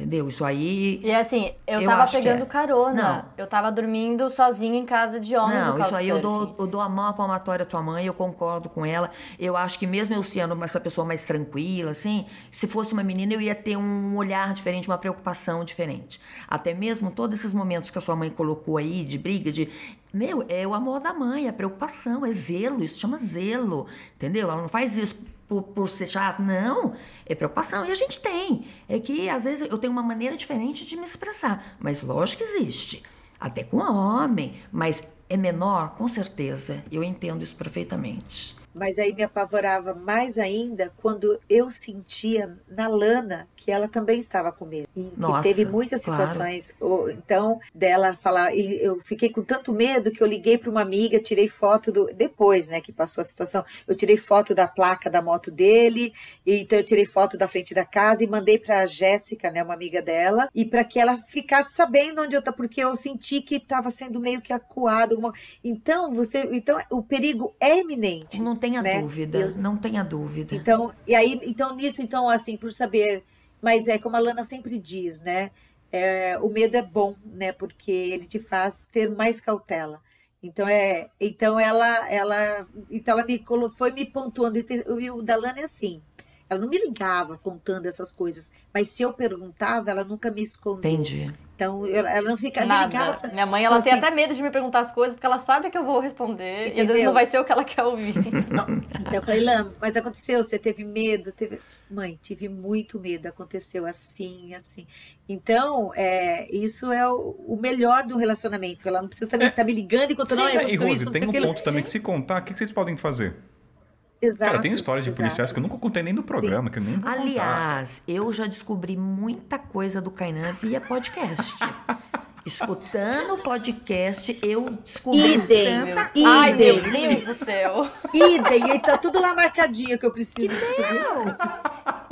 Entendeu? Isso aí. E assim, eu, Eu tava que pegando é. carona. Não. Eu tava dormindo sozinha em casa de homens Não, isso aí eu dou, eu dou a mão à palmatória à tua mãe, eu concordo com ela. Eu acho que mesmo eu sendo essa pessoa mais tranquila, assim, se fosse uma menina, eu ia ter um olhar diferente, uma preocupação diferente. Até mesmo todos esses momentos que a sua mãe colocou aí de briga, de. Meu, é o amor da mãe, a preocupação, é zelo, isso chama zelo, entendeu? Ela não faz isso por, por ser chato, não. É preocupação. E a gente tem. É que, às vezes, eu tenho uma maneira diferente de me expressar. Mas lógico que existe. Até com homem. Mas é menor, com certeza. Eu entendo isso perfeitamente. Mas aí me apavorava mais ainda quando eu sentia na Lana que ela também estava com medo. E Nossa, teve muitas claro. situações, ou, então, dela falar. E eu fiquei com tanto medo que eu liguei para uma amiga, tirei foto do. Depois, né, que passou a situação, eu tirei foto da placa da moto dele, e então eu tirei foto da frente da casa e mandei para a Jéssica, né, uma amiga dela, e para que ela ficasse sabendo onde eu estava, porque eu senti que estava sendo meio que acuado. Alguma... Então, você. Então, o perigo é iminente. Não tenha né? dúvida, Eu- não tenha dúvida. Então, e aí, então nisso, então, assim, por saber, mas é como a Lana sempre diz, né? é, o medo é bom, né? Porque ele te faz ter mais cautela. Então é, então ela, ela, então ela me foi me pontuando. O o da Lana é assim. Ela não me ligava contando essas coisas, mas se eu perguntava, ela nunca me escondeu. Entendi. Então eu- ela não fica, me ligava. Nada. Minha mãe, ela tem assim- e até medo de me perguntar as coisas, porque ela sabe que eu vou responder. E às vezes Entendeu? não vai ser o que ela quer ouvir. (laughs) Então eu falei, Lana, mas aconteceu, você teve medo? Teve... Mãe, tive muito medo, aconteceu assim, assim. Então, é, isso é o, o melhor do relacionamento. Ela não precisa também estar me ligando e contando, Sim, "Ai, e aconteceu Rose, isso, tem um aquilo. ponto também que se contar, o que que vocês podem fazer? Exato. Cara, tem histórias de exato. policiais que eu nunca contei nem no programa, que eu nem vou contar. Aliás, eu já descobri muita coisa do Kainan via podcast. (laughs) Escutando o podcast, eu descobri Idem, tanta meu, coisa. Ai, meu Idem. Deus do céu. (laughs) Idem, e tá tudo lá marcadinho que eu preciso descobrir.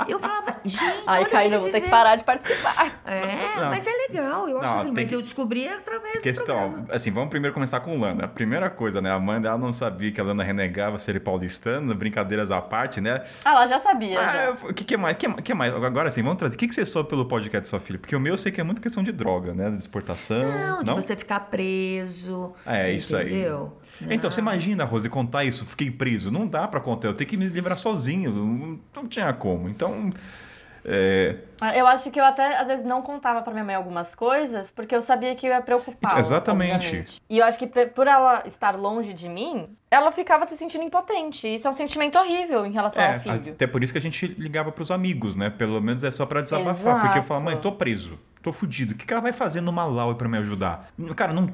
Eu falava, gente, Caína, ele vou ter que parar de participar. É, Não. mas é legal, eu acho Não, assim, tem mas que- eu descobri através do Questão, programa. assim, vamos primeiro começar com Lana. A primeira coisa, né? A mãe dela não sabia que a Lana renegava ser paulistana, brincadeiras à parte, né? Ah, ela já sabia, Ah, o que, que mais? que, que mais? Agora sim, vamos trazer. O que, que você soube pelo podcast da sua filha? Porque o meu eu sei que é muito questão de droga, né? De exportação. Não, de não? você ficar preso. É, isso aí. entendeu? Então, você imagina, Rose, contar isso, fiquei preso. Não dá pra contar, eu tenho que me livrar sozinho. Não, não tinha como. Então. É, Eu acho que eu até, às vezes, não contava pra minha mãe algumas coisas, porque eu sabia que eu ia preocupar. Exatamente. E eu acho que por ela estar longe de mim, ela ficava se sentindo impotente. Isso é um sentimento horrível em relação é, ao filho. até por isso que a gente ligava pros amigos, né? Pelo menos é só pra desabafar. Exato. Porque eu falava, mãe, tô preso. Tô fudido. O que, que ela vai fazer no Malawi pra me ajudar? Cara, não.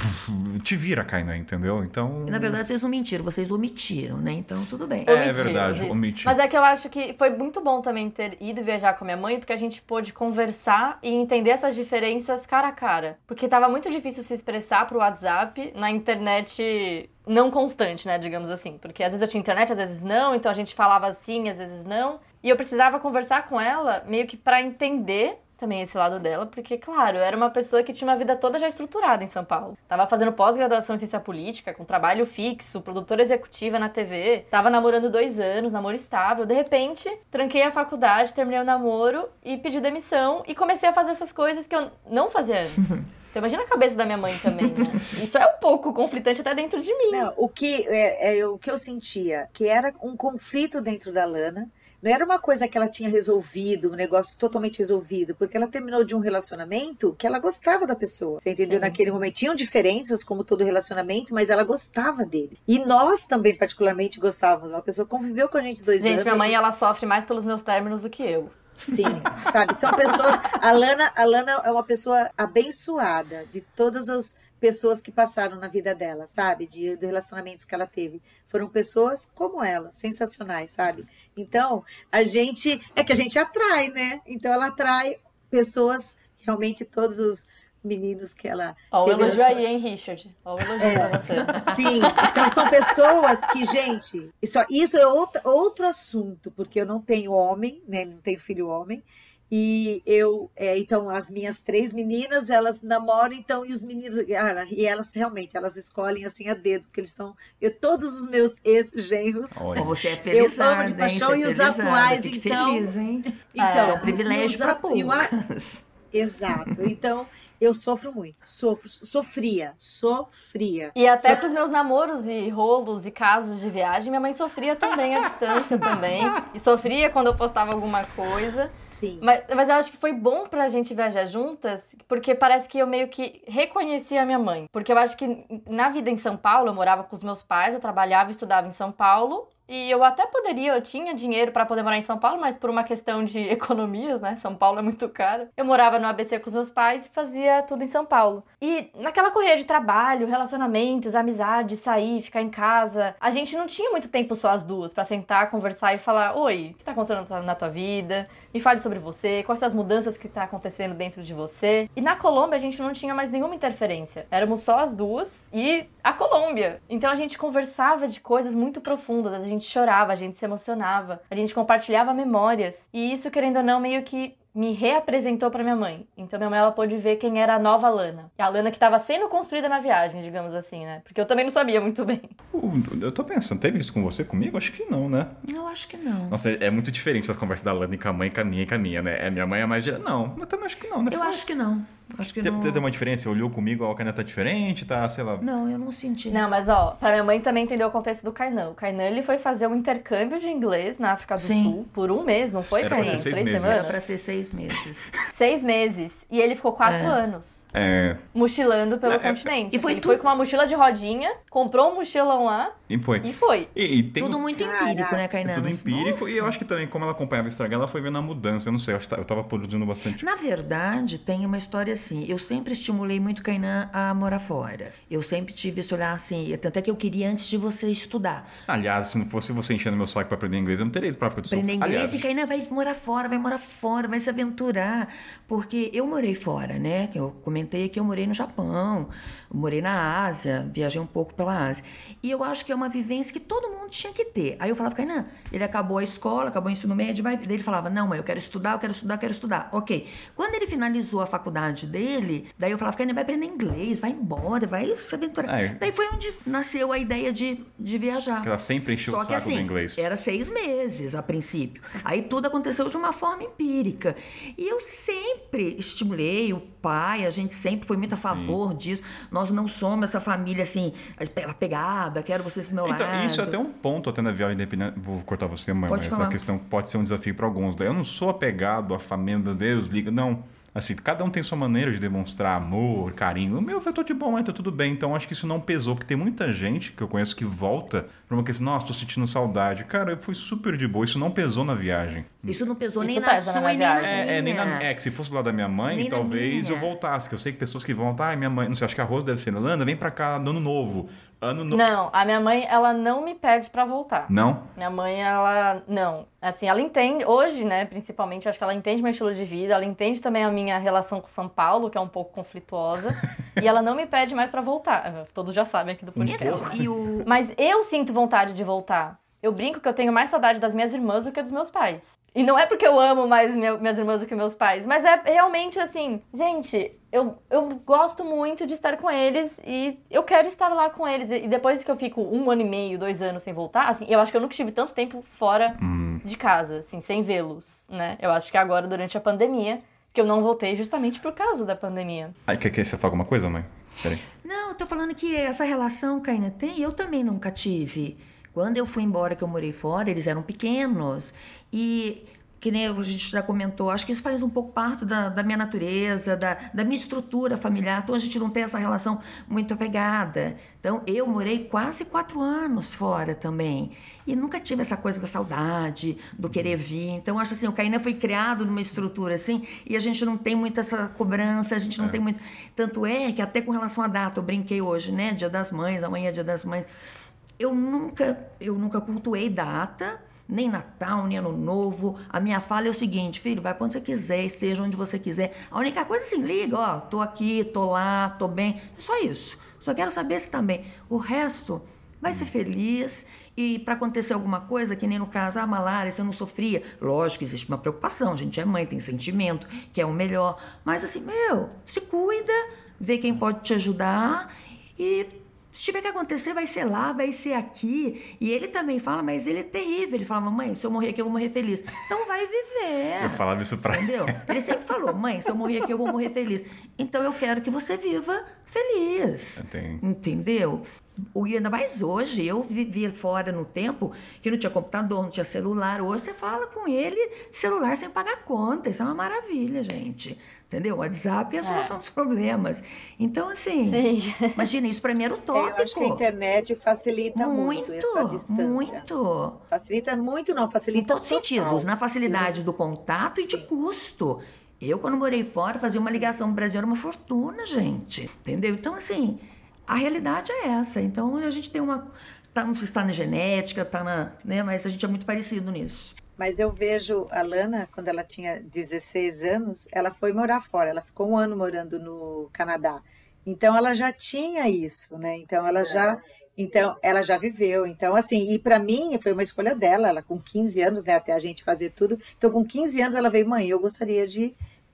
(laughs) Te vira, Kainan, entendeu? Então. Na verdade, vocês não mentiram, vocês omitiram, né? Então, tudo bem. É Omitimos verdade, omiti. Mas é que eu acho que foi muito bom também ter ido viajar com a minha mãe, porque a gente pôde conversar e entender essas diferenças cara a cara. Porque tava muito difícil se expressar pro WhatsApp na internet não constante, né, digamos assim. Porque às vezes eu tinha internet, às vezes não, então a gente falava assim, às vezes não. E eu precisava conversar com ela meio que pra entender também esse lado dela, porque, claro, eu era uma pessoa que tinha uma vida toda já estruturada em São Paulo. Tava fazendo pós-graduação em ciência política, com trabalho fixo, produtora executiva na TV, tava namorando dois anos, namoro estável. De repente, tranquei a faculdade, terminei o namoro e pedi demissão e comecei a fazer essas coisas que eu não fazia antes. (laughs) Então imagina a cabeça da minha mãe também, né? Isso é um pouco conflitante até dentro de mim. Não, o que, é, é, o que eu sentia, que era um conflito dentro da Lana, não era uma coisa que ela tinha resolvido, um negócio totalmente resolvido, porque ela terminou de um relacionamento que ela gostava da pessoa. Você entendeu? Sim. Naquele momento tinham diferenças, como todo relacionamento, mas ela gostava dele. E nós também, particularmente, gostávamos. Uma pessoa conviveu com a gente dois anos. Gente, minha mãe, ela sofre mais pelos meus términos do que eu. Sim, sabe? São pessoas. A Lana, a Lana é uma pessoa abençoada de todas as pessoas que passaram na vida dela, sabe? De, de relacionamentos que ela teve. Foram pessoas como ela, sensacionais, sabe? Então, a gente. É que a gente atrai, né? Então, ela atrai pessoas, realmente, todos os meninos que ela. Ó, o elogio aí, hein, Richard? Ó, o elogio É. pra você. Sim, então são pessoas que, gente, isso, isso é outro, outro assunto, porque eu não tenho homem, né? Não tenho filho homem. E eu, é, então, as minhas três meninas, elas namoram, então, e os meninos, ah, e elas realmente, elas escolhem assim a dedo, porque eles são, eu, todos os meus ex-genros, Olha, Ó, você é Eu felizarda, amo de hein? paixão é e os felizarda, atuais, fique então- feliz, hein? então, é um privilégio para os a- a- poucas. Exato. Então, eu sofro muito, sofro, sofria, sofria. E até Só- pros meus namoros e rolos e casos de viagem, minha mãe sofria também à distância também. E sofria quando eu postava alguma coisa. Sim. Mas, mas eu acho que foi bom pra gente viajar juntas, porque parece que eu meio que reconheci a minha mãe. Porque eu acho que na vida em São Paulo, eu morava com os meus pais, eu trabalhava e estudava em São Paulo. E eu até poderia, eu tinha dinheiro pra poder morar em São Paulo, mas por uma questão de (laughs) economias, né? São Paulo é muito caro. Eu morava no ABC com os meus pais e fazia tudo em São Paulo. E naquela correria de trabalho, relacionamentos, amizade, sair, ficar em casa, a gente não tinha muito tempo só as duas pra sentar, conversar e falar: Oi, o que tá acontecendo na tua vida? Me fale sobre você, quais são as mudanças que tá acontecendo dentro de você. E na Colômbia a gente não tinha mais nenhuma interferência. Éramos só as duas e a Colômbia. Então a gente conversava de coisas muito profundas, a gente chorava, a gente se emocionava, a gente compartilhava memórias. E isso, querendo ou não, meio que me reapresentou pra minha mãe. Então minha mãe ela pôde ver quem era a nova Lana. A Lana que estava sendo construída na viagem, digamos assim, né? Porque eu também não sabia muito bem. Uh, eu tô pensando, teve isso com você comigo? Acho que não, né? Eu acho que não. Nossa, é, é muito diferente as conversas da Lana com a mãe, com a minha e com a minha, né? É, minha mãe é mais. Não, eu também acho que não, né? Eu Foi- acho que não. Acho que Tem, não. tem uma diferença? Olhou comigo, a caneta tá diferente, tá, sei lá. Não, eu não senti. Não, mas ó, pra minha mãe também entender o contexto do Kainan. O Kainan ele foi fazer um intercâmbio de inglês na África do Sim. Sul por um mês, não foi? Era pra ser seis Três meses. Era semanas? pra ser seis meses. Seis meses. E ele ficou quatro É. anos. É, Mochilando pelo É, é, continente. e foi ele tudo- foi com uma mochila de rodinha, comprou um mochilão lá e foi. e foi. E, e tem Tudo um- muito Caraca, empírico, né, é Kainan? tudo empírico. E eu Nossa. acho que também, como ela acompanhava estragar, ela foi vendo a mudança. Eu não sei, eu, eu tava produzindo bastante. Na verdade, tem uma história assim. Eu sempre estimulei muito Kainan a morar fora. Eu sempre tive esse olhar assim. Tanto é que eu queria antes de você estudar. Aliás, se não fosse você enchendo meu saco pra aprender inglês, eu não teria ido pra África do Sul. Aprender inglês Aliás, e Kainan vai morar fora, vai morar fora, vai se aventurar. Porque eu morei fora, né? Que Eu comentei que eu morei no Japão, morei na Ásia, viajei um pouco pela Ásia. E eu acho que é uma vivência que todo mundo tinha que ter. Aí eu falava, Kainan, ele acabou a escola, acabou o ensino médio, vai. Daí ele falava, não, mãe, eu quero estudar, eu quero estudar, eu quero estudar. Ok. Quando ele finalizou a faculdade dele, daí eu falava, Kainan, vai aprender inglês, vai embora, vai se aventurar. É. Daí foi onde nasceu a ideia de, de viajar. que ela sempre encheu Só o que saco assim, do inglês. era seis meses a princípio. Aí tudo aconteceu de uma forma empírica. E eu sempre estimulei o pai, a gente sempre foi muito a favor disso. Nós não somos essa família assim, apegada, quero vocês pro meu Então, lado. isso é até um ponto até na viagem independente. Vou cortar você, mãe, Pode mas falar. na questão pode ser um desafio para alguns. Daí eu não sou apegado à família, meu Deus, liga. Não. Assim, cada um tem sua maneira de demonstrar amor, carinho. O meu eu tô de bom, tá tudo bem. Então acho que isso não pesou, porque tem muita gente que eu conheço que volta pra uma questão, nossa, tô sentindo saudade. Cara, foi super de boa, isso não pesou na viagem. Isso não pesou Isso nem na na sua e nem na viagem. minha. É, é, nem na- é, que se fosse lado da minha mãe, Nem na talvez eu voltasse. Que eu sei que pessoas que vão, tá, minha mãe, não sei, acho que a Rosa deve ser, Landa, vem pra cá no ano novo. Ano novo. Não, a minha mãe, ela não me pede pra voltar. Não? Minha mãe, ela. Não. Assim, ela entende, hoje, né, principalmente, acho que ela entende meu estilo de vida, ela entende também a minha relação com São Paulo, que é um pouco conflituosa. (laughs) e ela não me pede mais pra voltar. Todos já sabem aqui do podcast. Então, e o, Mas eu sinto vontade de voltar. Eu brinco que eu tenho mais saudade das minhas irmãs do que dos meus pais. E não é porque eu amo mais meu- minhas irmãs do que meus pais, mas é realmente assim, gente, eu, eu gosto muito de estar com eles e eu quero estar lá com eles. E depois que eu fico um ano e meio, dois anos sem voltar, assim, eu acho que eu nunca estive tanto tempo fora Hum. de casa, assim, sem vê-los, né? Eu acho que agora, durante a pandemia, que eu não voltei justamente por causa da pandemia. Aí, quer que você fala alguma coisa, mãe? Peraí. Não, eu tô falando que essa relação que ainda tem, eu também nunca tive. Quando eu fui embora, que eu morei fora, eles eram pequenos. E, que nem a gente já comentou, acho que isso faz um pouco parte da, da minha natureza, da, da minha estrutura familiar. Então a gente não tem essa relação muito apegada. Então eu morei quase quatro anos fora também. E nunca tive essa coisa da saudade, do querer vir. Então acho assim, o Caína foi criado numa estrutura assim, e a gente não tem muito essa cobrança, a gente não tem muito. Tanto é que até com relação à data, eu brinquei hoje, né? Dia das Mães, amanhã é Dia das Mães. Eu nunca, eu nunca cultuei data, nem Natal, nem Ano Novo. A minha fala é o seguinte, filho, vai pra onde você quiser, esteja onde você quiser. A única coisa é assim, liga, ó, tô aqui, tô lá, tô bem. É só isso. Só quero saber se bem. O resto, vai ser feliz. E para acontecer alguma coisa, que nem no caso, ah, malária, você não sofria. Lógico, existe uma preocupação. A gente é mãe, tem sentimento, quer o melhor. Mas assim, meu, se cuida, vê quem pode te ajudar e se tiver que acontecer, vai ser lá, vai ser aqui. E ele também fala, mas ele é terrível. Ele fala, mãe, se eu morrer aqui, eu vou morrer feliz. Então vai viver. Eu falava isso pra Entendeu? (laughs) Ele sempre falou, mãe, se eu morrer aqui, eu vou morrer feliz. Então eu quero que você viva feliz. Tem. Entendeu? O- E ainda mais hoje, eu vivi fora no tempo que não tinha computador, não tinha celular. Hoje você fala com ele de celular sem pagar conta. Isso é uma maravilha, gente. Entendeu? O WhatsApp é a solução dos problemas. Então, assim, Sim. imagina, isso pra mim era É, (laughs) utópico. eu acho que a internet facilita muito, essa distância. muito. Facilita muito, não, Em facilita todos os sentidos, na facilidade do contato e de custo. Eu, quando morei fora, fazia uma ligação no Brasil, era uma fortuna, gente. Entendeu? Então, assim, a realidade é essa. Então, a gente tem uma. Tá, não sei se está na genética, tá na. Né, mas a gente é muito parecido nisso. Mas eu vejo a Lana, quando ela tinha 16 anos, ela foi morar fora. Ela ficou um ano morando no Canadá. Então ela já tinha isso, né? Então ela já, então ela já viveu. Então assim, e para mim foi uma escolha dela. Ela com 15 anos, né? Até a gente fazer tudo. Então com 15 anos ela veio, mãe, eu gostaria de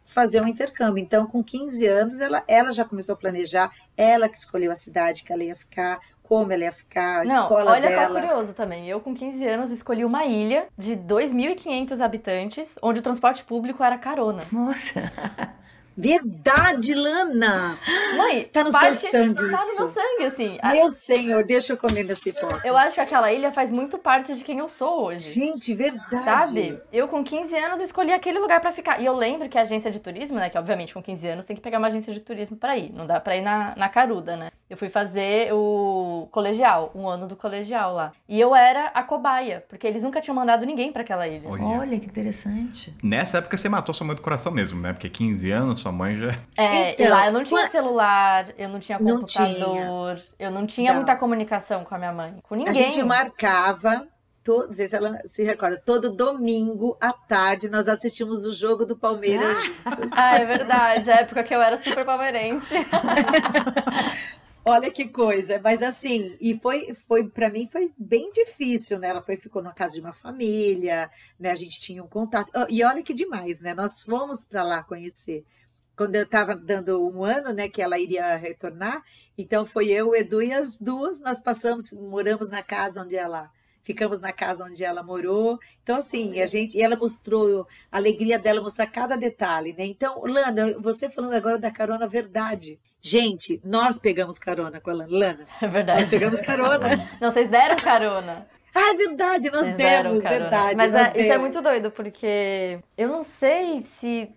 fazer um intercâmbio. Então com 15 anos ela, ela já começou a planejar. Ela que escolheu a cidade que ela ia ficar, como ela ia ficar, a Não, escola olha dela. só curioso também. Eu, com 15 anos, escolhi uma ilha de 2.500 habitantes, onde o transporte público era carona. Nossa! (laughs) Verdade, Lana! Mãe, Tá no seu sangue Tá no isso. meu sangue, assim. A- Meu senhor, deixa eu comer minhas pipocas. Eu acho que aquela ilha faz muito parte de quem eu sou hoje. Gente, verdade. Sabe? Eu com 15 anos escolhi aquele lugar pra ficar. E eu lembro que a agência de turismo, né? Que obviamente com 15 anos tem que pegar uma agência de turismo pra ir. Não dá pra ir na, na caruda, né? Eu fui fazer o colegial, um ano do colegial lá. E eu era a cobaia, porque eles nunca tinham mandado ninguém pra aquela ilha. Olha. Olha que interessante. Nessa época você matou sua mãe do coração mesmo, né? Porque 15 anos, sua mãe já. É, Então, e lá eu não tinha celular, eu não tinha Não computador, eu não tinha Não. muita comunicação com a minha mãe, com A ninguém. gente marcava, não sei se ela se recorda, todo domingo à tarde nós assistimos o jogo do Palmeiras. Ah, (laughs) é verdade, a época que eu era super palmeirense. (laughs) Olha que coisa, mas assim, e foi, foi para mim foi bem difícil, né? Ela foi, ficou na casa de uma família, né? A gente tinha um contato. E olha que demais, né? Nós fomos para lá conhecer. Quando eu estava dando um ano, né, que ela iria retornar, então foi eu, o Edu e as duas, nós passamos, moramos na casa onde ela, ficamos na casa onde ela morou. Então assim, a gente, e ela mostrou a alegria dela mostrar cada detalhe, né? Então, Lana, você falando agora da carona verdade. Gente, nós pegamos carona com a Lana. Lana, É nós verdade. pegamos carona. (laughs) Não, vocês deram carona. Ah, é verdade, nós Vocês deram demos, carona. verdade. Mas nós é, isso é muito doido, porque eu não sei se.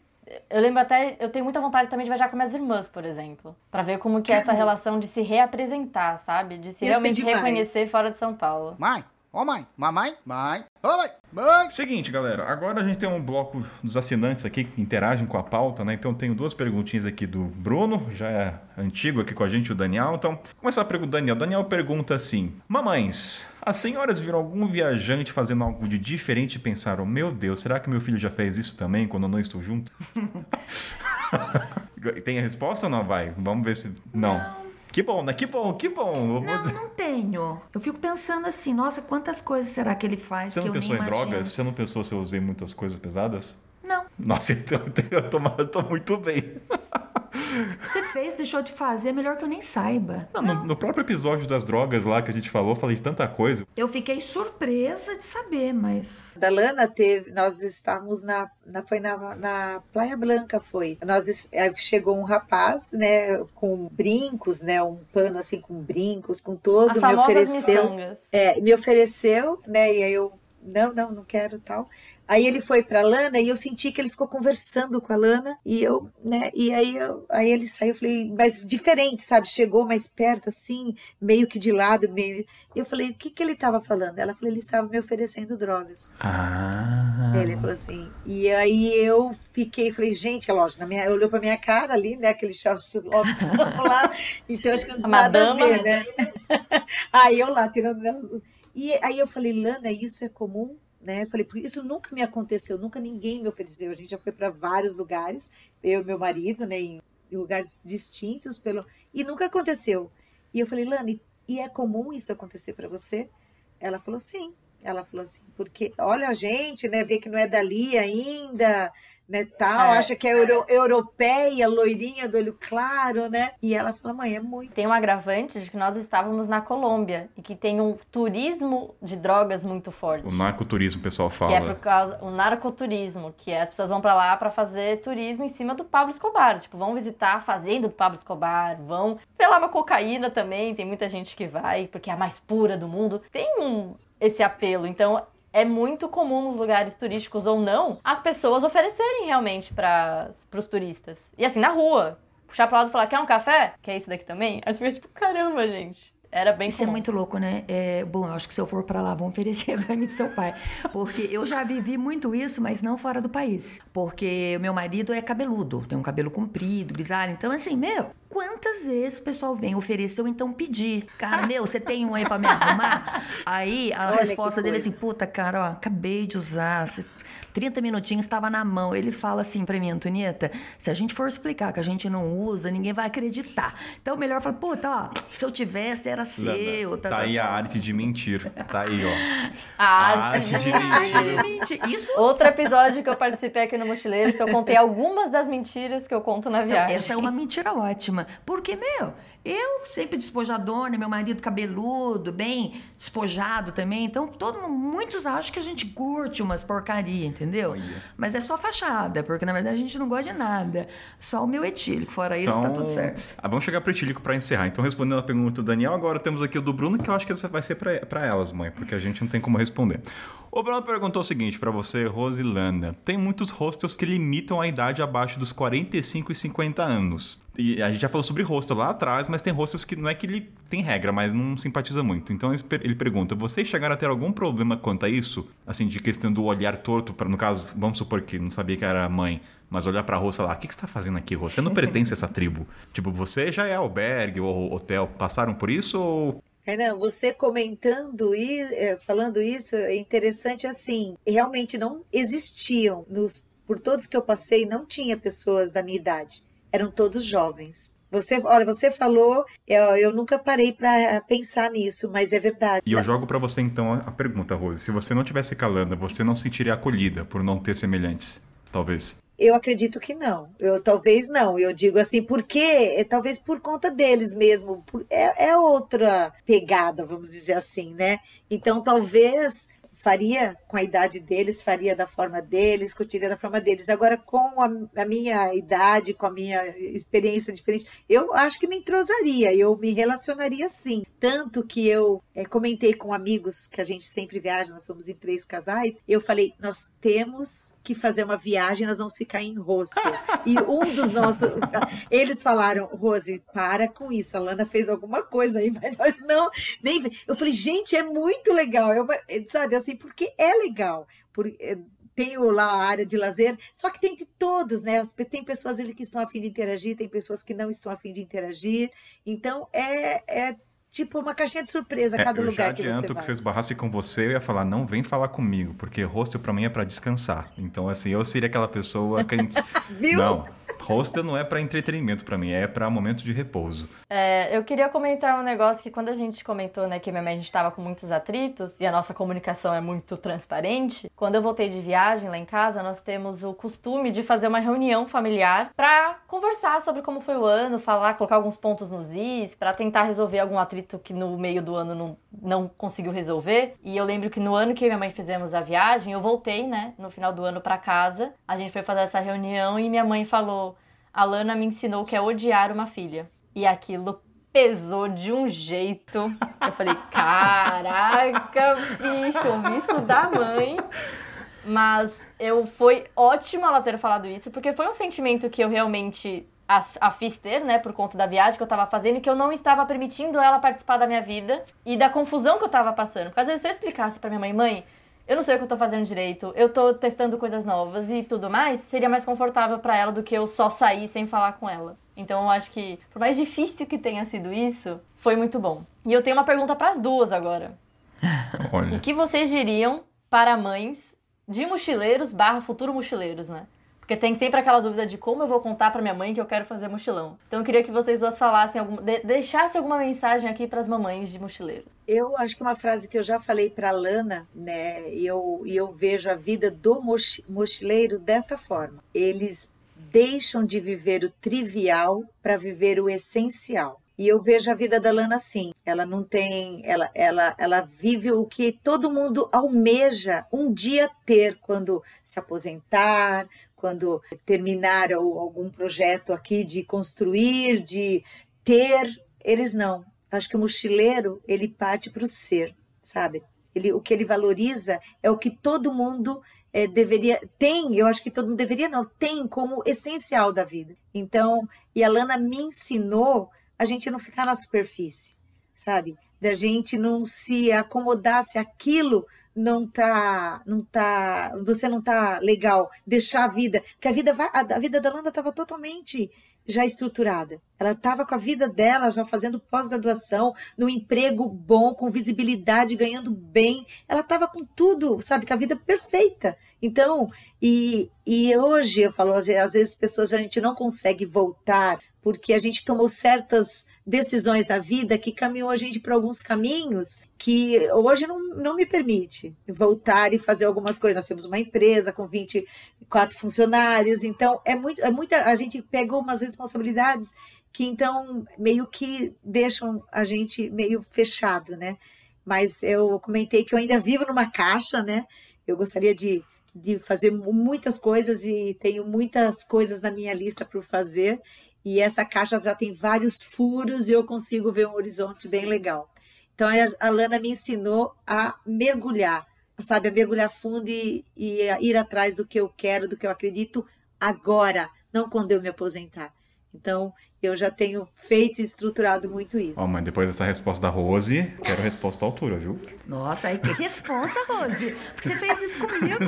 Eu lembro até, eu tenho muita vontade também de viajar com minhas irmãs, por exemplo. Pra ver como que é essa (laughs) relação de se reapresentar, sabe? De se Ia realmente reconhecer fora de São Paulo. Mãe, ô mãe, mamãe, mãe, ô mãe, mãe. Seguinte, galera, agora a gente tem um bloco dos assinantes aqui que interagem com a pauta, né? Então eu tenho duas perguntinhas aqui do Bruno, já é antigo aqui com a gente, o Daniel. Então, começar a pergunta do Daniel. Daniel pergunta assim: Mamães, as senhoras viram algum viajante fazendo algo de diferente e pensaram: Meu Deus, será que meu filho já fez isso também quando eu não estou junto? (laughs) tem a resposta ou não? Vai, vamos ver se. Não. Que bom, né? Que bom, que bom. Não, não tenho. Eu fico pensando assim, nossa, quantas coisas será que ele faz Você que não eu pensou nem em imagino? drogas? Você não pensou se eu usei muitas coisas pesadas? Não. Nossa, (laughs) então eu tô, eu tô muito bem. Você fez, deixou de fazer, é melhor que eu nem saiba. Não, no, no próprio episódio das drogas lá que a gente falou, eu falei de tanta coisa. Eu fiquei surpresa de saber, mas. Da Lana teve, nós estávamos na, na foi na, na Praia Blanca foi. Nós aí chegou um rapaz, né, com brincos, né, um pano assim com brincos, com todo, As me famosas ofereceu, miçangas. é, me ofereceu, né, e aí eu não, não, não quero tal. Aí ele foi pra Lana e eu senti que ele ficou conversando com a Lana e eu, né, e aí, eu, aí ele saiu, eu falei, mas diferente, sabe? Chegou mais perto, assim, meio que de lado, meio. E eu falei, o que que ele estava falando? Ela falou, ele estava me oferecendo drogas. Ah. Ele falou assim, e aí eu fiquei, falei, gente, é lógico, na minha, olhou pra minha cara ali, né, aquele short (laughs) lá, então acho que não nada a ver, né? (laughs) aí eu lá tirando, e aí eu falei, Lana, isso é comum? Né? Falei, porque isso nunca me aconteceu, nunca ninguém me ofereceu. A gente já foi para vários lugares, eu e meu marido, né, em lugares distintos, pelo e nunca aconteceu. E eu falei, Lana, e- e é comum isso acontecer para você? Ela falou, sim. Ela falou assim, porque olha a gente, né, vê que não é dali ainda, né, tal, É. acha que é euro- europeia, loirinha do olho claro, né? E ela falou, mãe, é muito. Tem um agravante de que nós estávamos na Colômbia e que tem um turismo de drogas muito forte. O narcoturismo, o pessoal Que fala. é por causa o narcoturismo, que é as pessoas vão pra lá pra fazer turismo em cima do Pablo Escobar. Tipo, vão visitar a fazenda do Pablo Escobar, vão pelar uma cocaína também, tem muita gente que vai, porque é a mais pura do mundo. Tem um esse apelo. Então, é muito comum nos lugares turísticos ou não, as pessoas oferecerem realmente para os turistas. E assim, na rua, puxar pro lado e falar: "Quer um café?" Que é isso daqui também? Aí você fica tipo, caramba, gente. Era bem Isso é comum. muito louco, né? É, bom, eu acho que se eu for pra lá, vão oferecer (laughs) pra mim pro seu pai. Porque eu já vivi muito isso, mas não fora do país. Porque o meu marido é cabeludo, tem um cabelo comprido, grisalho. Então, assim, meu, quantas vezes o pessoal vem oferecer ou então pedir? Cara, (laughs) meu, você tem um aí pra me arrumar? Aí a Olha resposta dele é assim, puta, cara, ó, acabei de usar. Você 30 minutinhos estava na mão. Ele fala assim pra mim, Antonieta, se a gente for explicar que a gente não usa, ninguém vai acreditar. Então, melhor falar, puta, ó, se eu tivesse, era seu. Tá aí a arte de mentir. Tá aí, ó. A A arte arte de de mentir. Isso Outro episódio que eu participei aqui no Mochileiros, que eu contei algumas das mentiras que eu conto na Não, viagem. essa é uma mentira ótima. Porque, meu, eu sempre despojadona, meu marido cabeludo, bem despojado também. Então, todo mundo, muitos acham que a gente curte umas porcaria, entendeu? Olha. Mas é só fachada, porque na verdade a gente não gosta de nada. Só o meu etílico. Fora isso, tá tudo certo. ah, vamos chegar pro etílico pra encerrar. Então, respondendo a pergunta do Daniel, agora temos aqui o do Bruno, que eu acho que vai ser pra elas, mãe, porque a gente não tem como responder. O Bruno perguntou o seguinte pra você, Rosilanda. Tem muitos hostels que limitam a idade abaixo dos 45 e 50 anos. E a gente já falou sobre hostel lá atrás, mas tem hostels que não é que ele tem regra, mas não simpatiza muito. Então ele per- ele pergunta: vocês chegaram a ter algum problema quanto a isso? Assim, de questão do olhar torto, para no caso, vamos supor que não sabia que era mãe, mas olhar pra e falar: o que, que você tá fazendo aqui, Rô? Você não (laughs) pertence a essa tribo. Tipo, você já é albergue ou hotel. Passaram por isso ou. Renan, você comentando e eh, falando isso é interessante assim. Realmente não existiam nos por todos que eu passei não tinha pessoas da minha idade. Eram todos jovens. Você, olha, você falou, eu, eu nunca parei para pensar nisso, mas é verdade. E eu jogo pra você então a pergunta, Rose. Se você não tivesse calanda, você não se sentiria acolhida por não ter semelhantes? Talvez. Eu acredito que não. Eu talvez não. Eu digo assim, porque é, talvez por conta deles mesmo. por- é, é outra pegada, vamos dizer assim, né? Então talvez faria com a idade deles, faria da forma deles, curtiria da forma deles. Agora, com a, a minha idade, com a minha experiência diferente, eu acho que me entrosaria, eu me relacionaria sim. Tanto que eu eh, comentei com amigos que a gente sempre viaja, nós somos em três casais, eu falei, nós temos que fazer uma viagem, nós vamos ficar em hostel. e um dos nossos. Eles falaram, Rose, para com isso. A Lana fez alguma coisa aí, mas nós não. Nem, eu falei, gente, é muito legal. É uma, sabe assim, porque é legal. Por, é, tem lá a área de lazer, só que tem de todos, né? Tem pessoas ali que estão a fim de interagir, tem pessoas que não estão a fim de interagir. Então, é, é tipo uma caixinha de surpresa a é, cada lugar que você vai. Eu adianto que se eu esbarrasse com você, eu ia falar, não vem falar comigo, porque hostel para mim é para descansar. Então, assim, eu seria aquela pessoa que... (laughs) Viu? Não, Hostel não é para entretenimento para mim, é para momento de repouso. É, eu queria comentar um negócio que quando a gente comentou, né, que minha mãe a gente tava com muitos atritos e a nossa comunicação é muito transparente. Quando eu voltei de viagem lá em casa, nós temos o costume de fazer uma reunião familiar para conversar sobre como foi o ano, falar, colocar alguns pontos nos is, para tentar resolver algum atrito que no meio do ano não, não conseguiu resolver. E eu lembro que no ano que minha mãe fizemos a viagem, eu voltei, né, no final do ano para casa. A gente foi fazer essa reunião e minha mãe falou a Lana me ensinou que é odiar uma filha. E aquilo pesou de um jeito. Eu falei, (laughs) caraca, bicho, isso da mãe. Mas eu foi ótimo ela ter falado isso, porque foi um sentimento que eu realmente a, a fiz ter, né, por conta da viagem que eu tava fazendo e que eu não estava permitindo ela participar da minha vida e da confusão que eu tava passando. Porque às vezes se eu explicasse pra minha mãe, mãe, eu não sei o que eu tô fazendo direito, eu tô testando coisas novas e tudo mais, seria mais confortável para ela do que eu só sair sem falar com ela. Então eu acho que, por mais difícil que tenha sido isso, foi muito bom. E eu tenho uma pergunta para as duas agora. (laughs) Olha. O que vocês diriam para mães de mochileiros barra futuro mochileiros, né? Porque tem sempre aquela dúvida de como eu vou contar para minha mãe que eu quero fazer mochilão. Então eu queria que vocês duas falassem, algum, de, deixassem alguma mensagem aqui para as mamães de mochileiros. Eu acho que uma frase que eu já falei para Lana, né, e eu, eu vejo a vida do mochileiro desta forma. Eles deixam de viver o trivial para viver o essencial. E eu vejo a vida da Lana assim. Ela não tem, ela, ela, ela vive o que todo mundo almeja um dia ter quando se aposentar, quando terminar algum projeto aqui de construir, de ter, eles não. Acho que o mochileiro, ele parte para o ser, sabe? Ele, o que ele valoriza é o que todo mundo é, deveria tem, eu acho que todo mundo deveria não, tem como essencial da vida. Então, e a Lana me ensinou a gente não ficar na superfície, sabe? Da gente não se acomodar se aquilo não tá, não tá, você não tá legal, deixar a vida, que a vida vai, a, vida da Landa estava totalmente já estruturada. Ela estava com a vida dela já fazendo pós-graduação, no emprego bom, com visibilidade, ganhando bem. Ela estava com tudo, sabe, com a vida perfeita. Então, e, e hoje eu falo, às vezes pessoas a gente não consegue voltar porque a gente tomou certas decisões da vida que caminhou a gente para alguns caminhos que hoje não, não me permite voltar e fazer algumas coisas. Nós temos uma empresa com 24 funcionários, então é muito, é muita, a gente pegou umas responsabilidades que então meio que deixam a gente meio fechado, né? Mas eu comentei que eu ainda vivo numa caixa, né? Eu gostaria de, de fazer muitas coisas e tenho muitas coisas na minha lista para fazer e essa caixa já tem vários furos e eu consigo ver um horizonte bem legal. Então a Lana me ensinou a mergulhar, sabe, a mergulhar fundo e, e ir atrás do que eu quero, do que eu acredito agora, não quando eu me aposentar. Então, eu já tenho feito e estruturado muito isso. Ó, oh, mãe, depois dessa resposta da Rose, quero a resposta à altura, viu? Nossa, aí que resposta, Rose? Porque você fez isso comigo.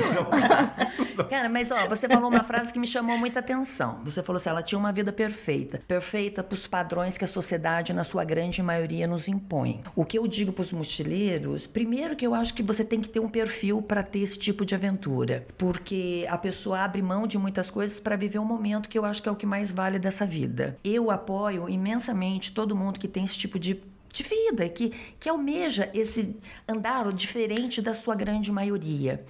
(laughs) Cara, mas ó, você falou uma frase que me chamou muita atenção. Você falou assim, ela tinha uma vida perfeita. Perfeita para os padrões que a sociedade, na sua grande maioria, nos impõe. O que eu digo para os mochileiros, primeiro que eu acho que você tem que ter um perfil para ter esse tipo de aventura. Porque a pessoa abre mão de muitas coisas para viver um momento que eu acho que é o que mais vale dessa vida. Eu apoio imensamente todo mundo que tem esse tipo de de vida, que, que almeja esse andar diferente da sua grande maioria.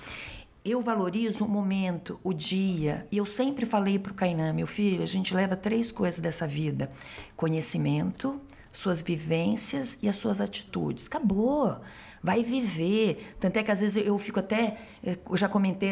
Eu valorizo o momento, o dia, e eu sempre falei para o Kainan, meu filho, a gente leva três coisas dessa vida: conhecimento, suas vivências e as suas atitudes. Acabou. Vai viver. Tanto é que às vezes eu fico até, eu já comentei,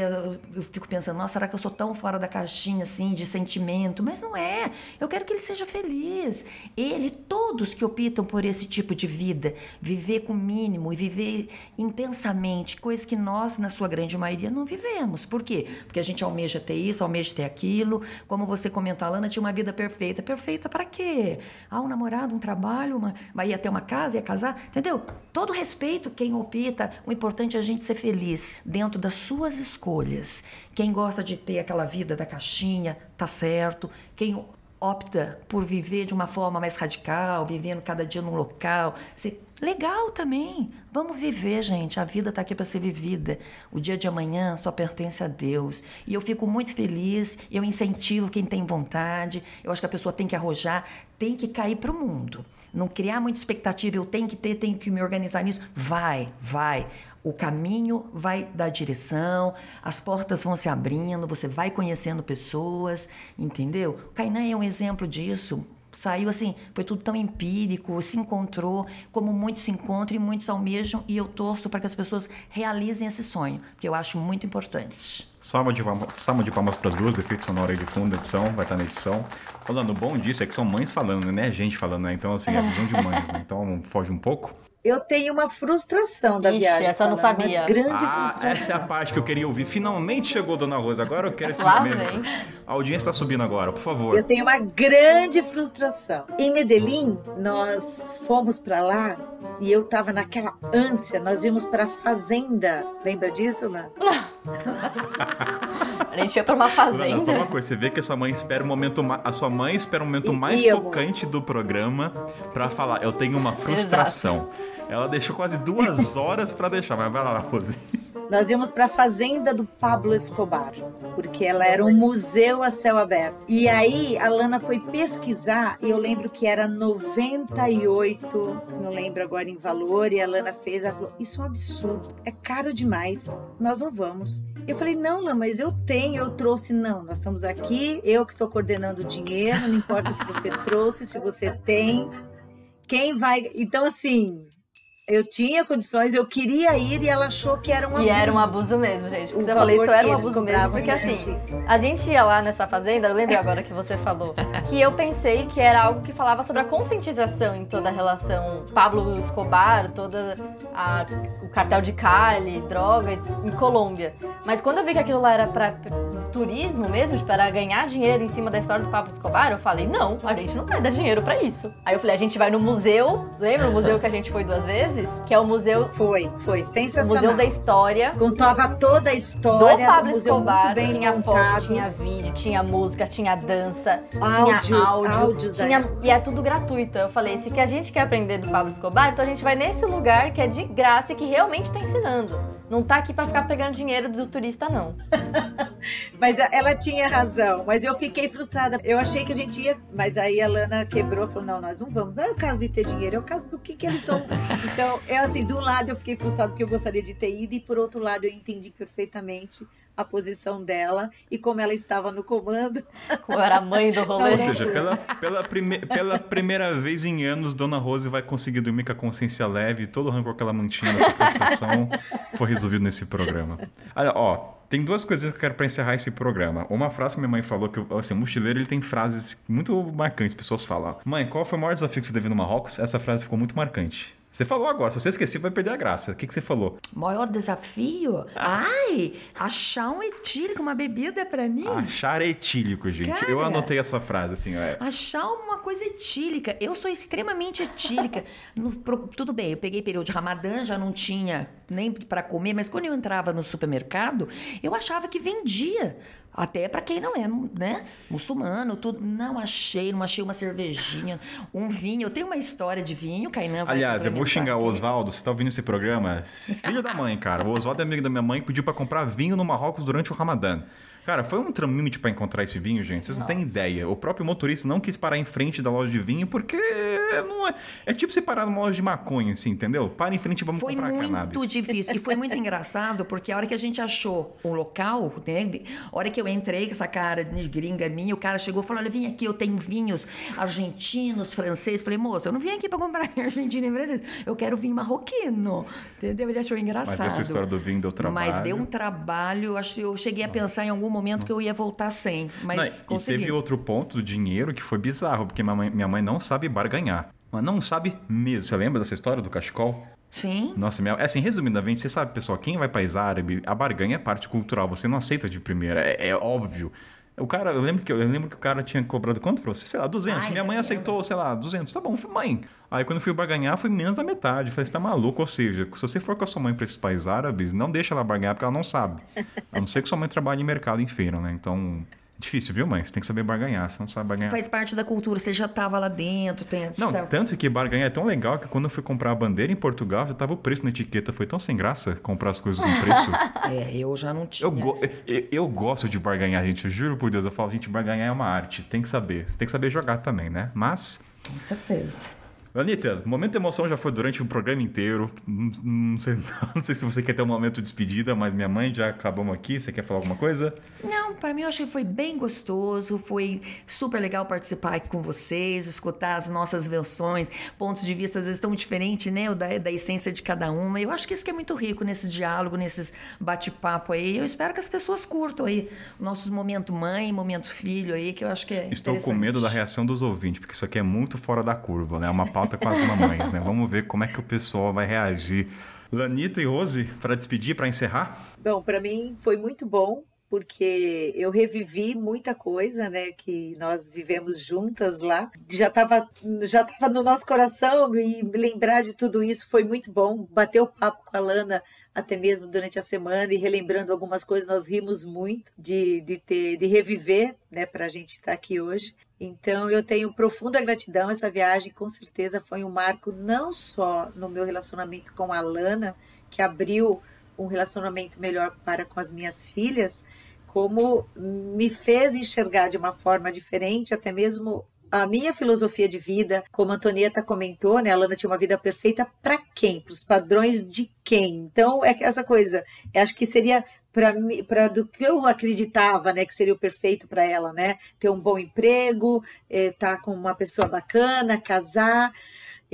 eu fico pensando, nossa, será que eu sou tão fora da caixinha assim, de sentimento? Mas não é. Eu quero que ele seja feliz. Ele, todos que optam por esse tipo de vida, viver com o mínimo e viver intensamente, coisas que nós, na sua grande maioria, não vivemos. Por quê? Porque a gente almeja ter isso, almeja ter aquilo. Como você comentou, a Lana tinha uma vida perfeita. Perfeita para quê? Ah, um namorado, um trabalho, uma... vai ter uma casa, ia casar, entendeu? Todo respeito quem opta, o importante é a gente ser feliz dentro das suas escolhas. Quem gosta de ter aquela vida da caixinha, tá certo. Quem opta por viver de uma forma mais radical, vivendo cada dia num local, você Legal também. Vamos viver, gente. A vida está aqui para ser vivida. O dia de amanhã só pertence a Deus. E eu fico muito feliz. Eu incentivo quem tem vontade. Eu acho que a pessoa tem que arrojar, tem que cair para o mundo. Não criar muita expectativa. Eu tenho que ter, tenho que me organizar nisso. Vai, vai. O caminho vai dar direção, as portas vão se abrindo, você vai conhecendo pessoas, entendeu? O Kainan é um exemplo disso saiu assim, foi tudo tão empírico, se encontrou, como muitos se encontram e muitos almejam, e eu torço para que as pessoas realizem esse sonho, que eu acho muito importante. Salva de, salva de palmas para as duas, efeito sonoro aí de fundo, edição, vai estar na edição. Falando, o bom disso é que são mães falando, né? Gente falando, né? Então, assim, é a visão de mães, né? Então, foge um pouco. Eu tenho uma frustração da Ixi, viagem. essa eu não sabia. Uma grande ah, frustração. essa é a parte que eu queria ouvir. Finalmente chegou Dona Rosa. Agora eu quero esse (laughs) Lá momento. vem. A audiência está subindo agora, por favor. Eu tenho uma grande frustração. Em Medellín, nós fomos para lá e eu tava naquela ânsia. Nós íamos para a fazenda. Lembra disso, Lá? (laughs) A gente ia pra uma Lana, só uma fazenda. coisa, você vê que a sua mãe espera o momento ma- a sua mãe espera o momento E- mais íamos. tocante do programa pra falar, eu tenho uma frustração. Ela deixou quase duas horas pra deixar, mas vai lá, Rose. Nós íamos para a fazenda do Pablo Escobar, porque ela era um museu a céu aberto. E aí a Lana foi pesquisar e eu lembro que era 98, não lembro agora em valor, e a Lana fez, ela falou: "Isso é um absurdo, é caro demais. Nós não vamos". Eu falei: "Não, Lana, mas eu tenho, eu trouxe". Não, nós estamos aqui, eu que estou coordenando o dinheiro, não importa se você trouxe, se você tem. Quem vai? Então assim, eu tinha condições, eu queria ir e ela achou que era um E era um abuso. abuso mesmo, gente. O Porque eu falei, isso era um abuso mesmo. Porque assim, a gente ia lá nessa fazenda, eu lembro agora que você falou, (laughs) que eu pensei que era algo que falava sobre a conscientização em toda a relação Pablo Escobar, toda a- o cartel de Cali, droga em Colômbia. Mas quando eu vi que aquilo lá era pra turismo mesmo, para ganhar dinheiro em cima da história do Pablo Escobar, eu falei, não, a gente não vai dar dinheiro pra isso. Aí eu falei, a gente vai no museu, lembra o museu que a gente foi duas vezes? Que é o museu, Foi, foi o sensacional. museu da história Contava toda a do história Pablo museu Escobar. bem Tinha foto, tinha vídeo, tinha música, tinha dança, Áudios, tinha áudio, áudios tinha, época. e é tudo gratuito. Eu falei, se que a gente quer aprender do Pablo Escobar, então a gente vai nesse lugar que é de graça e que realmente tá ensinando. Não tá aqui pra ficar pegando dinheiro do turista, não. (laughs) Mas ela tinha razão, mas eu fiquei frustrada. Eu achei que a gente ia, mas aí a Lana quebrou, falou: não, nós não vamos. Não é o caso de ter dinheiro, é o caso do que, que eles estão. (laughs) Então, eu assim, de um lado eu fiquei frustrada porque eu gostaria de ter ido, e por outro lado eu entendi perfeitamente a posição dela e como ela estava no comando. Como era a mãe do rolê. Ou seja, (laughs) pela, pela, prime- pela primeira vez em anos, Dona Rose vai conseguir dormir com a consciência leve e todo o rancor que ela mantinha nessa frustração foi resolvido nesse programa. Olha, ó, tem duas coisas que eu quero pra encerrar esse programa. Uma frase que minha mãe falou, que assim, o mochileiro ele tem frases muito marcantes, pessoas falam. Mãe, qual foi o maior desafio que você teve no Marrocos? Essa frase ficou muito marcante. Você falou agora, se você esquecer, vai perder a graça. O que, que você falou? Maior desafio? Ai, achar um etílico, uma bebida pra mim. Achar etílico, gente. Cara. Eu anotei essa frase, assim, é. Achar uma coisa etílica. Eu sou extremamente etílica. (laughs) No- pro- tudo bem, eu peguei período de Ramadã, já não tinha nem para comer, mas quando eu entrava no supermercado, eu achava que vendia. Até para quem não é, né? Muçulmano, tudo. Não achei, não achei uma cervejinha, um vinho. Eu tenho uma história de vinho, Kainan. Aliás, eu vou xingar o aqui. Oswaldo, você tá ouvindo esse programa? Filho da mãe, cara. O Oswaldo é amigo da minha mãe que pediu pra comprar vinho no Marrocos durante o Ramadã. Cara, foi um tramite pra encontrar esse vinho, gente. Vocês não têm ideia. O próprio motorista não quis parar em frente da loja de vinho porque não é. É tipo você parar numa loja de maconha, assim, entendeu? Para em frente e vamos Foi comprar muito cannabis. difícil. E foi muito engraçado, porque a hora que a gente achou o local, né? A hora que eu entrei com essa cara de gringa minha, o cara chegou e falou: Olha, vem aqui, eu tenho vinhos argentinos, franceses. Falei, moça, eu não vim aqui pra comprar vinho (laughs) argentino e francês. Eu quero vinho marroquino. Entendeu? Ele achou engraçado. Mas essa história do vinho deu trabalho. Mas deu um trabalho. Eu Acho que eu cheguei a pensar em algum momento que eu ia voltar sem. Mas Não, e consegui. teve outro ponto do dinheiro que foi bizarro, porque minha mãe, minha mãe não sabe barganhar. Mas não sabe mesmo. Você lembra dessa história do cachecol? Sim. Nossa, minha... é assim, resumidamente, você sabe, pessoal, quem vai país árabe, a barganha é parte cultural, você não aceita de primeira, é, é óbvio. O cara, eu lembro, que, eu lembro que o cara tinha cobrado quanto pra você? Sei lá, 200. Ai, Minha mãe aceitou, sei lá, 200. Tá bom, mãe. Aí quando eu fui barganhar, foi menos da metade. Eu falei, você tá maluco? Ou seja, se você for com a sua mãe pra esses países árabes, não deixa ela barganhar porque ela não sabe. A não ser que sua mãe trabalhe em mercado em feira, né? Então, é difícil, viu, mãe? Você tem que saber barganhar. Você não sabe barganhar. Faz parte da cultura. Você já tava lá dentro. Tem, Não, tá- tanto que barganha é tão legal que quando eu fui comprar a bandeira em Portugal, já tava o preço na etiqueta. Foi tão sem graça comprar as coisas com preço. (laughs) É, eu já não tinha. Eu, go- eu, eu gosto de barganhar, gente. Eu juro por Deus. Eu falo, gente, barganhar é uma arte. Tem que saber. Você tem que saber jogar também, né? Mas, Com certeza. Anitta, o momento de emoção já foi durante o programa inteiro. Não, não sei, (laughs) não sei se você quer ter um momento de despedida, mas minha mãe já acabamos aqui. Você quer falar alguma coisa? Não, para mim eu achei que foi bem gostoso, foi super legal participar aqui com vocês, escutar as nossas versões, pontos de vista às vezes tão diferentes, né, o da, da essência de cada uma. Eu acho que isso que é muito rico nesse diálogo, nesses bate-papo aí. Eu espero que as pessoas curtam aí nossos momentos mãe, momentos filho aí, que eu acho que é Estou com medo da reação dos ouvintes, porque isso aqui é muito fora da curva, né? É uma pauta com as mamães, né? Vamos ver como é que o pessoal vai reagir. Lanita e Rose, para despedir, para encerrar? Bom, para mim foi muito bom, porque eu revivi muita coisa, né, que nós vivemos juntas lá. Já estava já tava no nosso coração e lembrar de tudo isso foi muito bom. Bater o papo com a Lana até mesmo durante a semana e relembrando algumas coisas, nós rimos muito de, de, ter, de reviver, né, para a gente estar aqui hoje. Então eu tenho profunda gratidão. Essa viagem, com certeza, foi um marco não só no meu relacionamento com a Lana, que abriu um relacionamento melhor para com as minhas filhas, como me fez enxergar de uma forma diferente, até mesmo a minha filosofia de vida, como a Antonieta comentou, né? A Lana tinha uma vida perfeita para quem? Para os padrões de quem? Então, é essa coisa. Eu acho que seria para do que eu acreditava, né, que seria o perfeito para ela, né? Ter um bom emprego, estar tá com uma pessoa bacana, casar.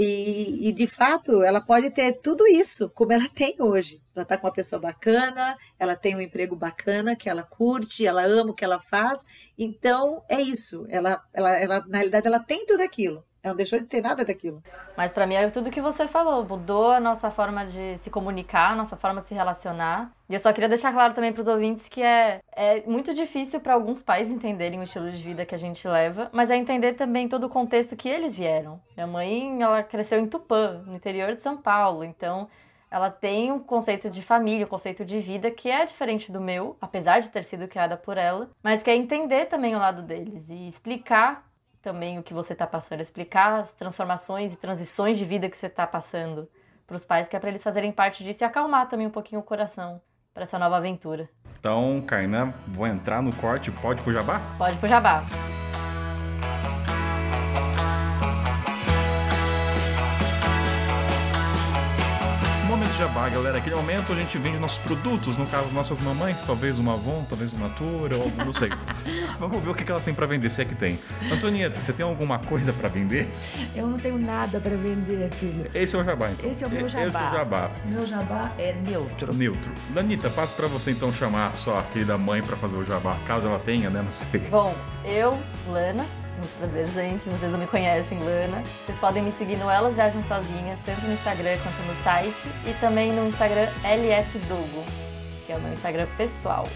E, e, de fato, ela pode ter tudo isso, como ela tem hoje. Ela está com uma pessoa bacana, ela tem um emprego bacana, que ela curte, ela ama o que ela faz. Então, é isso. Ela, ela, ela na realidade, ela tem tudo aquilo. Ela não deixou de ter nada daquilo. Mas para mim é tudo que você falou. Mudou a nossa forma de se comunicar, a nossa forma de se relacionar. E eu só queria deixar claro também para os ouvintes que é, é muito difícil para alguns pais entenderem o estilo de vida que a gente leva, mas é entender também todo o contexto que eles vieram. Minha mãe, ela cresceu em Tupã, no interior de São Paulo, então ela tem um conceito de família, um conceito de vida que é diferente do meu, apesar de ter sido criada por ela, mas quer entender também o lado deles e explicar também o que você está passando, explicar as transformações e transições de vida que você está passando para os pais, que é para eles fazerem parte disso e acalmar também um pouquinho o coração para essa nova aventura. Então, Kainan, vou entrar no corte, pode pro jabá? Pode pro jabá. Jabá, galera. Aquele momento a gente vende nossos produtos, no caso, nossas mamães, talvez uma Avon, talvez uma Natura, ou não sei. (laughs) Vamos ver o que elas têm para vender, se é que tem. Antonieta, você tem alguma coisa para vender? Eu não tenho nada para vender, filho. Esse é o jabá, então. Esse é o meu jabá. Esse é o jabá. Meu jabá é neutro. Neutro. Lanita, passo para você então chamar sua querida mãe para fazer o jabá, caso ela tenha, né? Não sei. Bom, eu, Lana, muito prazer, gente. Vocês não me conhecem, Lana. Vocês podem me seguir no Elas Viajam Sozinhas, tanto no Instagram quanto no site. E também no Instagram LSDogo, que é o meu Instagram pessoal.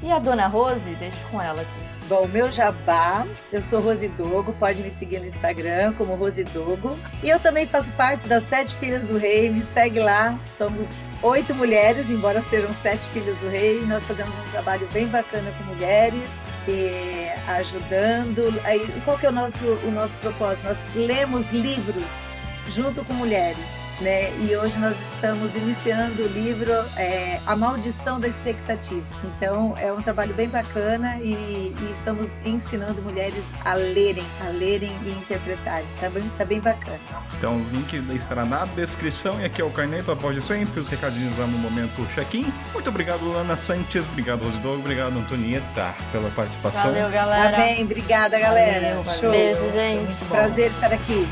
E a dona Rose, deixo com ela aqui. Bom, meu jabá, eu sou Rose Dogo, pode me seguir no Instagram como Rose Dogo. E eu também faço parte das Sete Filhas do Rei, me segue lá. Somos oito mulheres, embora sejam sete filhas do rei. Nós fazemos um trabalho bem bacana com mulheres, e ajudando. Aí, qual que é o nosso, o nosso propósito? Nós lemos livros junto com mulheres. Né? E hoje nós estamos iniciando o livro é, A Maldição da Expectativa. Então é um trabalho bem bacana e, e, estamos ensinando mulheres a lerem, a lerem e interpretarem. Tá bem, tá bem bacana. Então o link estará na descrição e aqui é o Carneto, após de sempre, os recadinhos lá no momento check-in. Muito obrigado, Lana Sanches, obrigado, Rosidogo, obrigado, Antonieta, pela participação. Valeu, galera. Amém, obrigada, galera. Valeu, Show. Beijo, gente. Prazer estar aqui.